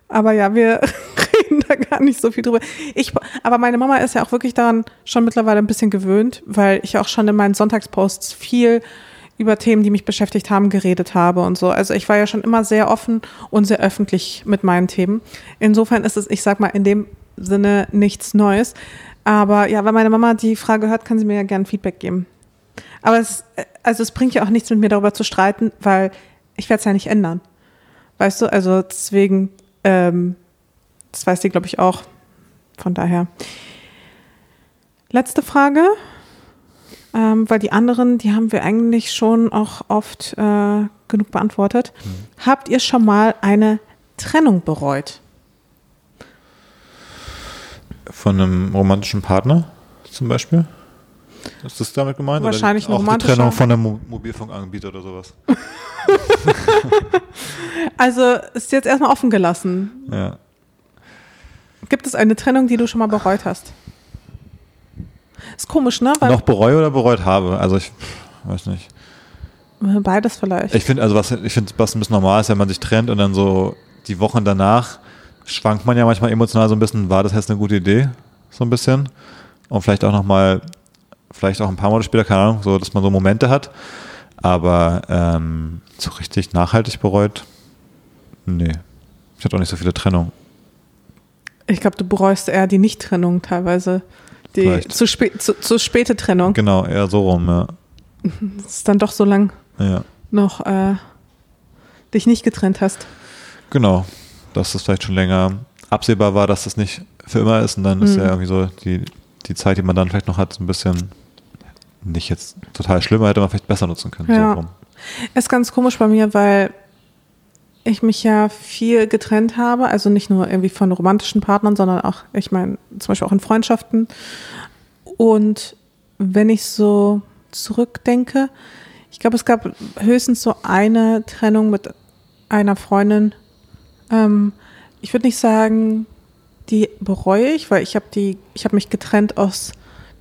[SPEAKER 1] aber ja, wir (laughs) reden da gar nicht so viel drüber. Ich, aber meine Mama ist ja auch wirklich daran schon mittlerweile ein bisschen gewöhnt, weil ich auch schon in meinen Sonntagsposts viel über Themen, die mich beschäftigt haben, geredet habe und so. Also ich war ja schon immer sehr offen und sehr öffentlich mit meinen Themen. Insofern ist es, ich sag mal, in dem Sinne nichts Neues. Aber ja, wenn meine Mama die Frage hört, kann sie mir ja gerne Feedback geben. Aber es, also es bringt ja auch nichts mit mir darüber zu streiten, weil ich werde es ja nicht ändern. Weißt du, also deswegen, ähm, das weiß sie, glaube ich, auch. Von daher. Letzte Frage, ähm, weil die anderen, die haben wir eigentlich schon auch oft äh, genug beantwortet. Habt ihr schon mal eine Trennung bereut?
[SPEAKER 2] Von einem romantischen Partner zum Beispiel? Ist das damit gemeint?
[SPEAKER 1] Wahrscheinlich ein
[SPEAKER 2] oder auch
[SPEAKER 1] romantischer.
[SPEAKER 2] Trennung von einem Mo Mobilfunkanbieter oder sowas. (laughs)
[SPEAKER 1] Also ist jetzt erstmal offen gelassen.
[SPEAKER 2] Ja.
[SPEAKER 1] Gibt es eine Trennung, die du schon mal bereut hast? Ist komisch, ne? Weil
[SPEAKER 2] Noch bereue oder bereut habe? Also ich weiß nicht.
[SPEAKER 1] beides vielleicht.
[SPEAKER 2] Ich finde, also was ich finde, was ein bisschen normal ist, wenn man sich trennt und dann so die Wochen danach schwankt man ja manchmal emotional so ein bisschen, war das jetzt eine gute Idee? So ein bisschen. Und vielleicht auch nochmal, vielleicht auch ein paar Monate später, keine Ahnung, so, dass man so Momente hat. Aber ähm, so richtig nachhaltig bereut, nee. Ich hatte auch nicht so viele Trennungen.
[SPEAKER 1] Ich glaube, du bereust eher die Nicht-Trennung teilweise. Die zu, spä zu, zu späte Trennung.
[SPEAKER 2] Genau, eher so rum, ja. (laughs)
[SPEAKER 1] Das ist dann doch so lang
[SPEAKER 2] ja.
[SPEAKER 1] noch äh, dich nicht getrennt hast.
[SPEAKER 2] Genau. Dass das vielleicht schon länger absehbar war, dass das nicht für immer ist. Und dann ist
[SPEAKER 1] Mhm.
[SPEAKER 2] ja irgendwie so die, die Zeit, die man dann vielleicht noch hat, so ein bisschen nicht jetzt total schlimm, aber hätte man vielleicht besser nutzen können.
[SPEAKER 1] Ja.
[SPEAKER 2] So rum.
[SPEAKER 1] Ist ganz komisch bei mir, weil ich mich ja viel getrennt habe, also nicht nur irgendwie von romantischen Partnern, sondern auch, ich meine, zum Beispiel auch in Freundschaften. Und wenn ich so zurückdenke, ich glaube, es gab höchstens so eine Trennung mit einer Freundin. Ähm, ich würde nicht sagen, die bereue ich, weil ich habe die, ich habe mich getrennt aus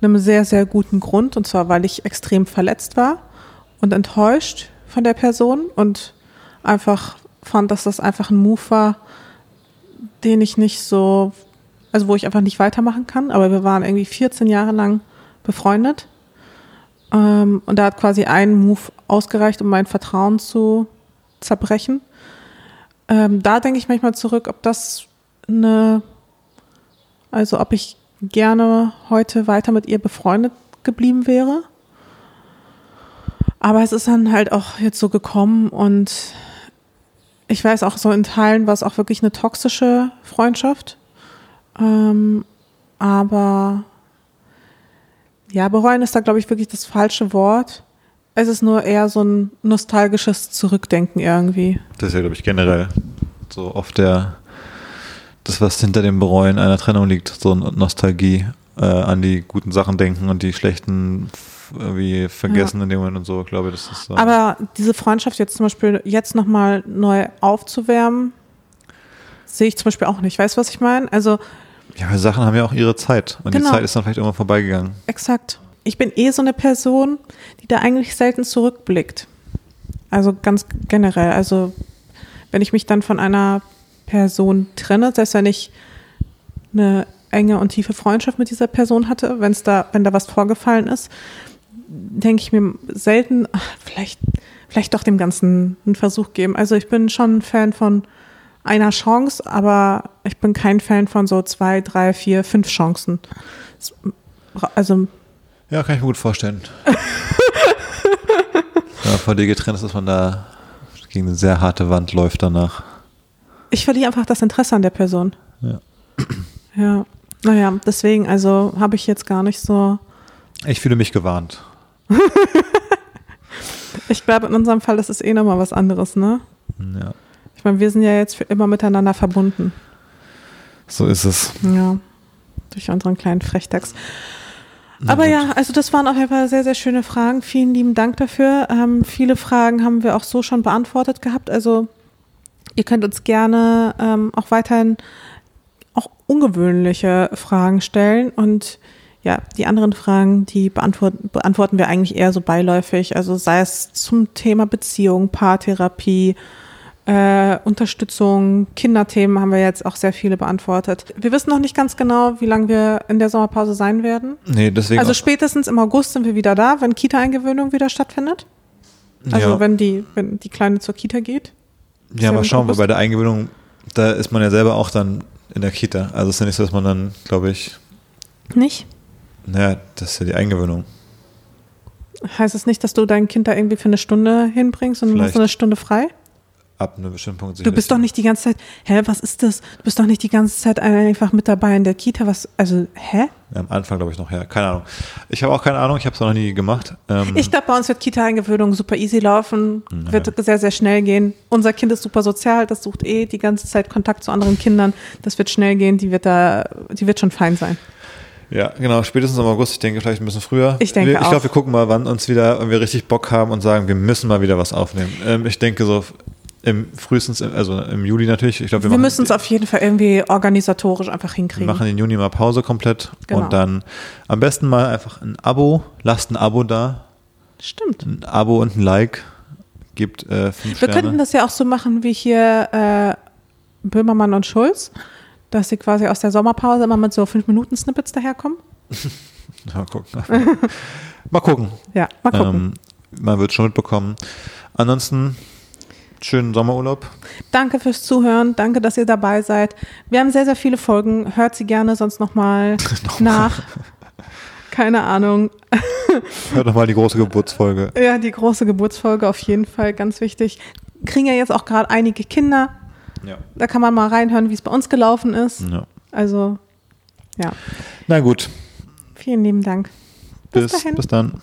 [SPEAKER 1] einem sehr, sehr guten Grund, und zwar, weil ich extrem verletzt war und enttäuscht von der Person und einfach fand, dass das einfach ein Move war, den ich nicht so, also wo ich einfach nicht weitermachen kann. Aber wir waren irgendwie 14 Jahre lang befreundet. Ähm, und da hat quasi ein Move ausgereicht, um mein Vertrauen zu zerbrechen. Ähm, da denke ich manchmal zurück, ob das eine, also ob ich gerne heute weiter mit ihr befreundet geblieben wäre. Aber es ist dann halt auch jetzt so gekommen und ich weiß auch so in Teilen war es auch wirklich eine toxische Freundschaft. Ähm, aber ja, bereuen ist da, glaube ich, wirklich das falsche Wort. Es ist nur eher so ein nostalgisches Zurückdenken irgendwie.
[SPEAKER 2] Das ist ja, glaube ich, generell so oft der, das, was hinter dem Bereuen einer Trennung liegt, so Nostalgie äh, an die guten Sachen denken und die schlechten irgendwie vergessen ja. in dem Moment und so, glaube ich, das ist so.
[SPEAKER 1] Aber diese Freundschaft jetzt zum Beispiel jetzt nochmal neu aufzuwärmen, sehe ich zum Beispiel auch nicht. Weißt du, was ich meine? Also.
[SPEAKER 2] Ja, Sachen haben ja auch ihre Zeit und genau. die Zeit ist dann vielleicht immer vorbeigegangen.
[SPEAKER 1] Exakt. Ich bin eh so eine Person, die da eigentlich selten zurückblickt. Also ganz generell. Also, wenn ich mich dann von einer Person trenne, selbst wenn ich eine enge und tiefe Freundschaft mit dieser Person hatte, wenn es da, wenn da was vorgefallen ist, denke ich mir selten, ach, vielleicht, vielleicht doch dem Ganzen einen Versuch geben. Also ich bin schon ein Fan von einer Chance, aber ich bin kein Fan von so zwei, drei, vier, fünf Chancen. Also.
[SPEAKER 2] Ja, kann ich mir gut vorstellen. (laughs) ja, vor dir getrennt ist, dass man da gegen eine sehr harte Wand läuft danach.
[SPEAKER 1] Ich verliere einfach das Interesse an der Person.
[SPEAKER 2] Ja.
[SPEAKER 1] Ja. Naja, deswegen, also habe ich jetzt gar nicht so.
[SPEAKER 2] Ich fühle mich gewarnt. (laughs)
[SPEAKER 1] ich glaube, in unserem Fall ist es eh nochmal was anderes, ne?
[SPEAKER 2] Ja.
[SPEAKER 1] Ich meine, wir sind ja jetzt für immer miteinander verbunden.
[SPEAKER 2] So ist es.
[SPEAKER 1] Ja. Durch unseren kleinen Frechdachs. Aber ja, also das waren auf jeden Fall sehr, sehr schöne Fragen. Vielen lieben Dank dafür. Ähm, viele Fragen haben wir auch so schon beantwortet gehabt. Also ihr könnt uns gerne ähm, auch weiterhin auch ungewöhnliche Fragen stellen und ja, die anderen Fragen, die beantworten, beantworten wir eigentlich eher so beiläufig. Also sei es zum Thema Beziehung, Paartherapie, äh, Unterstützung, Kinderthemen haben wir jetzt auch sehr viele beantwortet. Wir wissen noch nicht ganz genau, wie lange wir in der Sommerpause sein werden.
[SPEAKER 2] Nee, deswegen.
[SPEAKER 1] Also spätestens im August sind wir wieder da, wenn Kita-Eingewöhnung wieder stattfindet. Also ja. wenn die, wenn die Kleine zur Kita geht.
[SPEAKER 2] Ja, mal schauen, weil bei der Eingewöhnung, da ist man ja selber auch dann in der Kita. Also es ist ja nicht so, dass man dann, glaube ich.
[SPEAKER 1] Nicht?
[SPEAKER 2] Naja, das ist ja die Eingewöhnung.
[SPEAKER 1] Heißt es das nicht, dass du dein Kind da irgendwie für eine Stunde hinbringst und Vielleicht. hast du eine Stunde frei?
[SPEAKER 2] Ab einem bestimmten Punkt.
[SPEAKER 1] Du bist doch nicht die ganze Zeit, hä, was ist das? Du bist doch nicht die ganze Zeit einfach mit dabei in der Kita, was, also, hä?
[SPEAKER 2] Am Anfang glaube ich noch, ja, keine Ahnung. Ich habe auch keine Ahnung, ich habe es noch nie gemacht.
[SPEAKER 1] Ähm ich glaube, bei uns wird Kita-Eingewöhnung super easy laufen, ja. wird sehr, sehr schnell gehen. Unser Kind ist super sozial, das sucht eh die ganze Zeit Kontakt zu anderen Kindern. Das wird schnell gehen, die wird da, die wird schon fein sein.
[SPEAKER 2] Ja, genau, spätestens im August, ich denke vielleicht ein bisschen früher.
[SPEAKER 1] Ich denke
[SPEAKER 2] wir, Ich glaube, wir gucken mal, wann uns wieder, wenn wir richtig Bock haben und sagen, wir müssen mal wieder was aufnehmen. Ähm, ich denke so im frühestens, also im Juli natürlich. Ich glaube,
[SPEAKER 1] wir, wir müssen es auf jeden Fall irgendwie organisatorisch einfach hinkriegen.
[SPEAKER 2] Wir machen den Juni mal Pause komplett genau. und dann am besten mal einfach ein Abo, lasst ein Abo da.
[SPEAKER 1] Stimmt.
[SPEAKER 2] Ein Abo und ein Like gibt äh, fünf
[SPEAKER 1] Wir Sterne. könnten das ja auch so machen wie hier äh, Böhmermann und Schulz, dass sie quasi aus der Sommerpause immer mit so fünf Minuten Snippets daherkommen. (laughs)
[SPEAKER 2] mal gucken. (laughs) mal gucken.
[SPEAKER 1] Ja, mal gucken.
[SPEAKER 2] Ähm, man wird schon mitbekommen. Ansonsten schönen Sommerurlaub.
[SPEAKER 1] Danke fürs Zuhören. Danke, dass ihr dabei seid. Wir haben sehr, sehr viele Folgen. Hört sie gerne sonst nochmal noch (laughs) nach. Keine Ahnung.
[SPEAKER 2] Hört nochmal die große Geburtsfolge.
[SPEAKER 1] Ja, die große Geburtsfolge auf jeden Fall, ganz wichtig. Kriegen ja jetzt auch gerade einige Kinder.
[SPEAKER 2] Ja.
[SPEAKER 1] Da kann man mal reinhören, wie es bei uns gelaufen ist.
[SPEAKER 2] Ja.
[SPEAKER 1] Also, ja.
[SPEAKER 2] Na gut.
[SPEAKER 1] Vielen lieben Dank.
[SPEAKER 2] Bis, bis, bis dann.